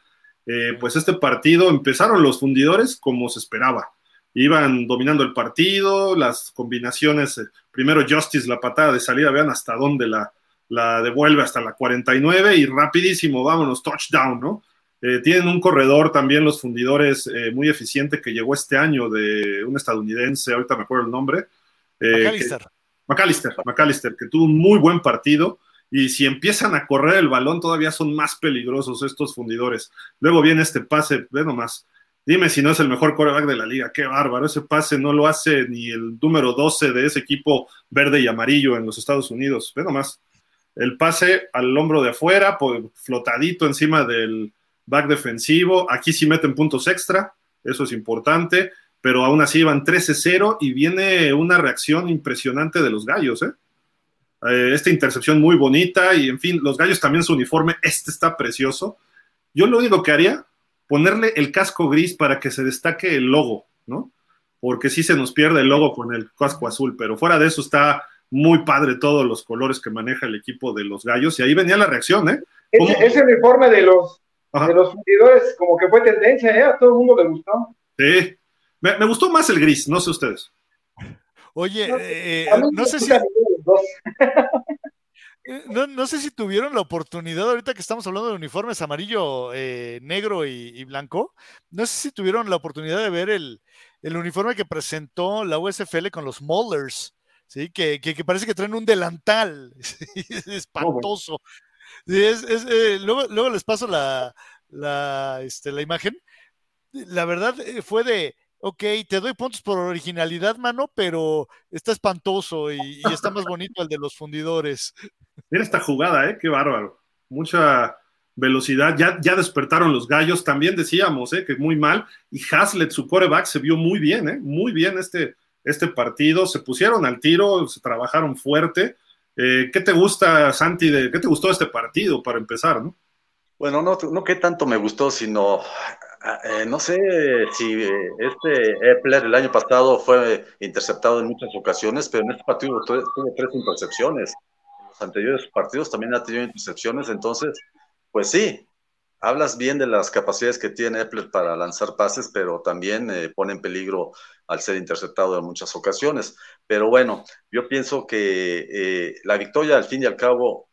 eh, pues este partido empezaron los fundidores como se esperaba, iban dominando el partido, las combinaciones, eh, primero Justice, la patada de salida, vean hasta dónde la, la devuelve, hasta la 49 y rapidísimo, vámonos, touchdown, ¿no? Eh, tienen un corredor también los fundidores eh, muy eficiente que llegó este año de un estadounidense, ahorita me acuerdo el nombre. McAllister. McAllister, McAllister, que tuvo un muy buen partido. Y si empiezan a correr el balón, todavía son más peligrosos estos fundidores. Luego viene este pase, ve nomás, Dime si no es el mejor coreback de la liga. Qué bárbaro. Ese pase no lo hace ni el número 12 de ese equipo verde y amarillo en los Estados Unidos. Ve nomás. El pase al hombro de afuera, flotadito encima del back defensivo. Aquí sí meten puntos extra. Eso es importante. Pero aún así van 13-0 y viene una reacción impresionante de los gallos. ¿eh? ¿eh? esta intercepción muy bonita y en fin, los gallos también su uniforme. Este está precioso. Yo lo único que haría ponerle el casco gris para que se destaque el logo, ¿no? Porque sí se nos pierde el logo con el casco azul, pero fuera de eso está muy padre todos los colores que maneja el equipo de los gallos y ahí venía la reacción, ¿eh? Ese, uniforme de los, de los fundidores como que fue tendencia, ¿eh? A todo el mundo le gustó. Sí, me, me gustó más el gris, no sé ustedes. Oye, no, eh, no sé si... Eh, no, no, sé si tuvieron la oportunidad, ahorita que estamos hablando de uniformes amarillo, eh, negro y, y, blanco, no sé si tuvieron la oportunidad de ver el, el uniforme que presentó la USFL con los Molders, ¿sí? Que, que, que parece que traen un delantal, es espantoso. Sí, es, es, eh, luego, luego, les paso la, la, este, la imagen. La verdad eh, fue de, ok, te doy puntos por originalidad, mano, pero está espantoso y, y, está más bonito el de los fundidores. Mira esta jugada, ¿eh? Qué bárbaro. Mucha velocidad. Ya, ya despertaron los gallos. También decíamos, ¿eh? Que muy mal. Y Hazlet, su coreback, se vio muy bien, ¿eh? Muy bien este, este partido. Se pusieron al tiro, se trabajaron fuerte. Eh, ¿Qué te gusta, Santi? De, ¿Qué te gustó este partido para empezar, no? Bueno, no, no qué tanto me gustó, sino eh, no sé si este Epler el año pasado fue interceptado en muchas ocasiones, pero en este partido tuvo tres intercepciones anteriores partidos también ha tenido intercepciones, entonces, pues sí, hablas bien de las capacidades que tiene Epler para lanzar pases, pero también eh, pone en peligro al ser interceptado en muchas ocasiones. Pero bueno, yo pienso que eh, la victoria, al fin y al cabo,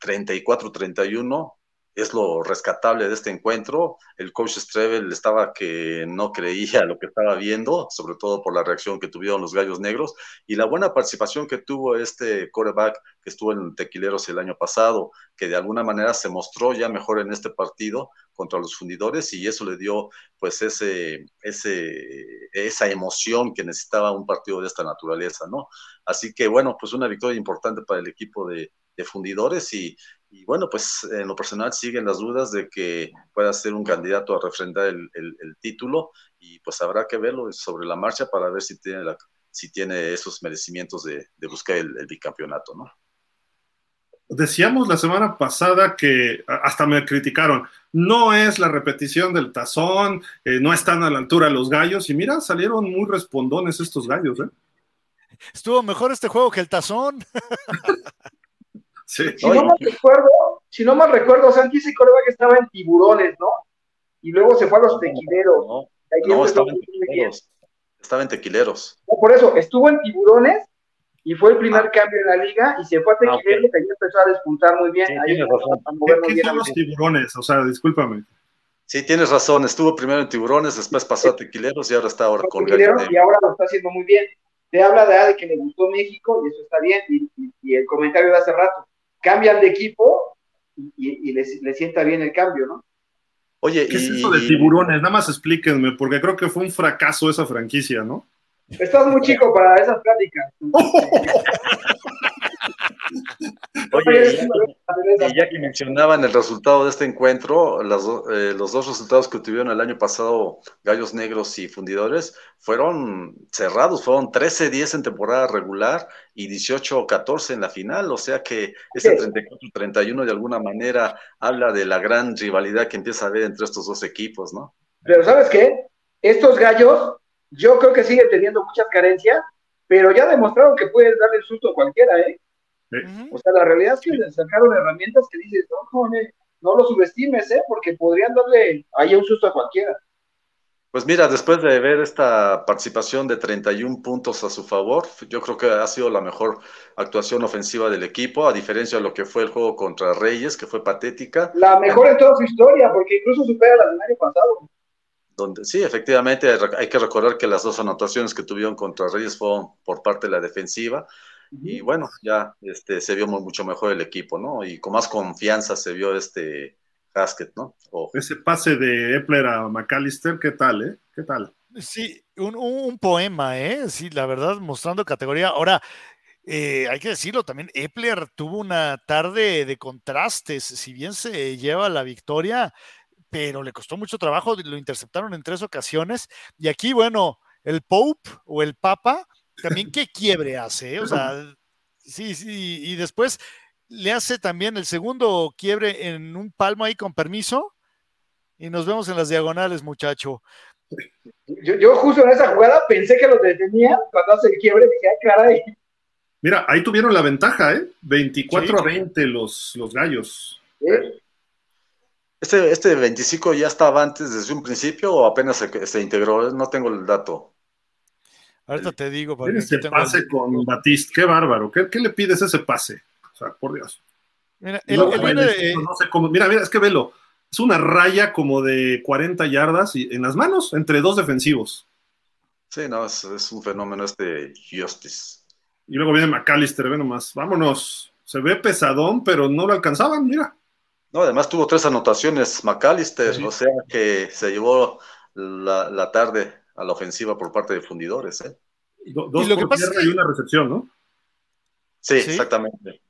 34-31, es lo rescatable de este encuentro. El coach Strebel estaba que no creía lo que estaba viendo, sobre todo por la reacción que tuvieron los gallos negros y la buena participación que tuvo este coreback que estuvo en Tequileros el año pasado, que de alguna manera se mostró ya mejor en este partido contra los fundidores y eso le dio pues ese, ese, esa emoción que necesitaba un partido de esta naturaleza, ¿no? Así que bueno, pues una victoria importante para el equipo de fundidores y, y, bueno, pues en lo personal siguen las dudas de que pueda ser un candidato a refrendar el, el, el, título y pues habrá que verlo sobre la marcha para ver si tiene, la, si tiene esos merecimientos de, de buscar el, el, bicampeonato, ¿no? Decíamos la semana pasada que hasta me criticaron, no es la repetición del tazón, eh, no están a la altura los gallos y mira, salieron muy respondones estos gallos, ¿eh? Estuvo mejor este juego que el tazón. Sí. Si, no mal recuerdo, si no mal recuerdo, Santi ese coreback estaba en tiburones, ¿no? Y luego se fue a los tequileros. No, no, no estaba, en tequileros. estaba en tequileros. No, por eso, estuvo en tiburones y fue el primer ah. cambio en la liga y se fue a tequileros ah, okay. y empezó a despuntar muy bien. Sí, Ahí tienes razón. a mover muy ¿Qué bien son los tiburones? O sea, discúlpame. Sí, tienes razón. Estuvo primero en tiburones, después pasó a tequileros y ahora está ahora con tequileros y ahora lo está haciendo muy bien. Te habla de, de que le gustó México y eso está bien. Y, y, y el comentario de hace rato cambian de equipo y, y les, les, sienta bien el cambio, ¿no? Oye, ¿qué y... es eso de tiburones? Nada más explíquenme, porque creo que fue un fracaso esa franquicia, ¿no? Estás muy chico para esas pláticas. Oye, y ya que mencionaban el resultado de este encuentro, eh, los dos resultados que tuvieron el año pasado, Gallos Negros y Fundidores, fueron cerrados, fueron 13-10 en temporada regular y 18-14 en la final, o sea que ese 34-31 de alguna manera habla de la gran rivalidad que empieza a haber entre estos dos equipos, ¿no? Pero ¿sabes qué? Estos gallos, yo creo que siguen teniendo muchas carencias, pero ya demostraron que pueden darle el susto a cualquiera, ¿eh? O sea, la realidad es que les sacaron herramientas que dices, no, no lo subestimes, ¿eh? Porque podrían darle ahí un susto a cualquiera. Pues mira, después de ver esta participación de 31 puntos a su favor, yo creo que ha sido la mejor actuación ofensiva del equipo, a diferencia de lo que fue el juego contra Reyes, que fue patética. La mejor en toda su historia, porque incluso supera la del año pasado. Donde, sí, efectivamente, hay que recordar que las dos anotaciones que tuvieron contra Reyes fueron por parte de la defensiva. Y bueno, ya este, se vio mucho mejor el equipo, ¿no? Y con más confianza se vio este, Haskett, ¿no? Ese pase de Epler a McAllister, ¿qué tal, eh? ¿Qué tal? Sí, un, poema, ¿eh? Sí, la verdad, mostrando categoría. Ahora, eh, hay que decirlo también, Epler tuvo una tarde de contrastes, si bien se lleva la victoria, pero le costó mucho trabajo, lo interceptaron en tres ocasiones, y aquí, bueno, el Pope o el Papa, también qué quiebre hace, ¿eh? o sea, sí, sí, y después le hace también el segundo quiebre en un palmo ahí con permiso. Y nos vemos en las diagonales, muchacho. Yo, justo en esa jugada pensé que los detenía cuando hace el quiebre, dije, ay, caray. Mira, ahí tuvieron la ventaja, ¿eh? 24 a 20 los, los gallos. ¿Este, ¿Este 25 ya estaba antes desde un principio o apenas se, integró? No tengo el dato. Ahorita te digo. Ese pase con Batiste, qué bárbaro. ¿Qué, ¿Qué, le pides ese pase? por Dios. Mira, mira, es que velo. Es una raya como de 40 yardas y en las manos, entre dos defensivos. Sí, no, es, un fenómeno este Justice. Y luego viene McAllister, ve nomás, vámonos. Se ve pesadón, pero no lo alcanzaban, mira. No, además tuvo tres anotaciones McAllister, o sea que se llevó la, tarde a la ofensiva por parte de fundidores. ¿eh? dos por tierra y una recepción, ¿no? sí, exactamente.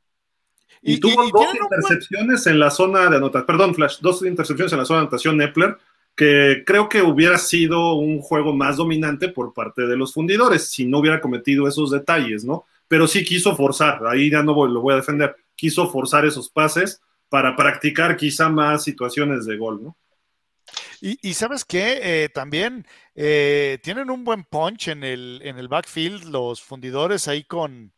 Y, tuvo dos intercepciones en la zona de anotación, perdón, Flash, dos intercepciones en la zona de anotación Epler, que creo que hubiera sido un juego más dominante por parte de los fundidores si no hubiera cometido esos detalles, ¿no? Pero sí quiso forzar, ahí ya no lo voy a defender, quiso forzar esos pases para practicar quizá más situaciones de gol, ¿no? Y, sabes qué, eh, también eh, tienen un buen punch en el, en el backfield los fundidores ahí con,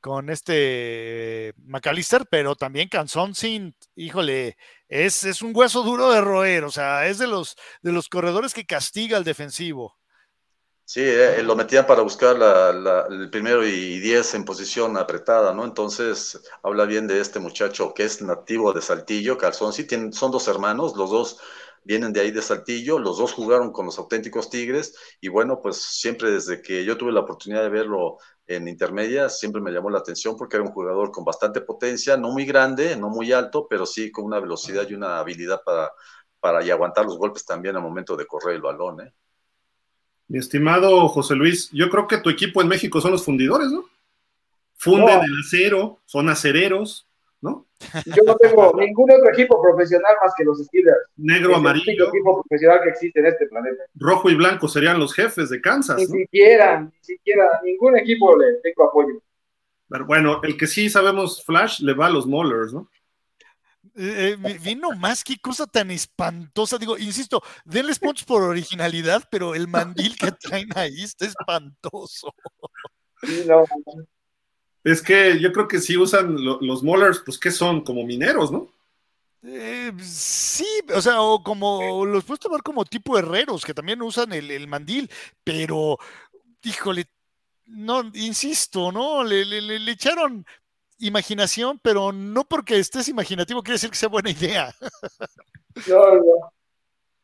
con este McAllister, pero también Canzón sin, híjole, es, es, un hueso duro de roer, o sea, es de los, de los corredores que castiga al defensivo. Sí, eh, lo metían para buscar el primero y diez en posición apretada, ¿no? Entonces, habla bien de este muchacho que es nativo de Saltillo, Calzón, sí, tienen, son dos hermanos, los dos vienen de ahí de Saltillo, los dos jugaron con los auténticos Tigres y bueno, pues siempre desde que yo tuve la oportunidad de verlo en intermedia, siempre me llamó la atención porque era un jugador con bastante potencia, no muy grande, no muy alto, pero sí con una velocidad y una habilidad para, para y aguantar los golpes también al momento de correr el balón. ¿eh? Mi estimado José Luis, yo creo que tu equipo en México son los fundidores, ¿no? Funden el acero, son acereros, ¿no? Yo no tengo ningún otro equipo profesional más que los Steelers. Negro, amarillo. El equipo profesional que existe en este planeta. Rojo y blanco serían los jefes de Kansas. Ni siquiera, ni siquiera, ningún equipo le tengo apoyo. Pero bueno, el que sí sabemos, Flash, le va a los Mollers, ¿no? Eh, eh vino más que cosa tan espantosa. Digo, insisto, denles puntos por originalidad, pero el mandil que traen ahí está espantoso. Sí, no. Es que yo creo que si usan los molars, pues ¿qué son? Como mineros, ¿no? Eh, sí, o sea, o como los puedes tomar como tipo herreros, que también usan el, mandil, pero, híjole, no, insisto, ¿no? Le, le, echaron imaginación, pero no porque estés imaginativo quiere decir que sea buena idea. No, no.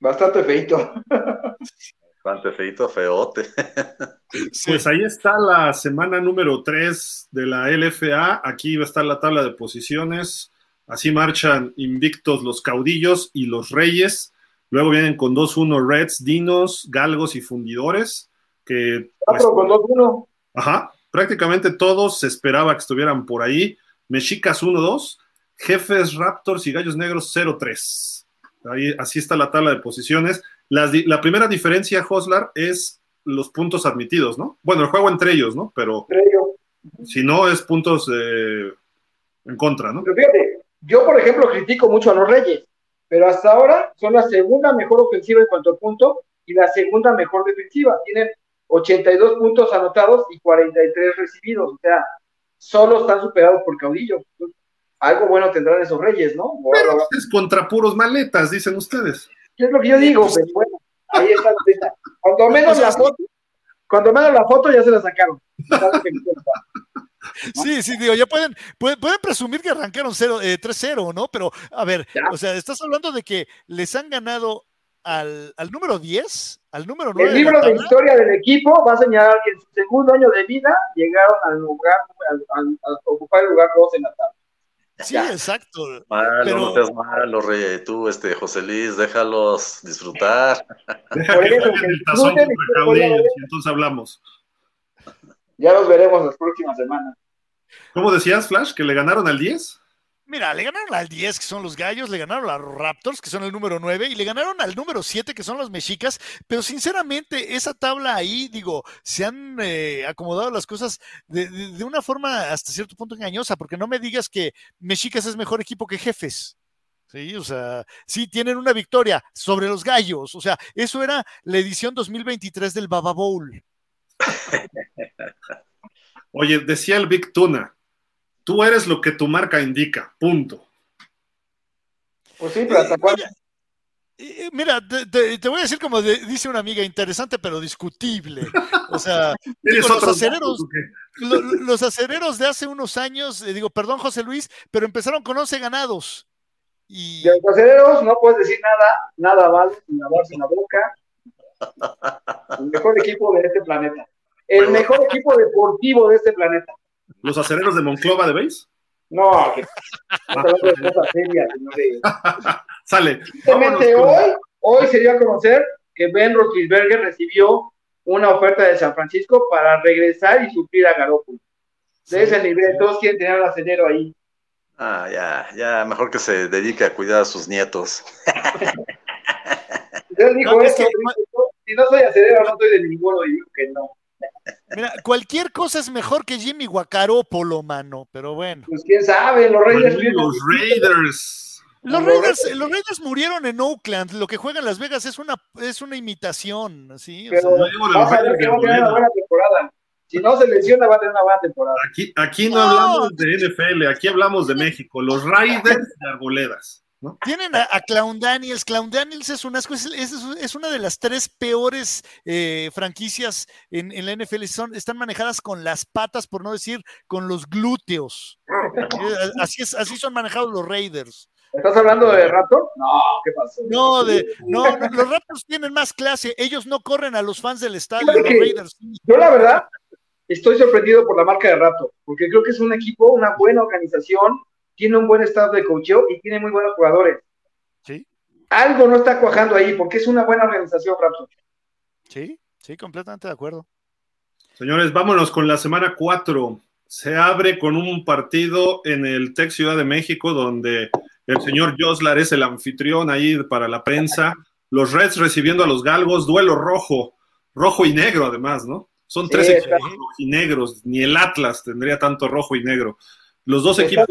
Bastante feito. Bastante feito, feote. Pues ahí está la semana número 3 de la LFA. Aquí va a estar la tabla de posiciones. Así marchan invictos los caudillos y los reyes. Luego vienen con 2-1 Reds, Dinos, Galgos y Fundidores. Que, pues, con 2-1. Ajá, prácticamente todos se esperaba que estuvieran por ahí. Mexicas 1-2, Jefes, Raptors y Gallos Negros 0-3. Ahí, así está la tabla de posiciones. La primera diferencia, Hoslar, es los puntos admitidos, ¿no? Bueno, el juego entre ellos, ¿no? Pero si no, es puntos eh, en contra, ¿no? Pero fíjate, yo, por ejemplo, critico mucho a los Reyes, pero hasta ahora son la segunda mejor ofensiva en cuanto a punto y la segunda mejor defensiva. Tienen 82 puntos anotados y 43 recibidos. O sea, solo están superados por Caudillo. Algo bueno tendrán esos Reyes, ¿no? Pero es contra puros maletas, dicen ustedes. ¿Qué es lo que yo digo? Pero bueno, ahí está la Cuando menos la foto, cuando menos la foto ya se la sacaron. Sí, sí, digo, ya pueden, pueden, presumir que arrancaron 0, 3-0, eh, ¿no? Pero, a ver, o sea, estás hablando de que les han ganado al, al número 10, al número 9. El libro de, historia del equipo va a señalar que en su segundo año de vida llegaron al lugar, al, ocupar el lugar 2 en la tabla. Sí, exacto. Malo, pero... no seas malo, Rey. Tú, este, José Luis, déjalos disfrutar. Deja que eso, el tazón entonces hablamos. Ya los veremos las próximas semanas. ¿Cómo decías, Flash? ¿Que le ganaron al 10? Mira, le ganaron al 10, que son los gallos, le ganaron a los Raptors, que son el número 9, y le ganaron al número 7, que son los mexicas, pero sinceramente esa tabla ahí, digo, se han eh, acomodado las cosas de, de, una forma hasta cierto punto engañosa, porque no me digas que mexicas es mejor equipo que jefes. Sí, o sea, sí tienen una victoria sobre los gallos, o sea, eso era la edición 2023 del Baba Bowl. Oye, decía el Big Tuna, tú eres lo que tu marca indica, punto. Pues sí, pero hasta cuándo. Mira, te, voy a decir como dice una amiga, interesante pero discutible. O sea, los, acereros, los, acereros de hace unos años, eh, digo, perdón José Luis, pero empezaron con 11 ganados. Y... De los acereros no puedes decir nada, nada vale, sin lavarse la boca. El mejor equipo de este planeta el mejor equipo deportivo de este planeta. ¿Los acereros de Monclova de? No, que de cosas serias, señores. Sale. Simplemente hoy, hoy se dio a conocer que Ben Roethlisberger recibió una oferta de San Francisco para regresar y suplir a Garoppolo. De ese nivel, todos quieren tener al acelero ahí. Ah, ya, ya, mejor que se dedique a cuidar a sus nietos. Entonces dijo eso, si no soy acelero, no soy de ninguno, y digo que no. Mira, cualquier cosa es mejor que Jimmy Guacarópolo, mano, pero bueno. Pues quién sabe, los Raiders. Los Raiders. Los Raiders, los Raiders murieron en Oakland. Lo que juega en Las Vegas es una, es una imitación. ¿sí? Pero o sea, a ver que va a tener una buena temporada. Si no se lesiona, va a tener una buena temporada. Aquí, aquí no, hablamos de NFL, aquí hablamos de México. Los Raiders de Arboledas. Tienen a, Clown Daniels. Clown Daniels es una, es, una de las tres peores eh, franquicias en, la NFL. Son, están manejadas con las patas, por no decir con los glúteos. Eh, así, es, así son manejados los Raiders. ¿Estás hablando de Raptors? No, ¿qué pasó? No, de, no, los Raptors tienen más clase. Ellos no corren a los fans del estadio. Los Raiders. Yo, la verdad, estoy sorprendido por la marca de Raptors, porque creo que es un equipo, una buena organización tiene un buen estado de coaching y tiene muy buenos jugadores. Sí. Algo no está cuajando ahí porque es una buena organización, Raptor. Sí, sí, completamente de acuerdo. Señores, vámonos con la semana 4. Se abre con un partido en el Tech Ciudad de México donde el señor Joslar es el anfitrión ahí para la prensa. Los Reds recibiendo a los Galgos, duelo rojo, rojo y negro además, ¿no? Son tres equipos y negros, ni el Atlas tendría tanto rojo y negro. Los dos equipos.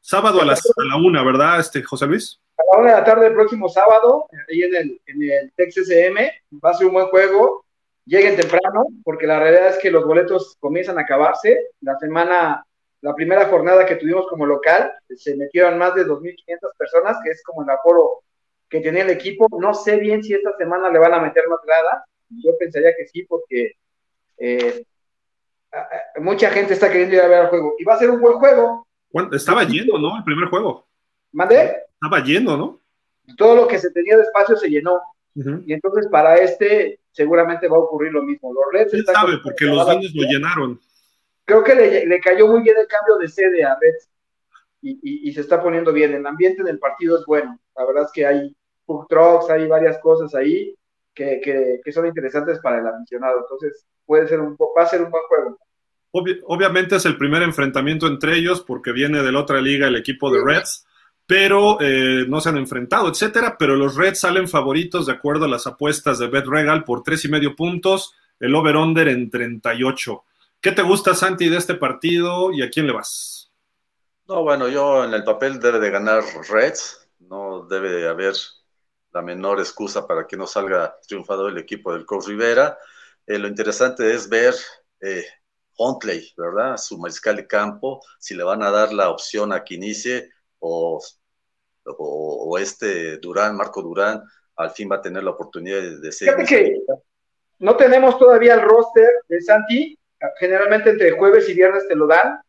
Sábado a, las, a la una, ¿verdad, este, José Luis? A la una de la tarde el próximo sábado, ahí en el, en el Texas M, va a ser un buen juego. Lleguen temprano, porque la realidad es que los boletos comienzan a acabarse. La semana, la primera jornada que tuvimos como local, se metieron más de 2.500 personas, que es como el aforo que tenía el equipo. No sé bien si esta semana le van a meter más grada. Yo pensaría que sí, porque eh, mucha gente está queriendo ir a ver el juego. Y va a ser un buen juego. estaba lleno, ¿no? El primer juego. ¿Mande? Estaba lleno, ¿no? Todo lo que se tenía de espacio se llenó. Y entonces para este seguramente va a ocurrir lo mismo. Los Reds ¿Quién sabe? Porque los niños lo llenaron. Creo que le, cayó muy bien el cambio de sede a Reds. Y, se está poniendo bien. El ambiente del partido es bueno. La verdad es que hay food trucks, hay varias cosas ahí que, que, que son interesantes para el aficionado. Entonces puede ser un, va a ser un buen juego. obviamente es el primer enfrentamiento entre ellos porque viene de la otra liga el equipo de Reds, pero eh, no se han enfrentado, etcétera. Pero los Reds salen favoritos de acuerdo a las apuestas de Bet Regal por tres y medio puntos, el over-under en 38. ¿Qué te gusta, Santi, de este partido y a quién le vas? No, bueno, yo en el papel debe de ganar Reds, no debe de haber la menor excusa para que no salga triunfador el equipo del Coach Rivera. Eh, lo interesante es ver eh, Huntley, ¿verdad? Su mariscal de campo, si le van a dar la opción a que inicie o, o, este Durán, Marco Durán, al fin va a tener la oportunidad de, ser. Fíjate que no tenemos todavía el roster de Santi, generalmente entre jueves y viernes te lo dan,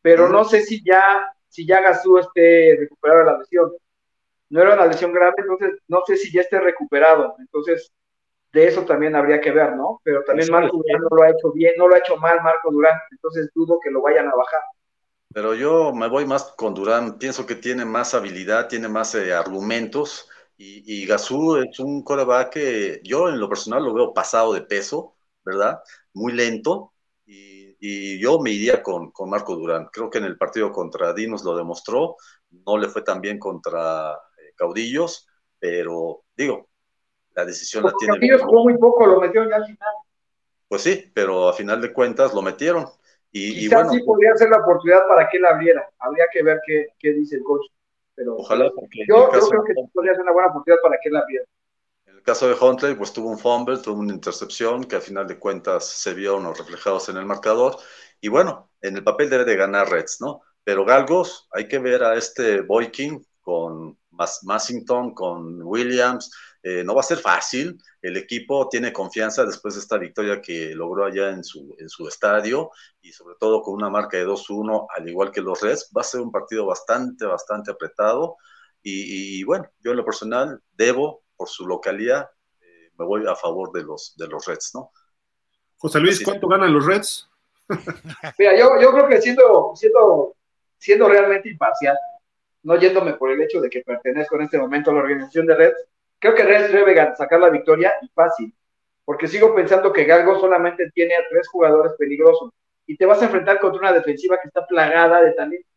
pero no sé si ya, si ya Gasú esté recuperado de la lesión. No era una lesión grave, entonces no sé si ya esté recuperado. Entonces, de eso también habría que ver, ¿no? Pero también Marco Durán no lo ha hecho bien, no lo ha hecho mal Marco Durán, entonces dudo que lo vayan a bajar. Pero yo me voy más con Durán, pienso que tiene más habilidad, tiene más eh, argumentos, y, y Gazú es un coreback que yo en lo personal lo veo pasado de peso, ¿verdad? Muy lento, y, y yo me iría con, con, Marco Durán. Creo que en el partido contra Dinos lo demostró, no le fue tan bien contra eh, Caudillos, pero digo, la decisión la tiene. Jugó muy poco, lo metieron ya al final. Pues sí, pero a final de cuentas lo metieron. Y, Quizás y bueno, sí podría ser la oportunidad para que él abriera. Habría que ver qué, qué dice el coach. Pero Ojalá, yo, yo creo que podría ser una buena oportunidad para que él abriera. En el caso de Huntley, pues tuvo un fumble, tuvo una intercepción que a final de cuentas se vieron reflejados en el marcador. Y bueno, en el papel debe de ganar Reds, ¿no? Pero Galgos, hay que ver a este Boykin con Massington, con Williams, eh, no va a ser fácil. El equipo tiene confianza después de esta victoria que logró allá en su, en su estadio y sobre todo con una marca de 2-1, al igual que los Reds. Va a ser un partido bastante, bastante apretado. Y, y bueno, yo en lo personal debo, por su localidad, eh, me voy a favor de los, de los Reds, ¿no? José Luis, Así ¿cuánto ganan los Reds? Mira, yo, yo creo que siendo, siendo, siendo realmente imparcial, no yéndome por el hecho de que pertenezco en este momento a la organización de Reds, Creo que Reds debe sacar la victoria y fácil, porque sigo pensando que Galgo solamente tiene a tres jugadores peligrosos y te vas a enfrentar contra una defensiva que está plagada de talento.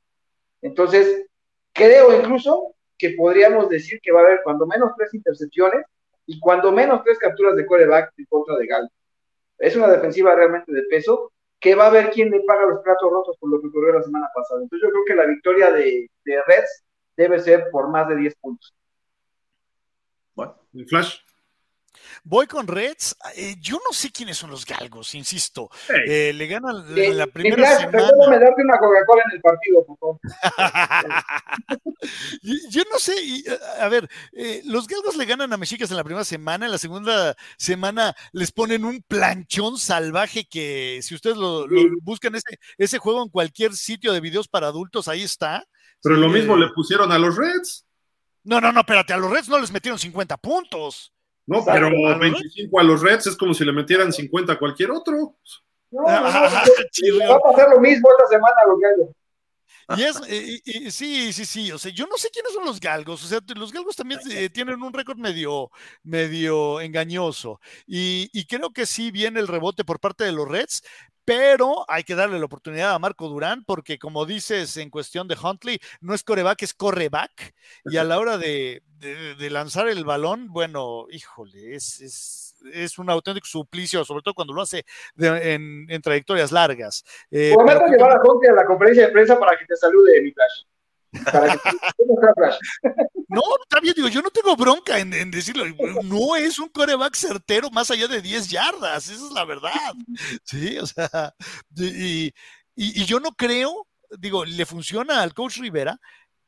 Entonces, creo incluso que podríamos decir que va a haber cuando menos tres intercepciones y cuando menos tres capturas de coreback en contra de Galgo. Es una defensiva realmente de peso que va a ver quién le paga los platos rotos por lo que ocurrió la semana pasada. Entonces yo creo que la victoria de, Reds debe ser por más de 10 puntos. Bueno, el Flash. Voy con Reds. Eh, yo no sé quiénes son los galgos, insisto. Eh, le ganan eh, la primera Flash, semana. Me darte una Coca-Cola en el partido, por favor. yo no sé. a ver, eh, los galgos le ganan a Mexicas en la primera semana. En la segunda semana les ponen un planchón salvaje que, si ustedes lo, lo buscan, ese, ese juego en cualquier sitio de videos para adultos, ahí está. Pero lo mismo le pusieron a los Reds. No, no, no, espérate, a los Reds no les metieron 50 puntos. No, pero a 25 a los Reds es como si le metieran 50 a cualquier otro. No, no, no, va a pasar lo mismo esta semana los galgos. Y es, y, y, sí, sí, sí, o sea, yo no sé quiénes son los galgos, o sea, los galgos también eh, tienen un récord medio, medio engañoso, y, y, creo que sí viene el rebote por parte de los Reds, pero hay que darle la oportunidad a Marco Durán porque como dices en cuestión de Huntley, no es coreback, es correback y a la hora de, de, de lanzar el balón, bueno, híjole, es, es, es, un auténtico suplicio, sobre todo cuando lo hace de, en, en, trayectorias largas. Eh, Prometo pero, llevar a Huntley a la conferencia de prensa para que te salude, mi flash. no, también digo, yo no tengo bronca en, en, decirlo. No es un coreback certero más allá de 10 yardas, esa es la verdad. Sí, o sea, y, y, y yo no creo, digo, le funciona al coach Rivera,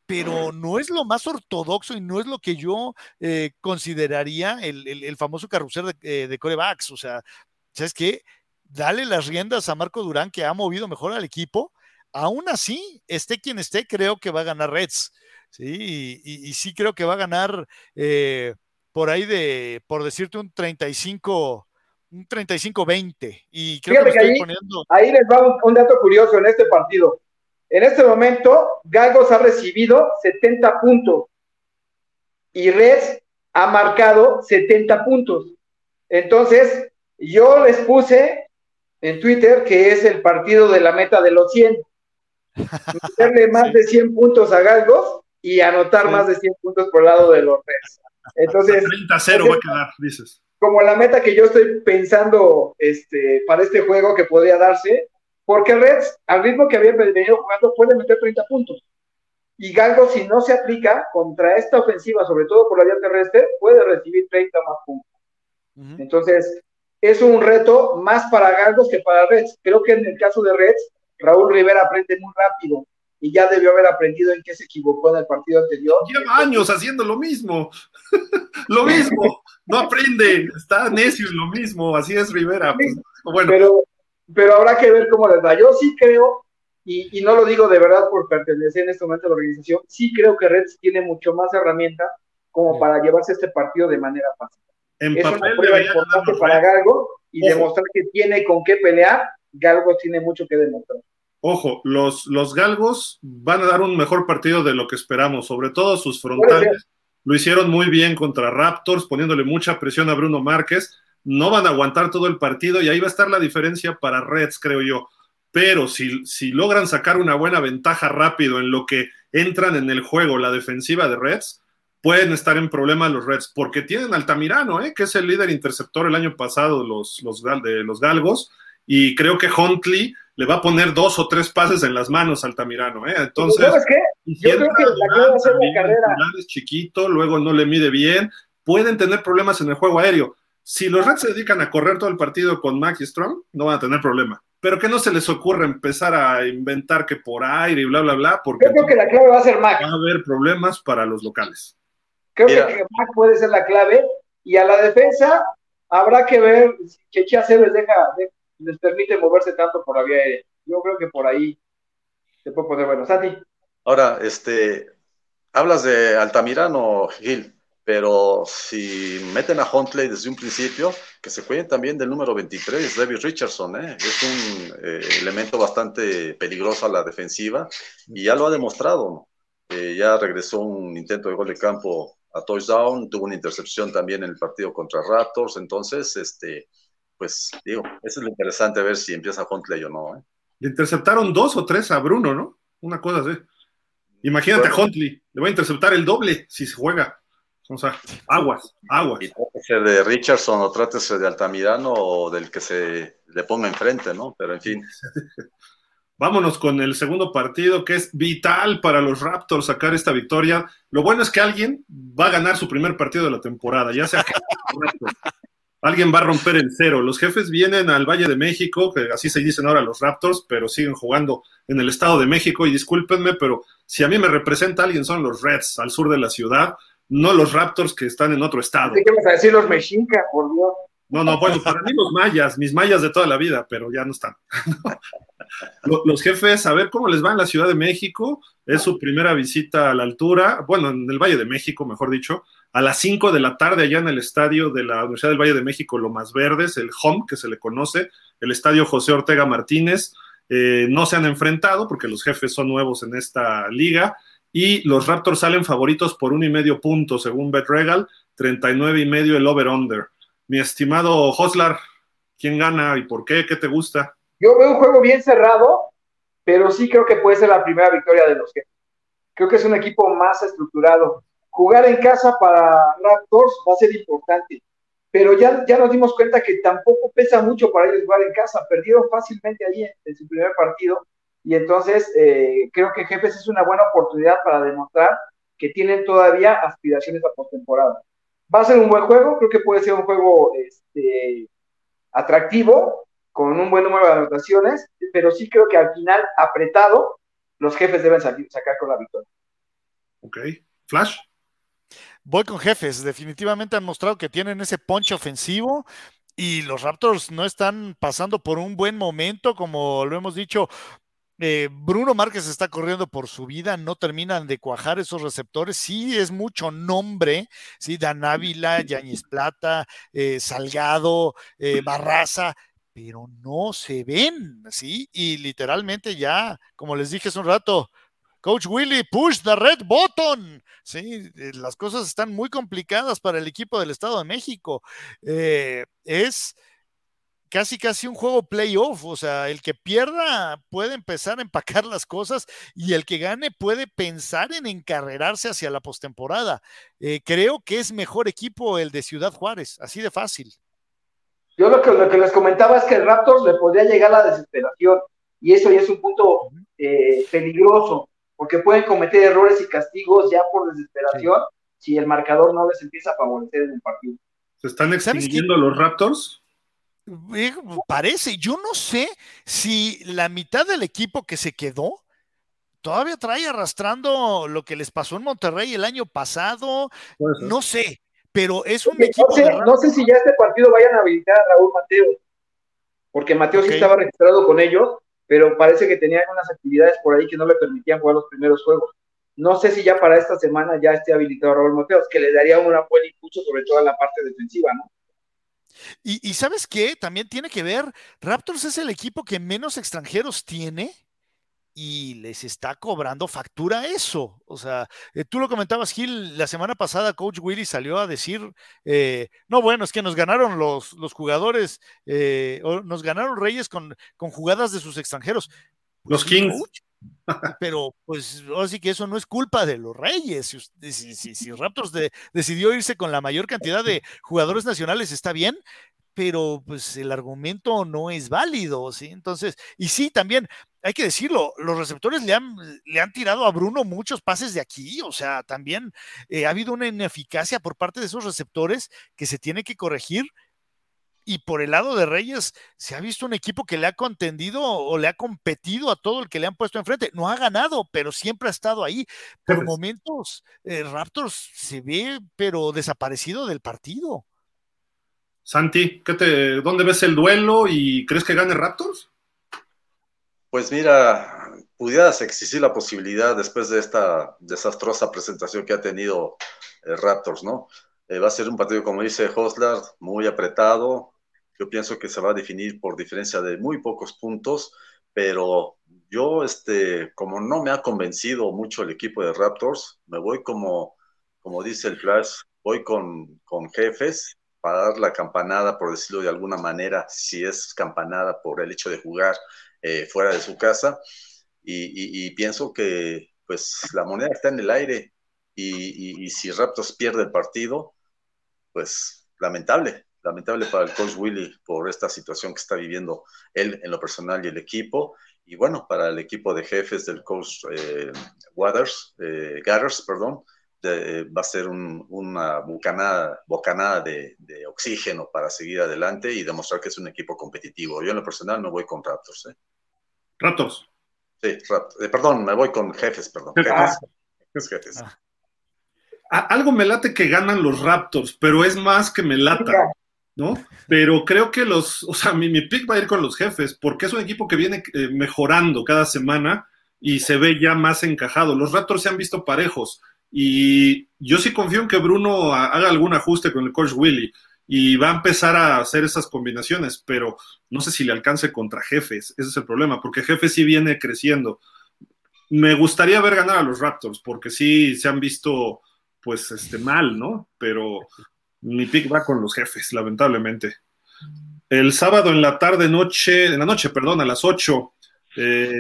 pero no es lo más ortodoxo y no es lo que yo eh, consideraría el, el, el, famoso carrusel de, eh, de corebacks. O sea, ¿sabes qué? Dale las riendas a Marco Durán, que ha movido mejor al equipo, aún así, esté quien esté, creo que va a ganar Reds. Sí, y, y sí creo que va a ganar eh, por ahí de, por decirte, un 35, un 35-20. Y creo Fíjate que, que ahí, poniendo... ahí, les va un, un, dato curioso en este partido. En este momento, Galgos ha recibido 70 puntos y Reds ha marcado 70 puntos. Entonces, yo les puse en Twitter que es el partido de la meta de los 100. Meterle más de 100 puntos a Galgos y anotar más de 100 puntos por el lado de los Reds. Entonces, 30-0 va a quedar, dices. Como la meta que yo estoy pensando este, para este juego que podría darse, porque Reds, al ritmo que había venido jugando, puede meter 30 puntos. Y Galgo, si no se aplica contra esta ofensiva, sobre todo por la vía terrestre, puede recibir 30 más puntos. Entonces, es un reto más para Galgos que para Reds. Creo que en el caso de Reds, Raúl Rivera aprende muy rápido y ya debió haber aprendido en qué se equivocó en el partido anterior. Lleva años haciendo lo mismo, lo mismo, no aprende, está necio en lo mismo, así es Rivera. Pues, bueno. Pero, pero habrá que ver cómo les va. Yo sí creo, y, y, no lo digo de verdad por pertenecer en este momento a la organización, sí creo que Reds tiene mucho más herramientas como para llevarse este partido de manera fácil. En es papel una prueba importante para Galgo y Ojo. demostrar que tiene con qué pelear. Galgo tiene mucho que demostrar. Ojo, los, los galgos van a dar un mejor partido de lo que esperamos, sobre todo sus frontales. Lo hicieron muy bien contra Raptors, poniéndole mucha presión a Bruno Márquez. No van a aguantar todo el partido y ahí va a estar la diferencia para Reds, creo yo. Pero si, si logran sacar una buena ventaja rápido en lo que entran en el juego la defensiva de Reds, pueden estar en problemas los Reds, porque tienen Altamirano, ¿eh? que es el líder interceptor el año pasado los, los, de los galgos, y creo que Huntley le va a poner dos o tres pases en las manos al Altamirano, ¿eh? Entonces, ¿sabes qué? Yo creo que la clave va a ser la carrera. Es chiquito, luego no le mide bien, pueden tener problemas en el juego aéreo. Si los Reds se dedican a correr todo el partido con Mac y Strong, no van a tener problema. Pero que no se les ocurra empezar a inventar que por aire y bla, bla, bla, porque Yo creo que la clave va a ser Mac. va a haber problemas para los locales. Creo Mira. que Mac puede ser la clave. Y a la defensa habrá que ver que Chia les deja, les permite moverse tanto por la vía aérea. Yo creo que por ahí se puede poner bueno. Santi. Ahora, este, hablas de Altamirano, Gil, pero si meten a Huntley desde un principio, que se cuiden también del número 23, David Richardson, ¿eh? es un eh, elemento bastante peligroso a la defensiva y ya lo ha demostrado. Eh, ya regresó un intento de gol de campo a touchdown, tuvo una intercepción también en el partido contra Raptors, entonces, este, pues digo, eso es lo interesante, a ver si empieza Huntley o no. ¿eh? Le interceptaron dos o tres a Bruno, ¿no? Una cosa así. Imagínate bueno. a Huntley, le va a interceptar el doble si se juega. O sea, aguas, aguas. Y trátese de Richardson o trátese de Altamirano o del que se le ponga enfrente, ¿no? Pero en fin. Vámonos con el segundo partido que es vital para los Raptors sacar esta victoria. Lo bueno es que alguien va a ganar su primer partido de la temporada, ya sea que alguien va a romper el cero. Los jefes vienen al Valle de México, que así se dicen ahora los Raptors, pero siguen jugando en el Estado de México. Y discúlpenme, pero si a mí me representa alguien son los Reds al sur de la ciudad, no los Raptors que están en otro estado. ¿Qué vas a decir los mexicas, por Dios? No, no, bueno, para mí los mayas, mis mayas de toda la vida, pero ya no están. los jefes, a ver cómo les va en la Ciudad de México. Es su primera visita a la altura, bueno, en el Valle de México, mejor dicho, a las 5 de la tarde allá en el estadio de la Universidad del Valle de México, lo más verdes, el HOME, que se le conoce, el estadio José Ortega Martínez. Eh, no se han enfrentado porque los jefes son nuevos en esta liga y los Raptors salen favoritos por un y medio punto según BetRegal, 39 y medio el over-under. Mi estimado Hoslar, ¿quién gana y por qué? ¿Qué te gusta? Yo veo un juego bien cerrado, pero sí creo que puede ser la primera victoria de los jefes. Creo que es un equipo más estructurado. Jugar en casa para Raptors va a ser importante, pero ya, ya nos dimos cuenta que tampoco pesa mucho para ellos jugar en casa. Perdieron fácilmente ahí en su primer partido y entonces eh, creo que Jefes es una buena oportunidad para demostrar que tienen todavía aspiraciones a postemporada. Va a ser un buen juego, creo que puede ser un juego este, atractivo, con un buen número de anotaciones, pero sí creo que al final, apretado, los jefes deben salir, sacar con la victoria. Ok. Flash. Voy con jefes, definitivamente han mostrado que tienen ese ponche ofensivo y los Raptors no están pasando por un buen momento, como lo hemos dicho, eh, Bruno Márquez está corriendo por su vida, no terminan de cuajar esos receptores. Sí, es mucho nombre, sí, Dan Ávila, Yañez Plata, eh, Salgado, eh, Barraza, pero no se ven, sí, y literalmente ya, como les dije hace un rato, Coach Willy, push the red button. Sí, las cosas están muy complicadas para el equipo del Estado de México. es casi casi un juego playoff, o sea, el que pierda puede empezar a empacar las cosas y el que gane puede pensar en encarrerarse hacia la postemporada. Eh, creo que es mejor equipo el de Ciudad Juárez, así de fácil. Yo lo que, lo que les comentaba es que el Raptors le podría llegar a la desesperación y eso ya es un punto eh, peligroso, porque pueden cometer errores y castigos ya por desesperación si el marcador no les empieza a favorecer en el partido. ¿Se están extinguiendo los Raptors? Eh, parece, yo no sé si la mitad del equipo que se quedó todavía trae arrastrando lo que les pasó en Monterrey el año pasado, no sé, pero es un equipo. No sé, si ya este partido vayan a habilitar a Raúl Mateo, porque Mateo sí estaba registrado con ellos, pero parece que tenían unas actividades por ahí que no le permitían jugar los primeros juegos. No sé si ya para esta semana ya esté habilitado Raúl Mateo, que le daría una buen impulso, sobre todo en la parte defensiva, ¿no? Y, y, sabes qué, también tiene que ver, Raptors es el equipo que menos extranjeros tiene y les está cobrando factura eso. O sea, eh, tú lo comentabas, Gil, la semana pasada Coach Willy salió a decir, eh, no, bueno, es que nos ganaron los, los jugadores, eh, nos ganaron Reyes con, con, jugadas de sus extranjeros. Los Kings. Pero pues así que eso no es culpa de los Reyes. Si, si, si Raptors decidió irse con la mayor cantidad de jugadores nacionales, está bien, pero pues el argumento no es válido, ¿sí? Entonces, y sí, también hay que decirlo, los receptores le han, le han tirado a Bruno muchos pases de aquí, o sea, también eh, ha habido una ineficacia por parte de esos receptores que se tiene que corregir. Y por el lado de Reyes, se ha visto un equipo que le ha contendido o le ha competido a todo el que le han puesto enfrente. No ha ganado, pero siempre ha estado ahí. Por momentos, eh, Raptors se ve, pero desaparecido del partido. Santi, ¿qué te, ¿dónde ves el duelo y crees que gane Raptors? Pues mira, pudieras existir la posibilidad después de esta desastrosa presentación que ha tenido eh, Raptors, ¿no? Eh, va a ser un partido, como dice Hoslar, muy apretado. Yo pienso que se va a definir por diferencia de muy pocos puntos, pero yo, este, como no me ha convencido mucho el equipo de Raptors, me voy como, como dice el Flash, voy con, con jefes para dar la campanada, por decirlo de alguna manera, si es campanada por el hecho de jugar eh, fuera de su casa. Y, pienso que pues la moneda está en el aire y, si Raptors pierde el partido, pues lamentable, lamentable para el coach Willy por esta situación que está viviendo él en lo personal y el equipo. Y bueno, para el equipo de jefes del coach eh, Waters, eh, Gathers, perdón, va a ser una bocanada, bocanada de, oxígeno para seguir adelante y demostrar que es un equipo competitivo. Yo en lo personal no voy con Raptors. ¿eh? Raptors. Sí, Raptors. Eh, perdón, me voy con jefes, perdón. Jefes. Ah. Algo me late que ganan los Raptors, pero es más que me lata. ¿No? Pero creo que los, o sea, mi, mi pick va a ir con los jefes, porque es un equipo que viene eh, mejorando cada semana y se ve ya más encajado. Los Raptors se han visto parejos. Y yo sí confío en que Bruno haga algún ajuste con el coach Willy y va a empezar a hacer esas combinaciones, pero no sé si le alcance contra jefes, ese es el problema, porque jefes sí viene creciendo. Me gustaría ver ganar a los Raptors, porque sí se han visto pues este mal, ¿no? Pero mi pick va con los jefes, lamentablemente. El sábado en la tarde, noche, en la noche, perdón, a las 8, eh,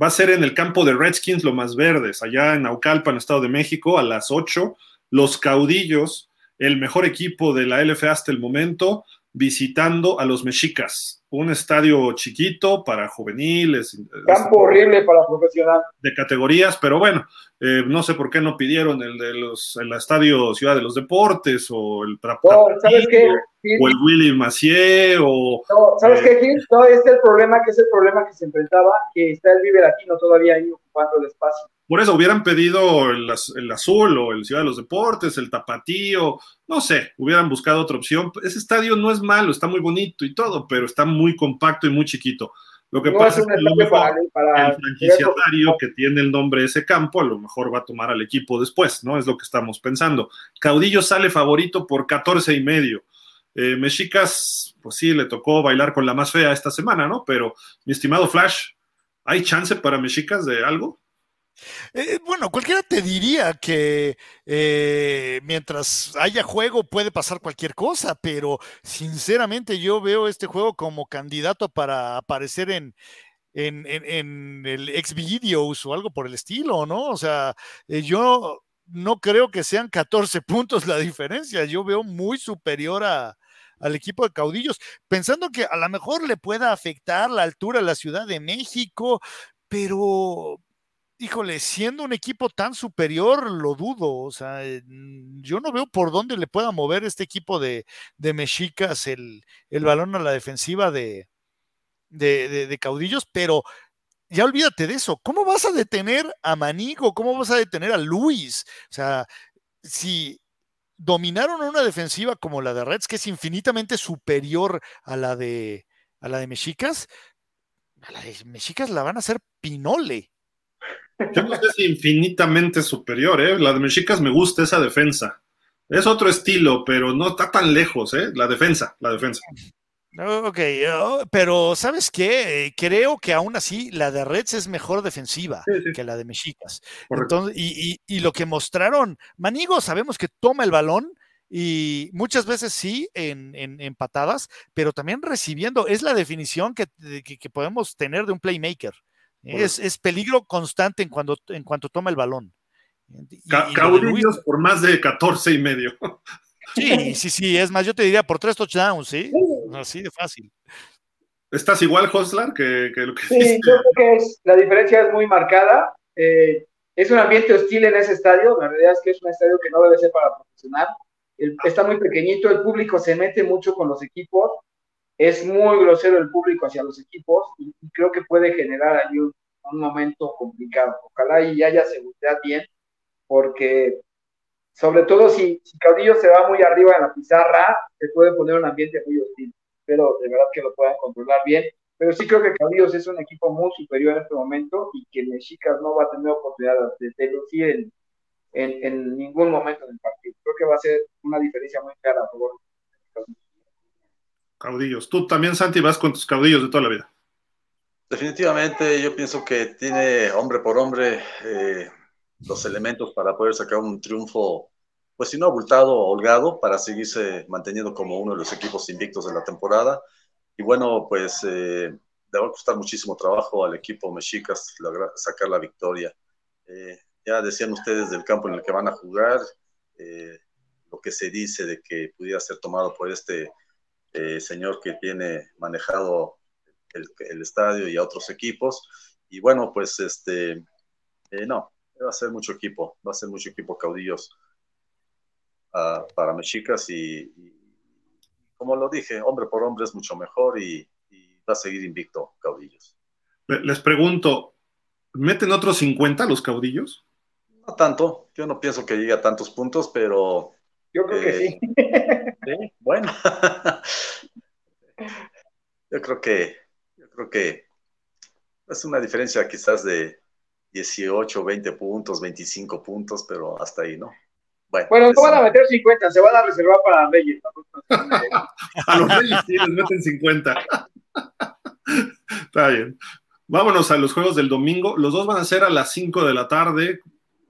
va a ser en el campo de Redskins, lo más verdes, allá en Naucalpan, Estado de México, a las 8. Los caudillos, el mejor equipo de la LFA hasta el momento, visitando a los Mexicas un estadio chiquito para juveniles. Campo horrible para profesional. De categorías, pero bueno, eh, no sé por qué no pidieron el de los, el estadio Ciudad de los Deportes o el Trapo. ¿sabes qué? O el Willy Macié o... No, ¿sabes qué, Gil? No, este es el problema, que es el problema que se enfrentaba, que está el Vive Latino todavía ahí ocupando el espacio. Por eso hubieran pedido el, el, azul o el Ciudad de los Deportes, el tapatío, no sé, hubieran buscado otra opción. Ese estadio no es malo, está muy bonito y todo, pero está muy compacto y muy chiquito. Lo que pasa es, que lo mejor el franquiciatario que tiene el nombre de ese campo, a lo mejor va a tomar al equipo después, ¿no? Es lo que estamos pensando. Caudillo sale favorito por 14 y medio. Eh, Mexicas, pues sí, le tocó bailar con la más fea esta semana, ¿no? Pero, mi estimado Flash, ¿hay chance para Mexicas de algo? Eh, bueno, cualquiera te diría que eh, mientras haya juego puede pasar cualquier cosa, pero sinceramente yo veo este juego como candidato para aparecer en, el ex o algo por el estilo, ¿no? O sea, eh, yo no creo que sean 14 puntos la diferencia, yo veo muy superior al equipo de caudillos, pensando que a lo mejor le pueda afectar la altura de la Ciudad de México, pero híjole, siendo un equipo tan superior, lo dudo. O sea, eh, yo no veo por dónde le pueda mover este equipo de, Mexicas el, balón a la defensiva de, de, caudillos, pero ya olvídate de eso. ¿Cómo vas a detener a Manigo? ¿Cómo vas a detener a Luis? O sea, si dominaron una defensiva como la de Reds, que es infinitamente superior a la de, a la de Mexicas, a la de Mexicas la van a hacer pinole. Yo no sé si infinitamente superior, ¿eh? La de Mexicas me gusta esa defensa. Es otro estilo, pero no está tan lejos, ¿eh? La defensa, la defensa. Ok, oh, pero ¿sabes qué? Creo que aún así la de Reds es mejor defensiva que la de Mexicas. Entonces, y, lo que mostraron, Manigo sabemos que toma el balón y muchas veces sí en, en, patadas, pero también recibiendo, es la definición que, que podemos tener de un playmaker. Es, peligro constante en, cuando, en cuanto toma el balón. Caudillos por más de 14 y medio. Sí, sí, sí, es más, yo te diría por tres touchdowns, ¿sí? Así de fácil. ¿Estás igual, Hoslar, que, lo que Sí, yo creo que es, la diferencia es muy marcada. Eh, es un ambiente hostil en ese estadio, la realidad es que es un estadio que no debe ser para profesional. está muy pequeñito, el público se mete mucho con los equipos es muy grosero el público hacia los equipos y, creo que puede generar ahí un, momento complicado. Ojalá y haya seguridad bien, porque sobre todo si, Caudillo se va muy arriba en la pizarra, se puede poner un ambiente muy hostil. Pero de verdad que lo puedan controlar bien. Pero sí creo que Caudillos es un equipo muy superior en este momento y que Mexicas no va a tener oportunidad de, lucir en, en, ningún momento del partido. Creo que va a ser una diferencia muy clara a favor de Caudillos. Tú también, Santi, vas con tus caudillos de toda la vida. Definitivamente, yo pienso que tiene hombre por hombre eh, los elementos para poder sacar un triunfo, pues si no abultado, holgado, para seguirse manteniendo como uno de los equipos invictos de la temporada. Y bueno, pues eh, le va a costar muchísimo trabajo al equipo Mexicas sacar la victoria. Eh, ya decían ustedes del campo en el que van a jugar, lo que se dice de que pudiera ser tomado por este eh, señor que tiene manejado el, estadio y a otros equipos. Y bueno, pues este, eh, no, va a ser mucho equipo, va a ser mucho equipo caudillos uh, para Mexicas y, como lo dije, hombre por hombre es mucho mejor y, va a seguir invicto caudillos. Les pregunto, ¿meten otros 50 los caudillos? No tanto, yo no pienso que llegue a tantos puntos, pero... Yo creo que sí. Bueno, yo creo que, yo creo que es una diferencia quizás de 18, 20 puntos, 25 puntos, pero hasta ahí, ¿no? Bueno, bueno no van a meter 50, se van a reservar para los Reyes. a los Reyes sí les meten 50. Está bien. Vámonos a los juegos del domingo. Los dos van a ser a las 5 de la tarde.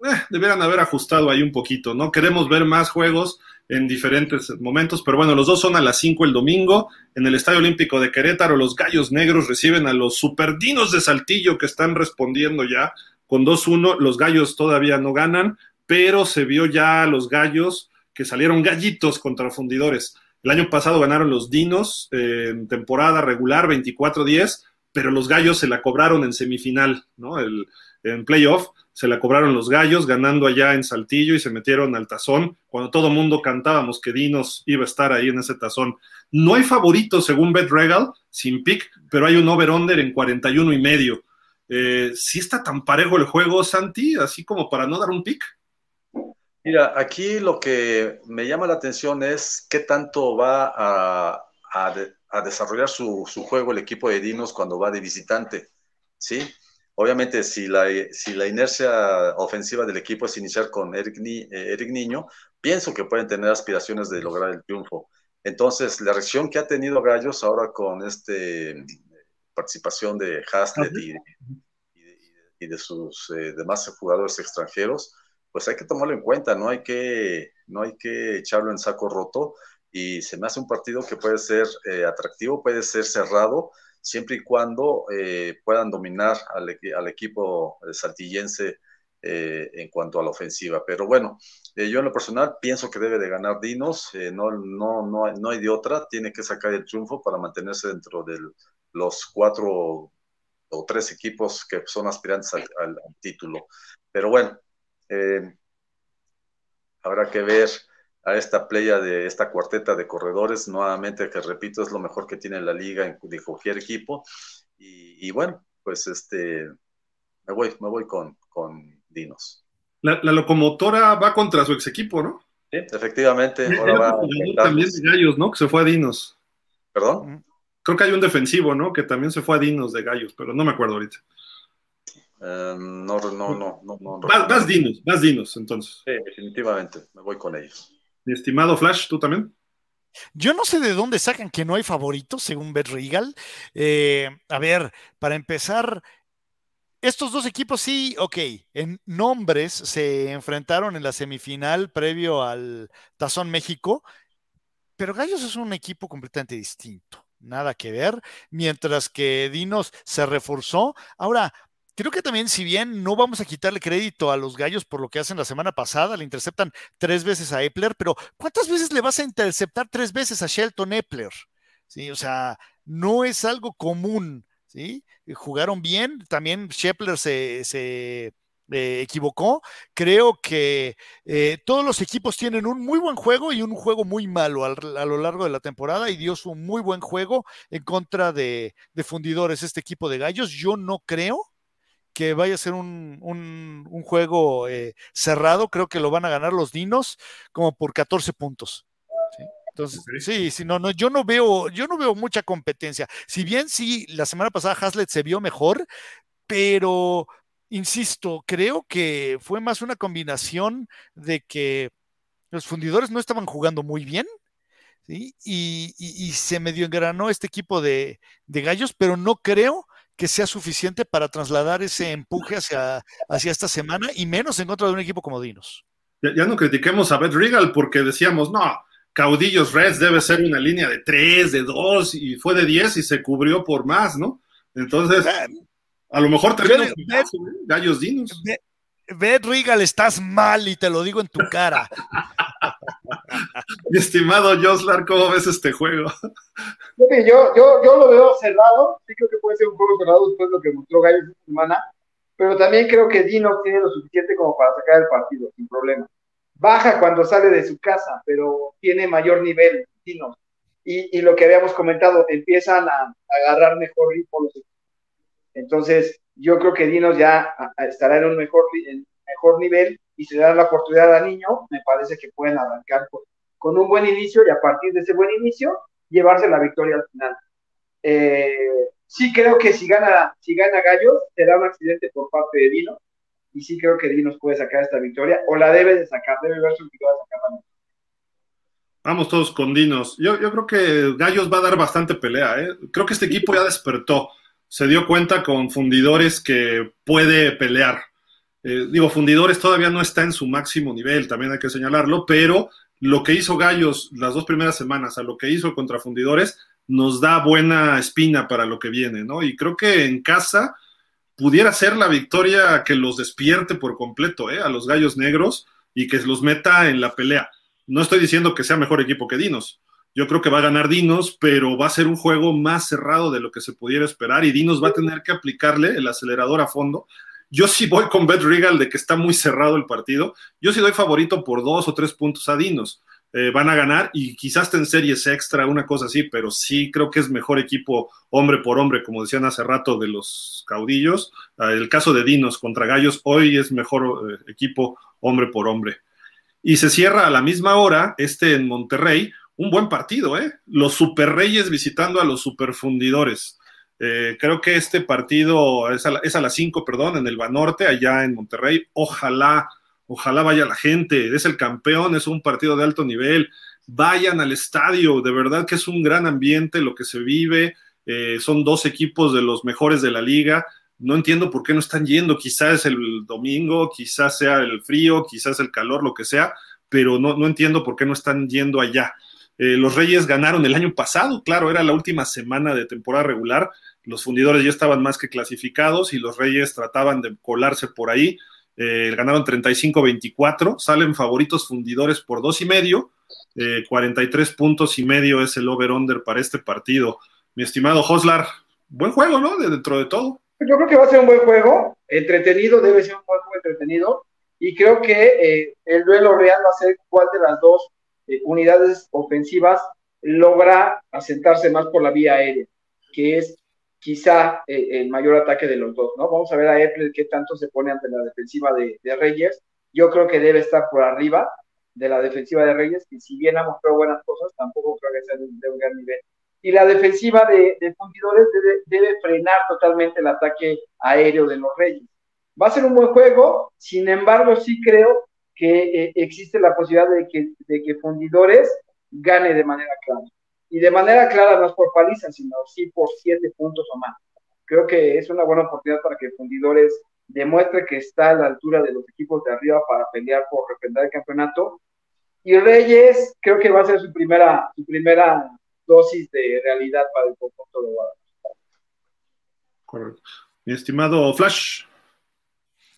Eh, deberían haber ajustado ahí un poquito, ¿no? Queremos ver más juegos en diferentes momentos, pero bueno, los dos son a las 5 el domingo. En el Estadio Olímpico de Querétaro, los Gallos Negros reciben a los Superdinos de Saltillo que están respondiendo ya con 2-1. Los Gallos todavía no ganan, pero se vio ya los Gallos que salieron gallitos contra fundidores. El año pasado ganaron los Dinos eh, en temporada regular 24-10, pero los Gallos se la cobraron en semifinal, ¿no? El, en playoff se la cobraron los gallos, ganando allá en Saltillo y se metieron al tazón, cuando todo mundo cantábamos que Dinos iba a estar ahí en ese tazón. No hay favorito según Bet Regal, sin pick, pero hay un over-under en 41 y medio. Eh, ¿Sí está tan parejo el juego, Santi, así como para no dar un pick? Mira, aquí lo que me llama la atención es qué tanto va a, desarrollar su, su, juego el equipo de Dinos cuando va de visitante, ¿sí? Obviamente, si la, si la inercia ofensiva del equipo es iniciar con Eric, eh, Eric Niño, pienso que pueden tener aspiraciones de lograr el triunfo. Entonces, la reacción que ha tenido Gallos ahora con esta participación de Haslett y, y de sus eh, demás jugadores extranjeros, pues hay que tomarlo en cuenta, no hay que, no hay que echarlo en saco roto y se me hace un partido que puede ser eh, atractivo, puede ser cerrado, siempre y cuando eh, puedan dominar al, equipo saltillense eh, en cuanto a la ofensiva. Pero bueno, eh, yo en lo personal pienso que debe de ganar Dinos, eh, no, no, no, no, hay de otra, tiene que sacar el triunfo para mantenerse dentro de los cuatro o tres equipos que son aspirantes al, al título. Pero bueno, habrá que ver a esta playa de esta cuarteta de corredores, nuevamente que repito, es lo mejor que tiene la liga de cualquier equipo. Y, y bueno, pues este, me voy, me voy con, con Dinos. La, la, locomotora va contra su ex equipo, ¿no? Sí, efectivamente. Ahora va también de Gallos, ¿no? Que se fue a Dinos. ¿Perdón? Creo que hay un defensivo, ¿no? Que también se fue a Dinos de Gallos, pero no me acuerdo ahorita. Um, no, no, no, no, no. Vas, vas, Dinos, vas Dinos, entonces. Sí, definitivamente, me voy con ellos. Mi estimado Flash, ¿tú también? Yo no sé de dónde sacan que no hay favoritos, según Bet Regal. Eh, a ver, para empezar, estos dos equipos sí, ok, en nombres se enfrentaron en la semifinal previo al Tazón México, pero Gallos es un equipo completamente distinto, nada que ver, mientras que Dinos se reforzó. Ahora, creo que también, si bien no vamos a quitarle crédito a los Gallos por lo que hacen la semana pasada, le interceptan tres veces a Epler, pero ¿cuántas veces le vas a interceptar tres veces a Shelton Epler? Sí, o sea, no es algo común ¿sí? Jugaron bien, también Shepler se, se eh, equivocó. Creo que eh, todos los equipos tienen un muy buen juego y un juego muy malo al, a lo largo de la temporada y dio su muy buen juego en contra de fundidores este equipo de gallos. Yo no creo que vaya a ser un, un, un juego eh, cerrado, creo que lo van a ganar los Dinos como por 14 puntos. ¿sí? Entonces, okay. sí, sí, no, no, yo no veo, yo no veo mucha competencia. Si bien sí, la semana pasada Hazlet se vio mejor, pero insisto, creo que fue más una combinación de que los fundidores no estaban jugando muy bien, ¿sí? Y, y, y se medio engranó este equipo de, de, gallos, pero no creo que sea suficiente para trasladar ese empuje hacia, hacia esta semana y menos en contra de un equipo como Dinos. Ya, ya no critiquemos a Beth Regal porque decíamos, no, Caudillos Reds debe ser una línea de 3, de 2, y fue de 10 y se cubrió por más, ¿no? Entonces, a lo mejor terminó ¿eh? Gallos Dinos. Beth Regal, estás mal y te lo digo en tu cara. Mi estimado Joslar, ¿cómo ves este juego? Yo, yo, yo lo veo cerrado, sí creo que puede ser un juego cerrado después de lo que mostró Gallos esta semana, pero también creo que Dinos tiene lo suficiente como para sacar el partido, sin problema. Baja cuando sale de su casa, pero tiene mayor nivel, Dinos. Y, lo que habíamos comentado, empiezan a, a agarrar mejor ritmo Entonces, yo creo que Dinos ya a, a estará en un mejor, nivel y se da la oportunidad al niño, me parece que pueden arrancar con, con, un buen inicio y a partir de ese buen inicio llevarse la victoria al final. Eh, sí creo que si gana, si gana Gallos, será un accidente por parte de Dinos, y sí creo que Dinos puede sacar esta victoria, o la debe de sacar, debe verse que va a sacar también. Vamos todos con Dinos. Yo, yo, creo que Gallos va a dar bastante pelea. ¿eh? Creo que este equipo ya despertó. Se dio cuenta con Fundidores que puede pelear. Eh, digo, Fundidores todavía no está en su máximo nivel, también hay que señalarlo, pero lo que hizo Gallos las dos primeras semanas a lo que hizo contra Fundidores nos da buena espina para lo que viene, ¿no? Y creo que en casa pudiera ser la victoria que los despierte por completo ¿eh? a los gallos negros y que los meta en la pelea. No estoy diciendo que sea mejor equipo que Dinos. Yo creo que va a ganar Dinos, pero va a ser un juego más cerrado de lo que se pudiera esperar y Dinos va a tener que aplicarle el acelerador a fondo. Yo sí voy con Bet Regal de que está muy cerrado el partido. Yo sí doy favorito por dos o tres puntos a Dinos eh, van a ganar y quizás en series extra, una cosa así, pero sí creo que es mejor equipo hombre por hombre, como decían hace rato de los caudillos. Uh, el caso de Dinos contra Gallos, hoy es mejor eh, equipo hombre por hombre. Y se cierra a la misma hora, este en Monterrey, un buen partido, ¿eh? Los superreyes visitando a los superfundidores. Eh, creo que este partido es a, las 5, perdón, en el Banorte, allá en Monterrey. Ojalá ojalá vaya la gente, es el campeón, es un partido de alto nivel, vayan al estadio, de verdad que es un gran ambiente lo que se vive, eh, son dos equipos de los mejores de la liga, no entiendo por qué no están yendo. Quizás el domingo, quizás sea el frío, quizás el calor, lo que sea, pero no, no entiendo por qué no están yendo allá. Eh, los Reyes ganaron el año pasado, claro, era la última semana de temporada regular. Los fundidores ya estaban más que clasificados y los Reyes trataban de colarse por ahí. Eh, ganaron 35-24, salen favoritos fundidores por dos y medio. 43 puntos y medio es el over-under para este partido. Mi estimado Hoslar, buen juego, ¿no? De dentro de todo. Yo creo que va a ser un buen juego, entretenido, debe ser un buen juego entretenido, y creo que eh, el duelo real va a ser cuál de las dos eh, unidades ofensivas logra asentarse más por la vía aérea, que es quizá eh, el mayor ataque de los dos, ¿no? Vamos a ver a Apple qué tanto se pone ante la defensiva de, Reyes. Yo creo que debe estar por arriba de la defensiva de Reyes, y si bien ha mostrado buenas cosas, tampoco creo que sea de un gran nivel y la defensiva de, de fundidores debe, frenar totalmente el ataque aéreo de los Reyes. Va a ser un buen juego, sin embargo, sí creo que eh, existe la posibilidad de que, de que fundidores gane de manera clara. Y de manera clara no es por paliza, sino sí por siete puntos o más. Creo que es una buena oportunidad para que fundidores demuestre que está a la altura de los equipos de arriba para pelear por representar el campeonato. Y Reyes creo que va a ser su primera, su primera dosis de realidad para el conjunto de Guadalajara. Correcto. Mi estimado Flash.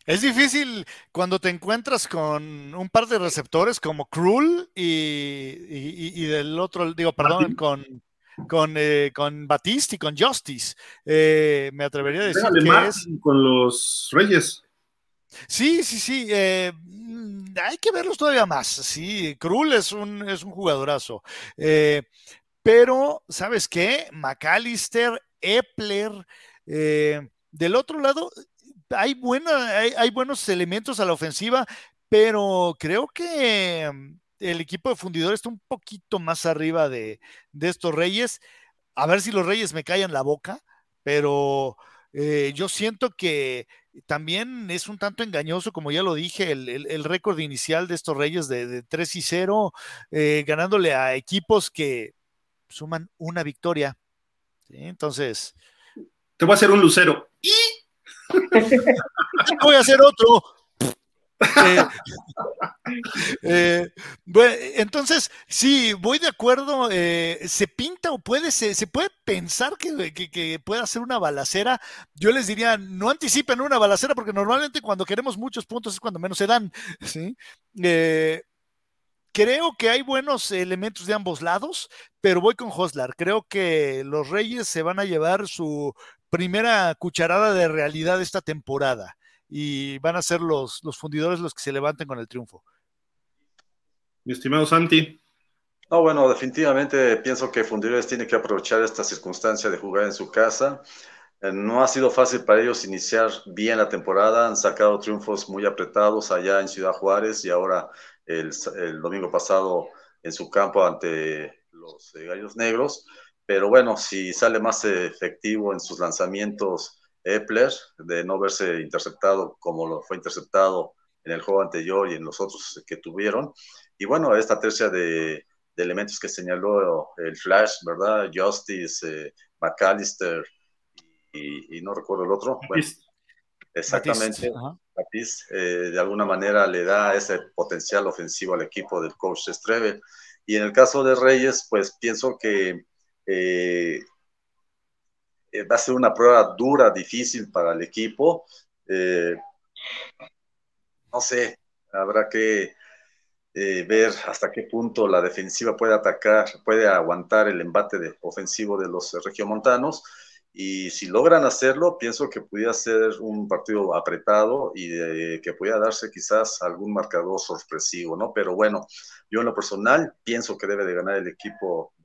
Es difícil cuando te encuentras con un par de receptores como Krull y, del otro, digo, perdón, con, con, eh, con Batiste y con Justice. Eh, me atrevería a decir que es... Con los Reyes. Sí, sí, sí. Eh, mm, hay que verlos todavía más. Sí, Krull es un, es un jugadorazo. Pero, ¿sabes qué? McAllister, Epler, eh, del otro lado, hay, hay, buenos elementos a la ofensiva, pero creo que mm, el equipo de fundidores está un poquito más arriba de, estos Reyes. A ver si los Reyes me callan la boca, pero eh, yo siento que también es un tanto engañoso, como ya lo dije, el, récord inicial de estos Reyes de, 3 y 0, eh, ganándole a equipos que suman una victoria. Entonces. Te voy a hacer un lucero. ¿Y? voy a hacer otro. Eh, eh, entonces, sí, voy de acuerdo. Eh, se pinta o puede, se, se puede pensar que, que, pueda ser una balacera. Yo les diría, no anticipen una balacera, porque normalmente cuando queremos muchos puntos es cuando menos se dan. ¿sí? creo que hay buenos elementos de ambos lados, pero voy con Hoslar. Creo que los Reyes se van a llevar su primera cucharada de realidad esta temporada y van a ser los, los fundidores los que se levanten con el triunfo. Mi estimado Santi. No, bueno, definitivamente pienso que Fundidores tiene que aprovechar esta circunstancia de jugar en su casa. Eh, no ha sido fácil para ellos iniciar bien la temporada, han sacado triunfos muy apretados allá en Ciudad Juárez y ahora el, el domingo pasado en su campo ante los eh, Gallos Negros, pero bueno, si sale más efectivo en sus lanzamientos Epler, de no verse interceptado como lo fue interceptado en el juego anterior y en los otros que tuvieron, y bueno, esta tercia de, elementos que señaló el Flash, ¿verdad? Justice, eh, McAllister y, no recuerdo el otro. exactamente. Eh, de alguna manera le da ese potencial ofensivo al equipo del coach Strebe. Y en el caso de Reyes, pues pienso que eh, eh, va a ser una prueba dura, difícil para el equipo. no sé, habrá que ver hasta qué punto la defensiva puede atacar, puede aguantar el embate de, ofensivo de los regiomontanos y si logran hacerlo, pienso que pudiera ser un partido apretado y que pudiera darse quizás algún marcador sorpresivo, ¿no? Pero bueno, yo en lo personal pienso que debe de ganar el equipo de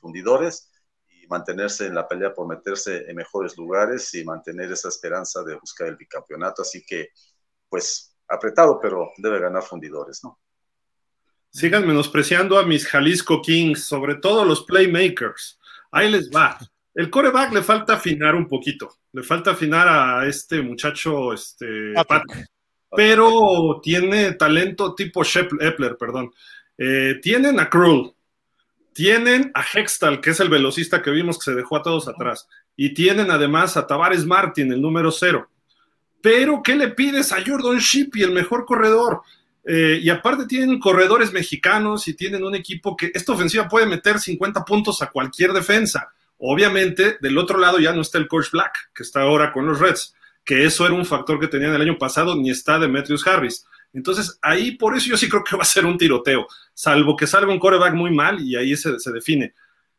fundidores y mantenerse en la pelea por meterse en mejores lugares y mantener esa esperanza de buscar el bicampeonato. Así que, pues, apretado, pero debe ganar fundidores, ¿no? Sigan menospreciando a mis Jalisco Kings, sobre todo los playmakers. Ahí les va. El coreback le falta afinar un poquito, le falta afinar a este muchacho, este, pero tiene talento tipo Epler, perdón. Eh, tienen a Krull, tienen a Hextal, que es el velocista que vimos que se dejó a todos atrás, y tienen además a Tavares Martin, el número cero. Pero, ¿qué le pides a Jordan Shippy, el mejor corredor? Eh, y aparte tienen corredores mexicanos y tienen un equipo que esta ofensiva puede meter 50 puntos a cualquier defensa. Obviamente, del otro lado ya no está el coach Black, que está ahora con los Reds, que eso era un factor que tenían el año pasado, ni está Demetrius Harris. Entonces, ahí por eso yo sí creo que va a ser un tiroteo, salvo que salga un coreback muy mal y ahí se, se define.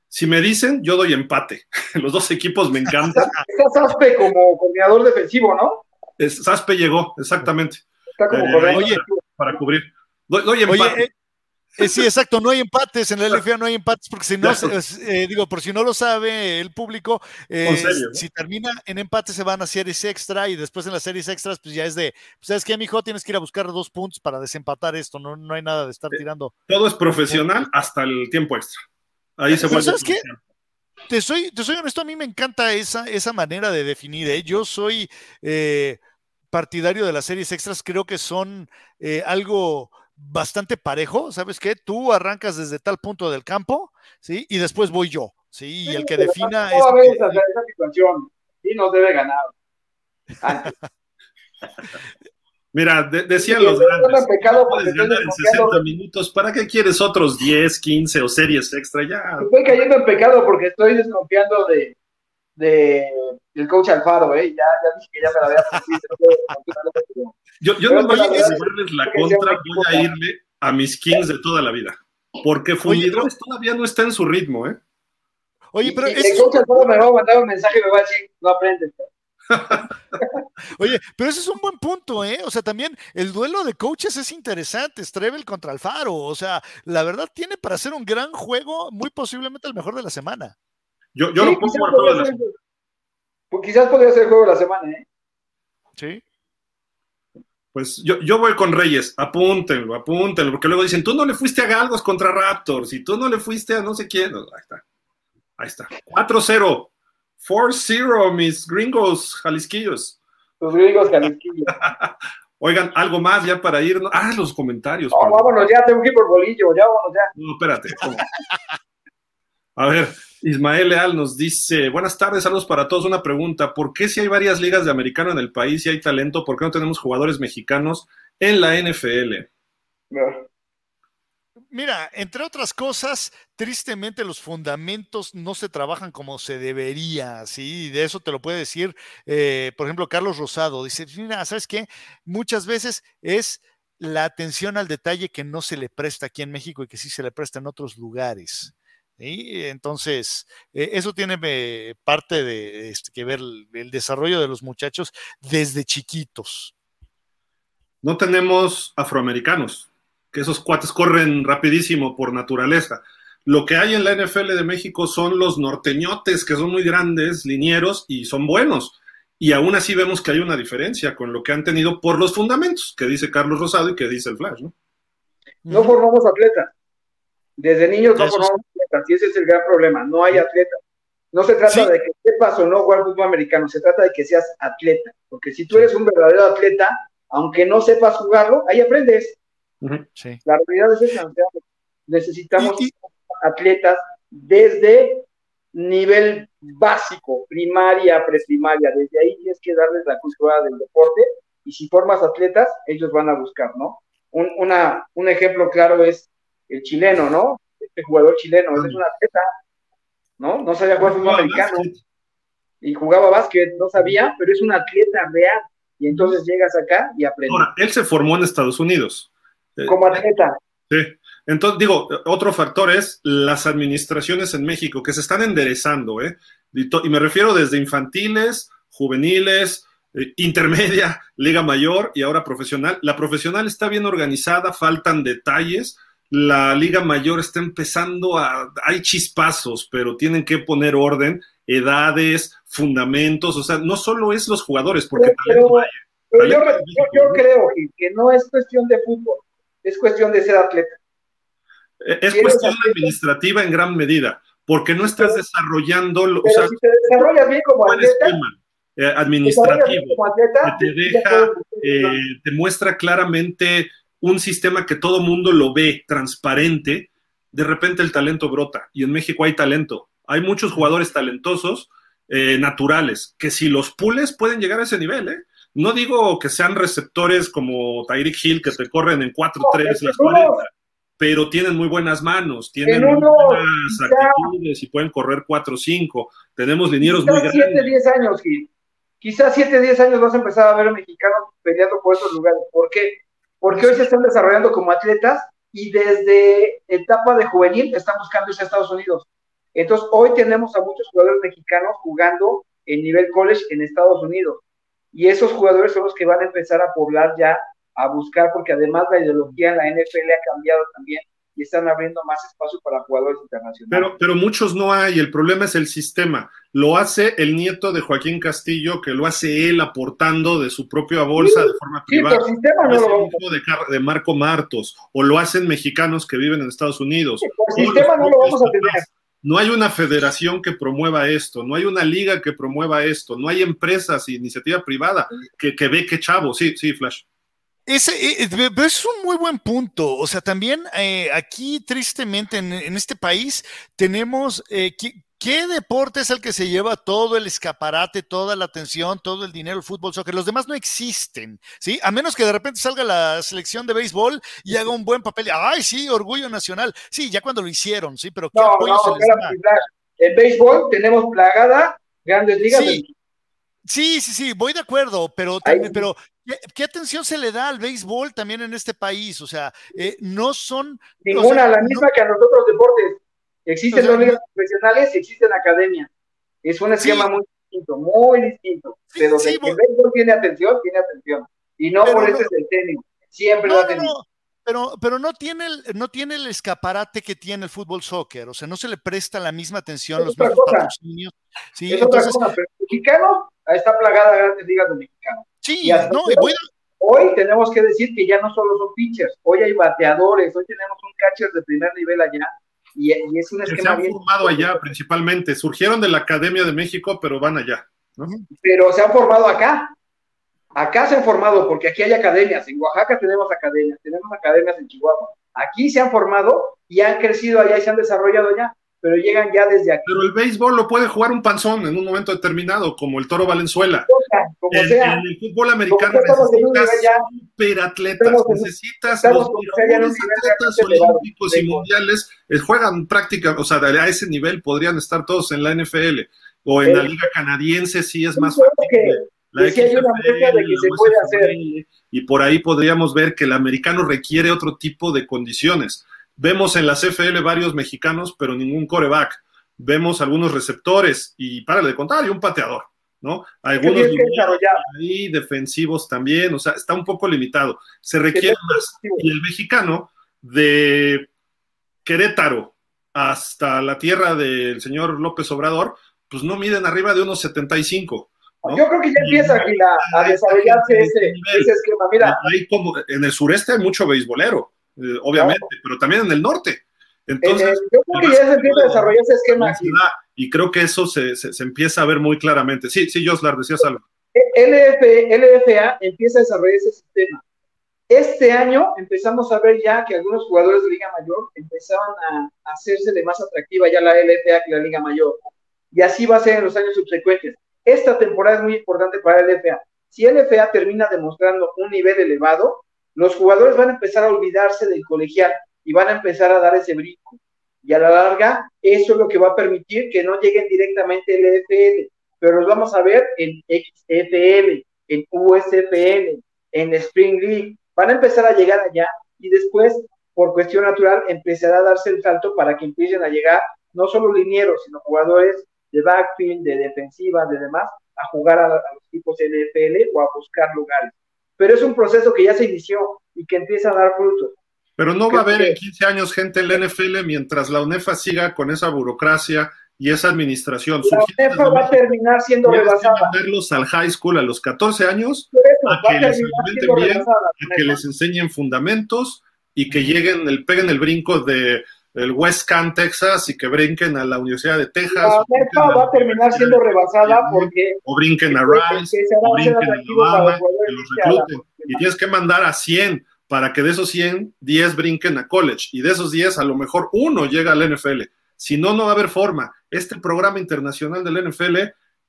Si me dicen, yo doy empate. Los dos equipos me encantan. Está Saspe como coordinador defensivo, ¿no? Es, Saspe llegó, exactamente. Está como Eh, coordinador oye, Para cubrir. Doy, doy empate. Oye, eh, eh, sí, exacto, no hay empates en la LFA, no hay empates, porque si no, eh, digo, por si no lo sabe el público, eh, Con serio, ¿no? si termina en empate se van a series extra y después en las series extras, pues ya es de, pues, ¿sabes qué, mijo? Tienes que ir a buscar dos puntos para desempatar esto, no, no hay nada de estar tirando. Todo es profesional hasta el tiempo extra. Ahí se vuelve. ¿sabes qué? Te soy, te soy honesto, a mí me encanta esa, esa manera de definir. ¿eh? Yo soy eh, partidario de las series extras, creo que son eh, algo bastante parejo. ¿Sabes qué? Tú arrancas desde tal punto del campo, ¿sí? Y después voy yo, ¿sí? Y el que defina No va a haber es. esa, esa situación. Y nos debe ganar. Mira, de- decían Sí, los estoy grandes. en pecado no puedes ganar en desconfiando. 60 minutos. ¿Para qué quieres otros 10, 15 o series extra? Ya. Estoy cayendo en pecado porque estoy desconfiando de, de el coach Alfaro, ¿eh? Ya, ya dije que ya me la había. Yo, yo no voy a la llevarles la contra, voy a irle a mis Kings de toda la vida. Porque Fundidores todavía no está en su ritmo, ¿eh? Oye, pero es un coach Alfaro me va a mandar un mensaje y me va a decir, no aprendes. Oye, pero ese es un buen punto, ¿eh? O sea, también el duelo de coaches es interesante, Strebel contra Alfaro, o sea, la verdad tiene para hacer un gran juego, muy posiblemente el mejor de la semana. Yo, yo Sí, lo pongo quizás a todas podría las- ser- pues quizás podría ser el juego de la semana, ¿eh? Sí. Pues yo, yo voy con Reyes, apúntenlo, apúntenlo, porque luego dicen, tú no le fuiste a Galgos contra Raptors y tú no le fuiste a no sé quién. Ahí está, ahí está. 4-0, 4-0, mis gringos jalisquillos. Los gringos Jalisquillo. Oigan, algo más ya para ir. Ah, los comentarios. No, vámonos ya, tengo que ir por bolillo, ya vámonos ya. No, espérate. ¿cómo? A ver, Ismael Leal nos dice, buenas tardes, saludos para todos. Una pregunta, ¿por qué si hay varias ligas de americano en el país y hay talento, por qué no tenemos jugadores mexicanos en la NFL? Mira, entre otras cosas, tristemente los fundamentos no se trabajan como se debería, ¿sí? Y de eso te lo puede decir, eh, por ejemplo, Carlos Rosado. Dice, mira, ¿sabes qué? Muchas veces es la atención al detalle que no se le presta aquí en México y que sí se le presta en otros lugares. ¿Sí? Entonces, eh, eso tiene eh, parte de este, que ver el, el desarrollo de los muchachos desde chiquitos. No tenemos afroamericanos, que esos cuates corren rapidísimo por naturaleza. Lo que hay en la NFL de México son los norteñotes, que son muy grandes, linieros y son buenos. Y aún así vemos que hay una diferencia con lo que han tenido por los fundamentos, que dice Carlos Rosado y que dice el Flash, ¿no? No formamos atletas. Desde niños no formamos y ese es el gran problema. No hay atletas. No se trata Sí. de que sepas o no jugar fútbol americano, se trata de que seas atleta. Porque si tú eres un verdadero atleta, aunque no sepas jugarlo, ahí aprendes. Sí. La realidad es esa. o sea, necesitamos Y- y- atletas desde nivel básico, primaria, preprimaria. Desde ahí tienes que darles la cultura del deporte y si formas atletas, ellos van a buscar, ¿no? Un, una, un ejemplo claro es el chileno, ¿no? Este jugador chileno, él es un atleta, ¿no? No sabía jugar fútbol americano y jugaba básquet, no sabía, pero es un atleta real. Y entonces llegas acá y aprendes. Ahora, él se formó en Estados Unidos. Eh, Como atleta. Sí. Entonces, digo, otro factor es las administraciones en México que se están enderezando, ¿eh? Y me refiero desde infantiles, juveniles, eh, intermedia, liga mayor y ahora profesional. La profesional está bien organizada, faltan detalles. La liga mayor está empezando a... Hay chispazos, pero tienen que poner orden, edades, fundamentos, o sea, no solo es los jugadores, porque Pero- talento. Pero yo, Talento yo, yo creo que no es cuestión de fútbol, es cuestión de ser atleta. Eh, Es ¿Quieres cuestión administrativa en gran medida, porque no estás desarrollando, o sea, si te desarrollas bien como atleta, eh, bien administrativo como atleta, que te deja, eh, te muestra claramente un sistema que todo mundo lo ve transparente, de repente el talento brota y en México hay talento. Hay muchos jugadores talentosos eh, naturales, que si los pules pueden llegar a ese nivel, ¿eh? No digo que sean receptores como Tyreek Hill que te corren en 4-3 las 40, pero tienen muy buenas manos, tienen muy buenas actitudes y pueden correr 4-5. Tenemos linieros muy grandes. 7, 10 años, Gil. Quizás 7, 10 años vas a empezar a ver a mexicanos peleando por esos lugares. ¿Por qué? Porque hoy se están desarrollando como atletas y desde etapa de juvenil están buscando irse a Estados Unidos. Entonces, hoy tenemos a muchos jugadores mexicanos jugando en nivel college en Estados Unidos. Y esos jugadores son los que van a empezar a poblar ya, a buscar, porque además la ideología en la NFL ha cambiado también y están abriendo más espacio para jugadores internacionales. Pero, pero muchos no hay, el problema es el sistema. Lo hace el nieto de Joaquín Castillo, que lo hace él aportando de su propia bolsa de forma privada. Sí, el sistema no lo de, de, Marco Martos, o lo hacen mexicanos que viven en Estados Unidos. el sistema no lo vamos a tener. No hay una federación que promueva esto, no hay una liga que promueva esto, no hay empresas y iniciativa privada que, que ve que chavo. Sí, sí, Flash. Ese, eh, es un muy buen punto. O sea, también eh, aquí, tristemente, en, en, este país, tenemos eh, ¿Qué deporte es el que se lleva todo el escaparate, toda la atención, todo el dinero, el fútbol, soccer? Los demás no existen, ¿sí? A menos que de repente salga la selección de béisbol y haga un buen papel. ¡Ay, sí, orgullo nacional! Sí, ya cuando lo hicieron, ¿sí? Pero ¿qué no, apoyo no, se les da? En béisbol tenemos plagada grandes ligas. Sí. Sí, sí, sí, voy de acuerdo, pero, pero ¿qué, ¿qué, atención se le da al béisbol también en este país? O sea, eh, no son... Ninguna, o sea, la misma no, que a los otros deportes. Existen o sea, dos ligas profesionales y existen academias. Es un esquema sí. muy distinto, muy distinto. Sí, pero sí, el béisbol tiene atención, tiene atención. Y no por eso no, es el tenis. Siempre no, lo ha tenido. Pero, pero no, tiene el, no tiene el escaparate que tiene el fútbol soccer, o sea, no se le presta la misma atención, es los mismos patrocinios. Sí, es entonces, otra cosa, pero el mexicano está plagada de grandes ligas de mexicanos. Sí, y no, y voy a... Hoy tenemos que decir que ya no solo son pitchers, hoy hay bateadores, hoy tenemos un catcher de primer nivel allá, y, y, es un esquema que se han bien formado allá principalmente, surgieron de la Academia de México, pero van allá. ¿no? Pero se han formado acá. Acá se han formado porque aquí hay academias. En Oaxaca tenemos academias, tenemos academias en Chihuahua. Aquí se han formado y han crecido allá y se han desarrollado allá, pero llegan ya desde aquí. Pero el béisbol lo puede jugar un panzón en un momento determinado, como el Toro Valenzuela. Como en, sea. en el fútbol americano necesitas superatletas, necesitas los mejores atletas olímpicos y mundiales, eh, juegan práctica, o sea, a ese nivel podrían estar todos en la NFL o en la liga canadiense sí es más que- que sí hay una de que se la puede hacer. Y por ahí podríamos ver que el americano requiere otro tipo de condiciones. Vemos en la CFL varios mexicanos, pero ningún coreback. Vemos algunos receptores y para de contar, y un pateador, ¿no? Algunos ahí, defensivos también, o sea, está un poco limitado. Se requiere más. Y el mexicano de Querétaro hasta la tierra del señor López Obrador, pues no miden arriba de unos 75. ¿no? Yo creo que ya empieza aquí la, a desarrollarse ese, ese esquema. Mira, Hay como, en el sureste hay mucho beisbolero, eh, obviamente, pero también en el norte. Entonces, eh, yo creo que ya se empieza a desarrollar ese esquema y creo que eso se, se, se empieza a ver muy claramente. Sí, sí, Joslar, decías algo. LF, LFA empieza a desarrollar ese sistema. Este año empezamos a ver ya que algunos jugadores de Liga Mayor empezaban a, a hacerse de más atractiva ya la LFA que la Liga Mayor. Y así va a ser en los años subsecuentes. Esta temporada es muy importante para LFA. Si LFA termina demostrando un nivel elevado, los jugadores van a empezar a olvidarse del colegial y van a empezar a dar ese brinco. Y a la larga, eso es lo que va a permitir que no lleguen directamente al LFL, pero los vamos a ver en XFL, en USFL, en Spring League. Van a empezar a llegar allá y después, por cuestión natural, empezará a darse el salto para que empiecen a llegar no solo linieros, sino jugadores de backfield, de defensiva, de demás, a jugar a, a los equipos NFL o a buscar lugares. Pero es un proceso que ya se inició y que empieza a dar frutos. Pero no va a haber en 15 años gente en la NFL mientras la UNEFA siga con esa burocracia y esa administración. La UNEFA va a terminar siendo rebasada. verlos al high school a los 14 años, eso, a que les a que les enseñen fundamentos y que lleguen, el, peguen el brinco de el West Can, Texas, y que brinquen a la Universidad de Texas. La UNEFA va a terminar siendo rebasada porque... O brinquen a Rice, o brinquen a Alabama, que los recluten. Y tienes que mandar a 100 para que de esos 100, 10 brinquen a college. Y de esos 10, a lo mejor uno llega al NFL. Si no, no va a haber forma. Este programa internacional del NFL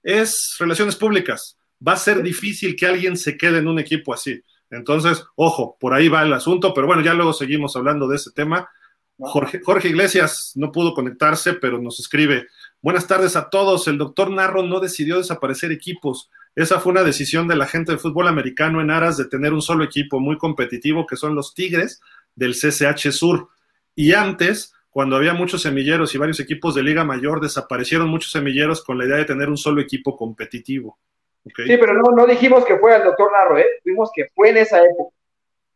es relaciones públicas. Va a ser difícil que alguien se quede en un equipo así. Entonces, ojo, por ahí va el asunto, pero bueno, ya luego seguimos hablando de ese tema. Jorge, Iglesias no pudo conectarse, pero nos escribe, buenas tardes a todos, el doctor Narro no decidió desaparecer equipos, esa fue una decisión de la gente de fútbol americano en aras de tener un solo equipo muy competitivo, que son los Tigres del CCH Sur. Y antes, cuando había muchos semilleros y varios equipos de Liga Mayor, desaparecieron muchos semilleros con la idea de tener un solo equipo competitivo. Sí, pero no, dijimos que fue el doctor Narro, ¿eh? Dijimos que fue en esa época.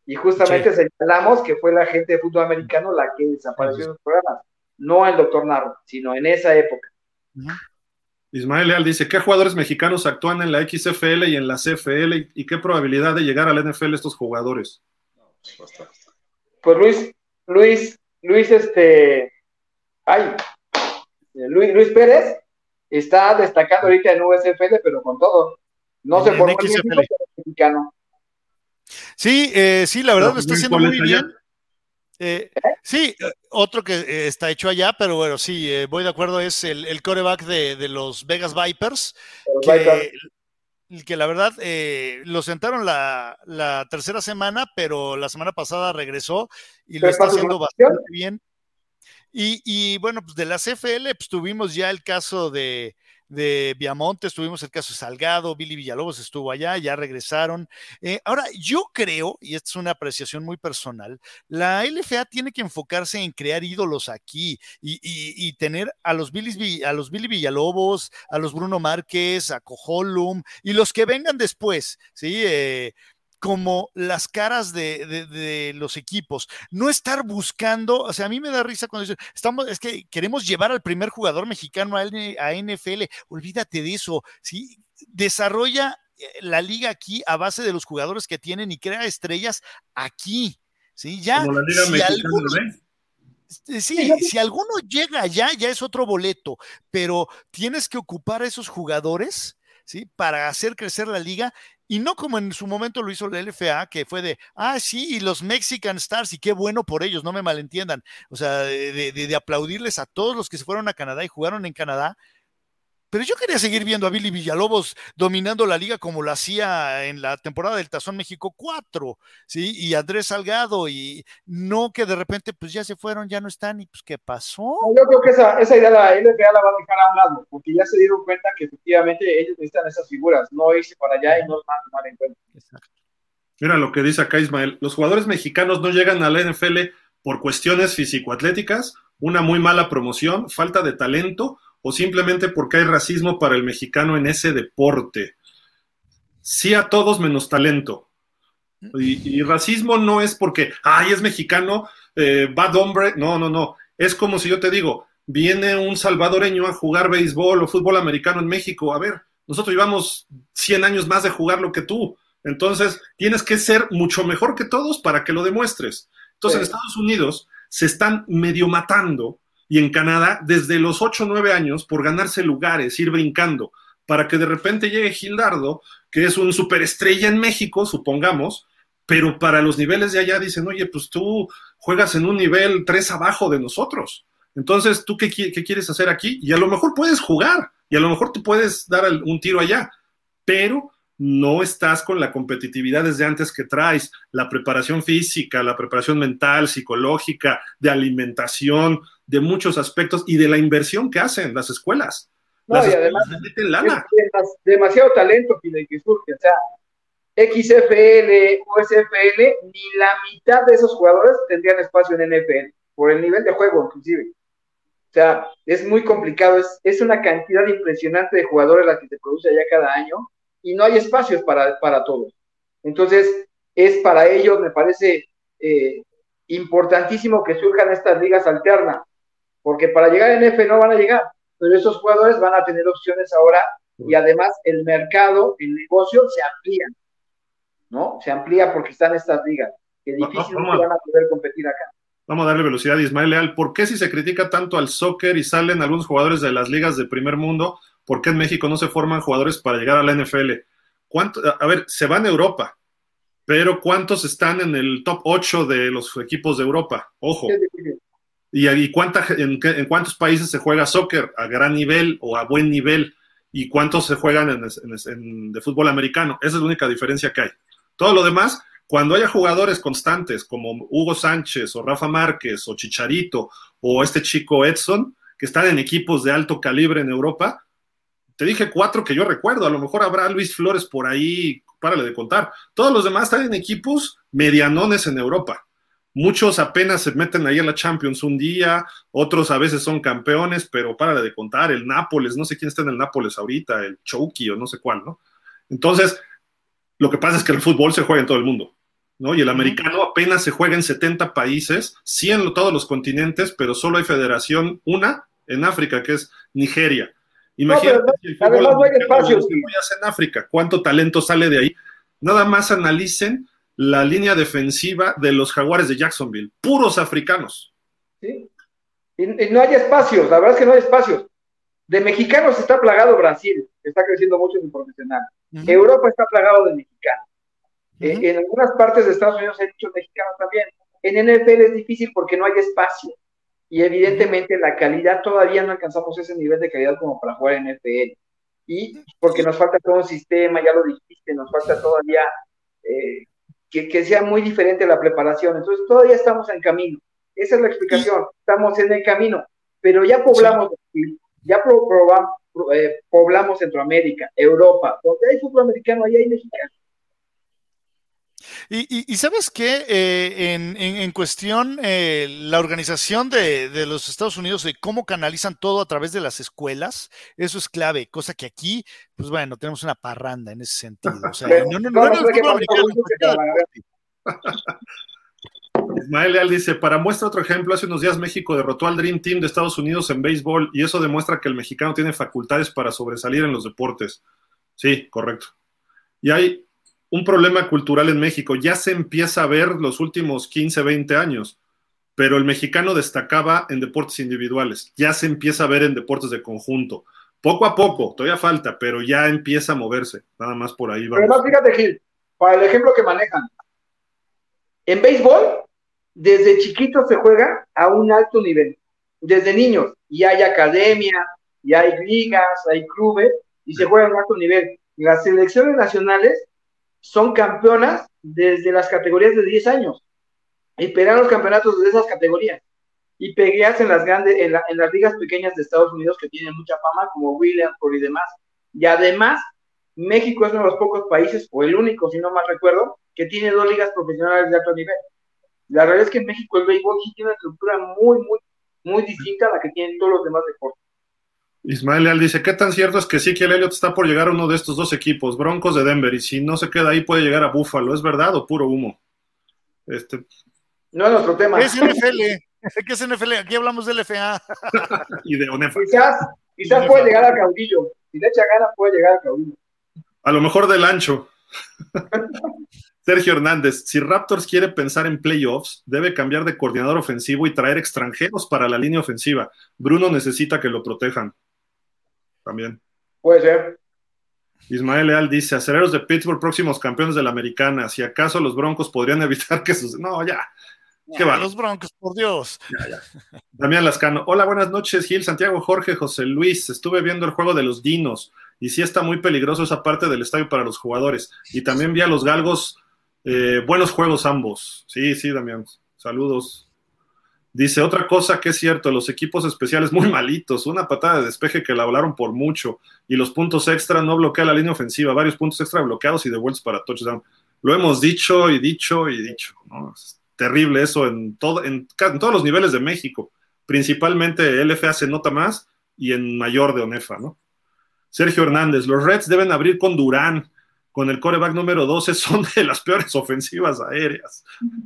Y justamente sí. señalamos que fue la gente de fútbol americano la que desapareció en los programas. No el doctor Narro, sino en esa época. Ismael Leal dice, ¿qué jugadores mexicanos actúan en la XFL y en la CFL y qué probabilidad de llegar a la NFL estos jugadores? Pues Luis, Luis, Luis, este, ay, Luis, Luis Pérez está destacando ahorita en USFL, pero con todo. No se formó en mexicano. Sí, eh, sí, la verdad lo está haciendo muy bien. Eh, sí, otro que eh, está hecho allá, pero bueno, sí, eh, voy de acuerdo, es el, el coreback de, de, los Vegas Vipers, que, que, la verdad lo sentaron la, la, tercera semana, pero la semana pasada regresó y lo está haciendo bastante bien. Y, y, bueno, pues de la CFL, pues tuvimos ya el caso de, de Viamontes, tuvimos el caso Salgado, Billy Villalobos estuvo allá, ya regresaron. Eh, ahora, yo creo, y esta es una apreciación muy personal, la LFA tiene que enfocarse en crear ídolos aquí y, y, y tener a los, Billy, a los Billy Villalobos, a los Bruno Márquez, a Cojolum y los que vengan después, ¿sí? Eh, como las caras de, de, de, los equipos. No estar buscando, o sea, a mí me da risa cuando dicen, estamos, es que queremos llevar al primer jugador mexicano a, a NFL. Olvídate de eso, ¿sí? Desarrolla eh, la liga aquí a base de los jugadores que tienen y crea estrellas aquí, ¿sí? Ya, como la liga si mexicana, alguno, Sí, si alguno llega allá, ya es otro boleto, pero tienes que ocupar a esos jugadores, ¿sí? Para hacer crecer la liga y no como en su momento lo hizo la LFA, que fue de, ah, sí, y los Mexican Stars, y qué bueno por ellos, no me malentiendan. O sea, de, de, de, aplaudirles a todos los que se fueron a Canadá y jugaron en Canadá. Pero yo quería seguir viendo a Billy Villalobos dominando la liga como lo hacía en la temporada del Tazón México 4, ¿sí? Y Andrés Salgado, y no que de repente pues ya se fueron, ya no están, y pues ¿qué pasó? Yo creo que esa, esa idea la LFA la va a dejar a un lado, porque ya se dieron cuenta que efectivamente ellos necesitan esas figuras, no irse para allá y no van a tomar en cuenta. Exacto. Mira lo que dice acá Ismael, los jugadores mexicanos no llegan a la NFL por cuestiones físico-atléticas, una muy mala promoción, falta de talento o simplemente porque hay racismo para el mexicano en ese deporte. Sí a todos menos talento. Y, y racismo no es porque, ay, es mexicano, eh, bad hombre. No, no, no. Es como si yo te digo, viene un salvadoreño a jugar béisbol o fútbol americano en México. A ver, nosotros llevamos 100 años más de jugar lo que tú. Entonces, tienes que ser mucho mejor que todos para que lo demuestres. Entonces, sí. en Estados Unidos se están medio matando y en Canadá desde los 8 o 9 años por ganarse lugares, ir brincando, para que de repente llegue Gildardo, que es un superestrella en México, supongamos, pero para los niveles de allá dicen, oye, pues tú juegas en un nivel 3 abajo de nosotros. Entonces, ¿tú qué, qué quieres hacer aquí? Y a lo mejor puedes jugar, y a lo mejor tú puedes dar un tiro allá, pero no estás con la competitividad desde antes que traes, la preparación física, la preparación mental, psicológica, de alimentación, de muchos aspectos y de la inversión que hacen las escuelas. No, las y escuelas además meten lana. Es demasiado talento que surge, o sea, XFL, USFL, ni la mitad de esos jugadores tendrían espacio en NFL, por el nivel de juego inclusive. O sea, es muy complicado, es, es una cantidad impresionante de jugadores la que se produce allá cada año y no hay espacios para, para todos. Entonces, es para ellos, me parece eh, importantísimo que surjan estas ligas alternas, porque para llegar a NF no van a llegar, pero esos jugadores van a tener opciones ahora y además el mercado, el negocio se amplía, ¿no? Se amplía porque están estas ligas, que difícilmente van a poder competir acá. Vamos a darle velocidad a Ismael Leal. ¿Por qué si se critica tanto al soccer y salen algunos jugadores de las ligas de primer mundo, por qué en México no se forman jugadores para llegar a la NFL? ¿Cuánto, a ver, se van a Europa, pero ¿cuántos están en el top 8 de los equipos de Europa? Ojo. ¿Y, cuánta, en, en, cuántos países se juega soccer a gran nivel o a buen nivel? y cuántos se juegan en, de fútbol americano. Esa es la única diferencia que hay. Todo lo demás, cuando haya jugadores constantes como Hugo Sánchez o Rafa Márquez o Chicharito o este chico Edson, que están en equipos de alto calibre en Europa, te dije cuatro que yo recuerdo, a lo mejor habrá Luis Flores por ahí, párale de contar. Todos los demás están en equipos medianones en Europa. Muchos apenas se meten ahí a la Champions un día, otros a veces son campeones, pero para de contar, el Nápoles, no sé quién está en el Nápoles ahorita, el Chouki o no sé cuál, ¿no? Entonces, lo que pasa es que el fútbol se juega en todo el mundo, ¿no? Y el americano apenas se juega en 70 países, sí en todos los continentes, pero solo hay federación, una en África, que es Nigeria. Imagínate el fútbol en África, cuánto talento sale de ahí. Nada más analicen la línea defensiva de los jaguares de Jacksonville, puros africanos. Sí. Y, no hay espacios, la verdad es que no hay espacios. De mexicanos está plagado Brasil, está creciendo mucho en el profesional. Europa está plagado de mexicanos. Eh, en algunas partes de Estados Unidos hay muchos mexicanos también. En NFL es difícil porque no hay espacio. Y evidentemente la calidad todavía no alcanzamos ese nivel de calidad como para jugar en NFL. Y porque nos falta todo un sistema, ya lo dijiste, nos falta todavía eh, que, sea muy diferente la preparación. Entonces, todavía estamos en camino. Esa es la explicación. Estamos en el camino, pero ya poblamos, ya eh, poblamos Centroamérica, Europa, donde hay fútbol americano, ahí hay mexicano. Y, sabes qué, eh, en, cuestión, eh, la organización de, los Estados Unidos, de cómo canalizan todo a través de las escuelas, eso es clave, cosa que aquí, pues bueno, tenemos una parranda en ese sentido. O sea, no, no, no, Ismael Leal dice, para muestra otro ejemplo, hace unos días México derrotó al Dream Team de Estados Unidos en béisbol y eso demuestra que el mexicano tiene facultades para sobresalir en los deportes. Sí, correcto. Y hay un problema cultural en México. Ya se empieza a ver los últimos 15, 20 años, pero el mexicano destacaba en deportes individuales. Ya se empieza a ver en deportes de conjunto. Poco a poco, todavía falta, pero ya empieza a moverse. Nada más por ahí va. Además, fíjate, Gil, para el ejemplo que manejan. En béisbol, desde chiquito se juega a un alto nivel. Desde niños. Y hay academia, y hay ligas, hay clubes, y se juega a un alto nivel. Las selecciones nacionales son campeonas desde las categorías de 10 años y pelean los campeonatos de esas categorías y pegueas en las grandes, en, las ligas pequeñas de Estados Unidos que tienen mucha fama, como Williamsport y demás. Y además, México es uno de los pocos países, o el único, si no mal recuerdo, que tiene dos ligas profesionales de alto nivel. La realidad es que en México el béisbol sí tiene una estructura muy, muy, muy distinta a la que tienen todos los demás deportes. Ismael Leal dice, ¿qué tan cierto es que sí que el Elliot está por llegar a uno de estos dos equipos, Broncos de Denver, y si no se queda ahí puede llegar a Buffalo? ¿Es verdad o puro humo? Este... No es nuestro tema. ¿Qué es NFL? ¿Qué es NFL? Aquí hablamos del FA. y de. Quizás, quizás puede llegar a caudillo. Si le echa ganas puede llegar a caudillo. A lo mejor del ancho. Sergio Hernández, si Raptors quiere pensar en playoffs, debe cambiar de coordinador ofensivo y traer extranjeros para la línea ofensiva. Bruno necesita que lo protejan también. Puede ser. Ismael Leal dice, aceleros de Pittsburgh, próximos campeones de la americana. Si acaso los Broncos podrían evitar que sus... No, ya. ¿Qué va? Los Broncos, por Dios. Ya, ya. Damián Lascano. Hola, buenas noches, Gil, Santiago, Jorge, José Luis. Estuve viendo el juego de los Dinos y sí está muy peligroso esa parte del estadio para los jugadores. Y también vi a los Galgos, eh, buenos juegos ambos. Sí, sí, Damián. Saludos. Dice, otra cosa que es cierto, los equipos especiales muy malitos, una patada de despeje que la volaron por mucho y los puntos extra no bloquea la línea ofensiva, varios puntos extra bloqueados y devueltos para touchdown. Lo hemos dicho y dicho y dicho, Es terrible eso en, todo, en, todos los niveles de México, principalmente LFA se nota más y en mayor de ONEFA, ¿no? Sergio Hernández, los Reds deben abrir con Durán, con el coreback número 12 son de las peores ofensivas aéreas.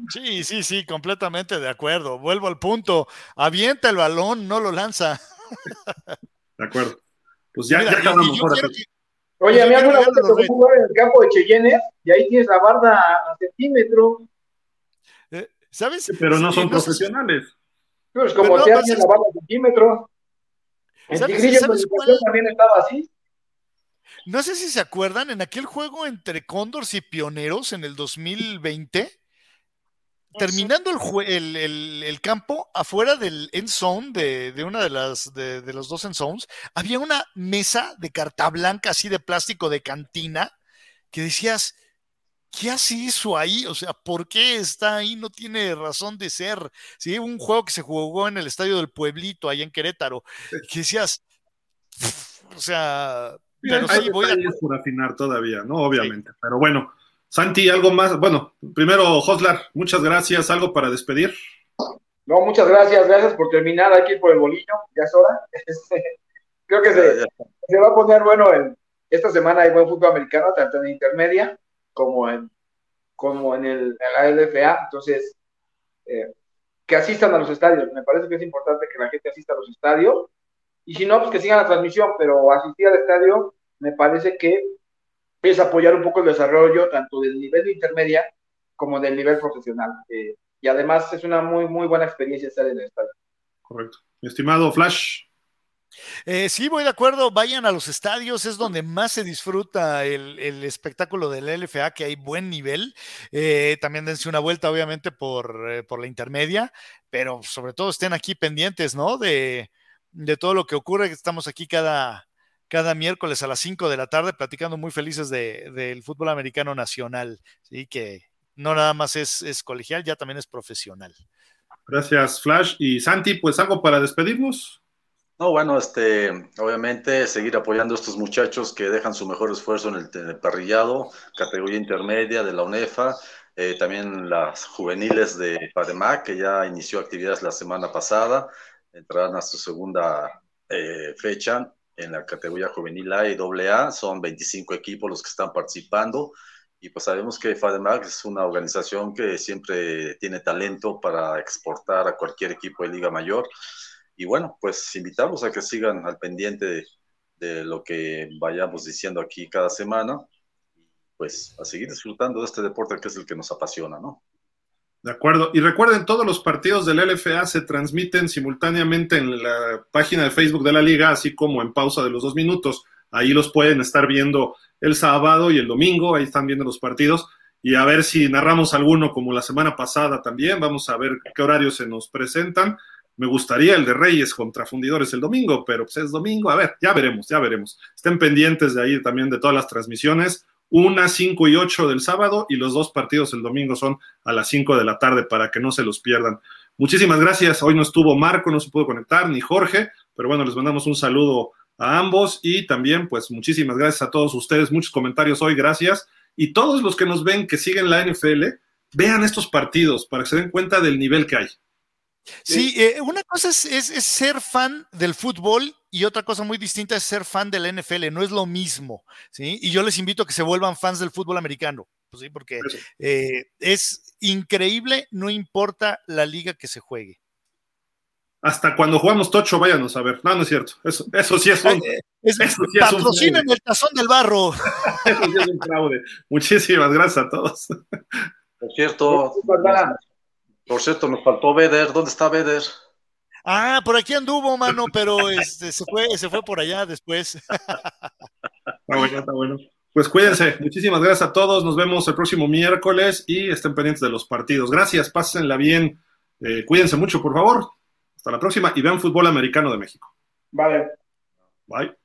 Sí, sí, sí, completamente de acuerdo. Vuelvo al punto. Avienta el balón, no lo lanza. De acuerdo. Pues ya, ya acabamos por Oye, a mí alguna vez me tocó jugar en el campo de Cheyennes y ahí tienes la barda a centímetro. Eh, ¿Sabes? Pero no son profesionales. Pero es como te hacen la barda a centímetro. En Tigrillo también estaba así. No sé si se acuerdan, en aquel juego entre Condors y Pioneros en el 2020, terminando el, el, campo, afuera del end zone, de, de una de las de, de, los dos end zones, había una mesa de carta blanca así de plástico de cantina que decías, ¿qué hace eso ahí? O sea, ¿por qué está ahí? No tiene razón de ser. Sí, un juego que se jugó en el estadio del Pueblito, allá en Querétaro, que decías, o sea, pero sí, voy a... por afinar todavía, ¿no? Obviamente, sí. pero bueno. Santi, algo más. Bueno, primero, Joslar, muchas gracias. ¿Algo para despedir? No, muchas gracias. Gracias por terminar aquí por el bolillo. Ya es hora. Este, creo que se, se, va a poner bueno. En, esta semana hay buen fútbol americano, tanto en intermedia como en, como en, el, en la LFA. Entonces, eh, que asistan a los estadios. Me parece que es importante que la gente asista a los estadios. Y si no, pues que sigan la transmisión. Pero asistir al estadio me parece que es apoyar un poco el desarrollo tanto del nivel de intermedia como del nivel profesional. Eh, y además es una muy, muy buena experiencia estar en el estadio. Correcto. Mi estimado Flash. Eh, sí, voy de acuerdo. Vayan a los estadios, es donde más se disfruta el, el espectáculo del LFA, que hay buen nivel. Eh, también dense una vuelta, obviamente, por, eh, por, la intermedia, pero sobre todo estén aquí pendientes, ¿no? De, de todo lo que ocurre. Estamos aquí cada, cada miércoles a las 5 de la tarde platicando muy felices del de, fútbol americano nacional, ¿sí? que no nada más es, es, colegial, ya también es profesional. Gracias, Flash. Y Santi, pues algo para despedirnos. No, bueno, este, obviamente seguir apoyando a estos muchachos que dejan su mejor esfuerzo en el, en el parrillado, categoría intermedia de la UNEFA, eh, también las juveniles de Pademac, que ya inició actividades la semana pasada, entrarán a su segunda eh, fecha en la categoría juvenil A y AA, son 25 equipos los que están participando. Y pues sabemos que FADEMAC es una organización que siempre tiene talento para exportar a cualquier equipo de Liga Mayor. Y bueno, pues invitarlos a que sigan al pendiente de, de lo que vayamos diciendo aquí cada semana. Pues a seguir disfrutando de este deporte que es el que nos apasiona, ¿no? De acuerdo. Y recuerden, todos los partidos del LFA se transmiten simultáneamente en la página de Facebook de la liga, así como en pausa de los dos minutos. Ahí los pueden estar viendo el sábado y el domingo, ahí están viendo los partidos. Y a ver si narramos alguno como la semana pasada también. Vamos a ver qué horarios se nos presentan. Me gustaría el de Reyes contra Fundidores el domingo, pero pues es domingo. A ver, ya veremos, ya veremos. Estén pendientes de ahí también de todas las transmisiones una, cinco y ocho del sábado y los dos partidos el domingo son a las cinco de la tarde para que no se los pierdan. Muchísimas gracias. Hoy no estuvo Marco, no se pudo conectar, ni Jorge, pero bueno, les mandamos un saludo a ambos y también pues muchísimas gracias a todos ustedes. Muchos comentarios hoy, gracias. Y todos los que nos ven que siguen la NFL, vean estos partidos para que se den cuenta del nivel que hay. Sí, eh, una cosa es, es, es, ser fan del fútbol y otra cosa muy distinta es ser fan de la NFL, no es lo mismo, ¿sí? Y yo les invito a que se vuelvan fans del fútbol americano, pues sí, porque eh, es increíble, no importa la liga que se juegue. Hasta cuando jugamos tocho, váyanos a ver. No, no es cierto. Eso, eso sí es un. Es, eso sí patrocinen es el tazón del barro. eso sí es un fraude. Muchísimas gracias a todos. Por cierto, por cierto, nos faltó Beder. ¿Dónde está Beder? Ah, por aquí anduvo, mano, pero este, se, fue, se fue por allá después. Está bueno, está bueno. Pues cuídense. Muchísimas gracias a todos. Nos vemos el próximo miércoles y estén pendientes de los partidos. Gracias, pásenla bien. Eh, cuídense mucho, por favor. Hasta la próxima y vean fútbol americano de México. Vale. Bye.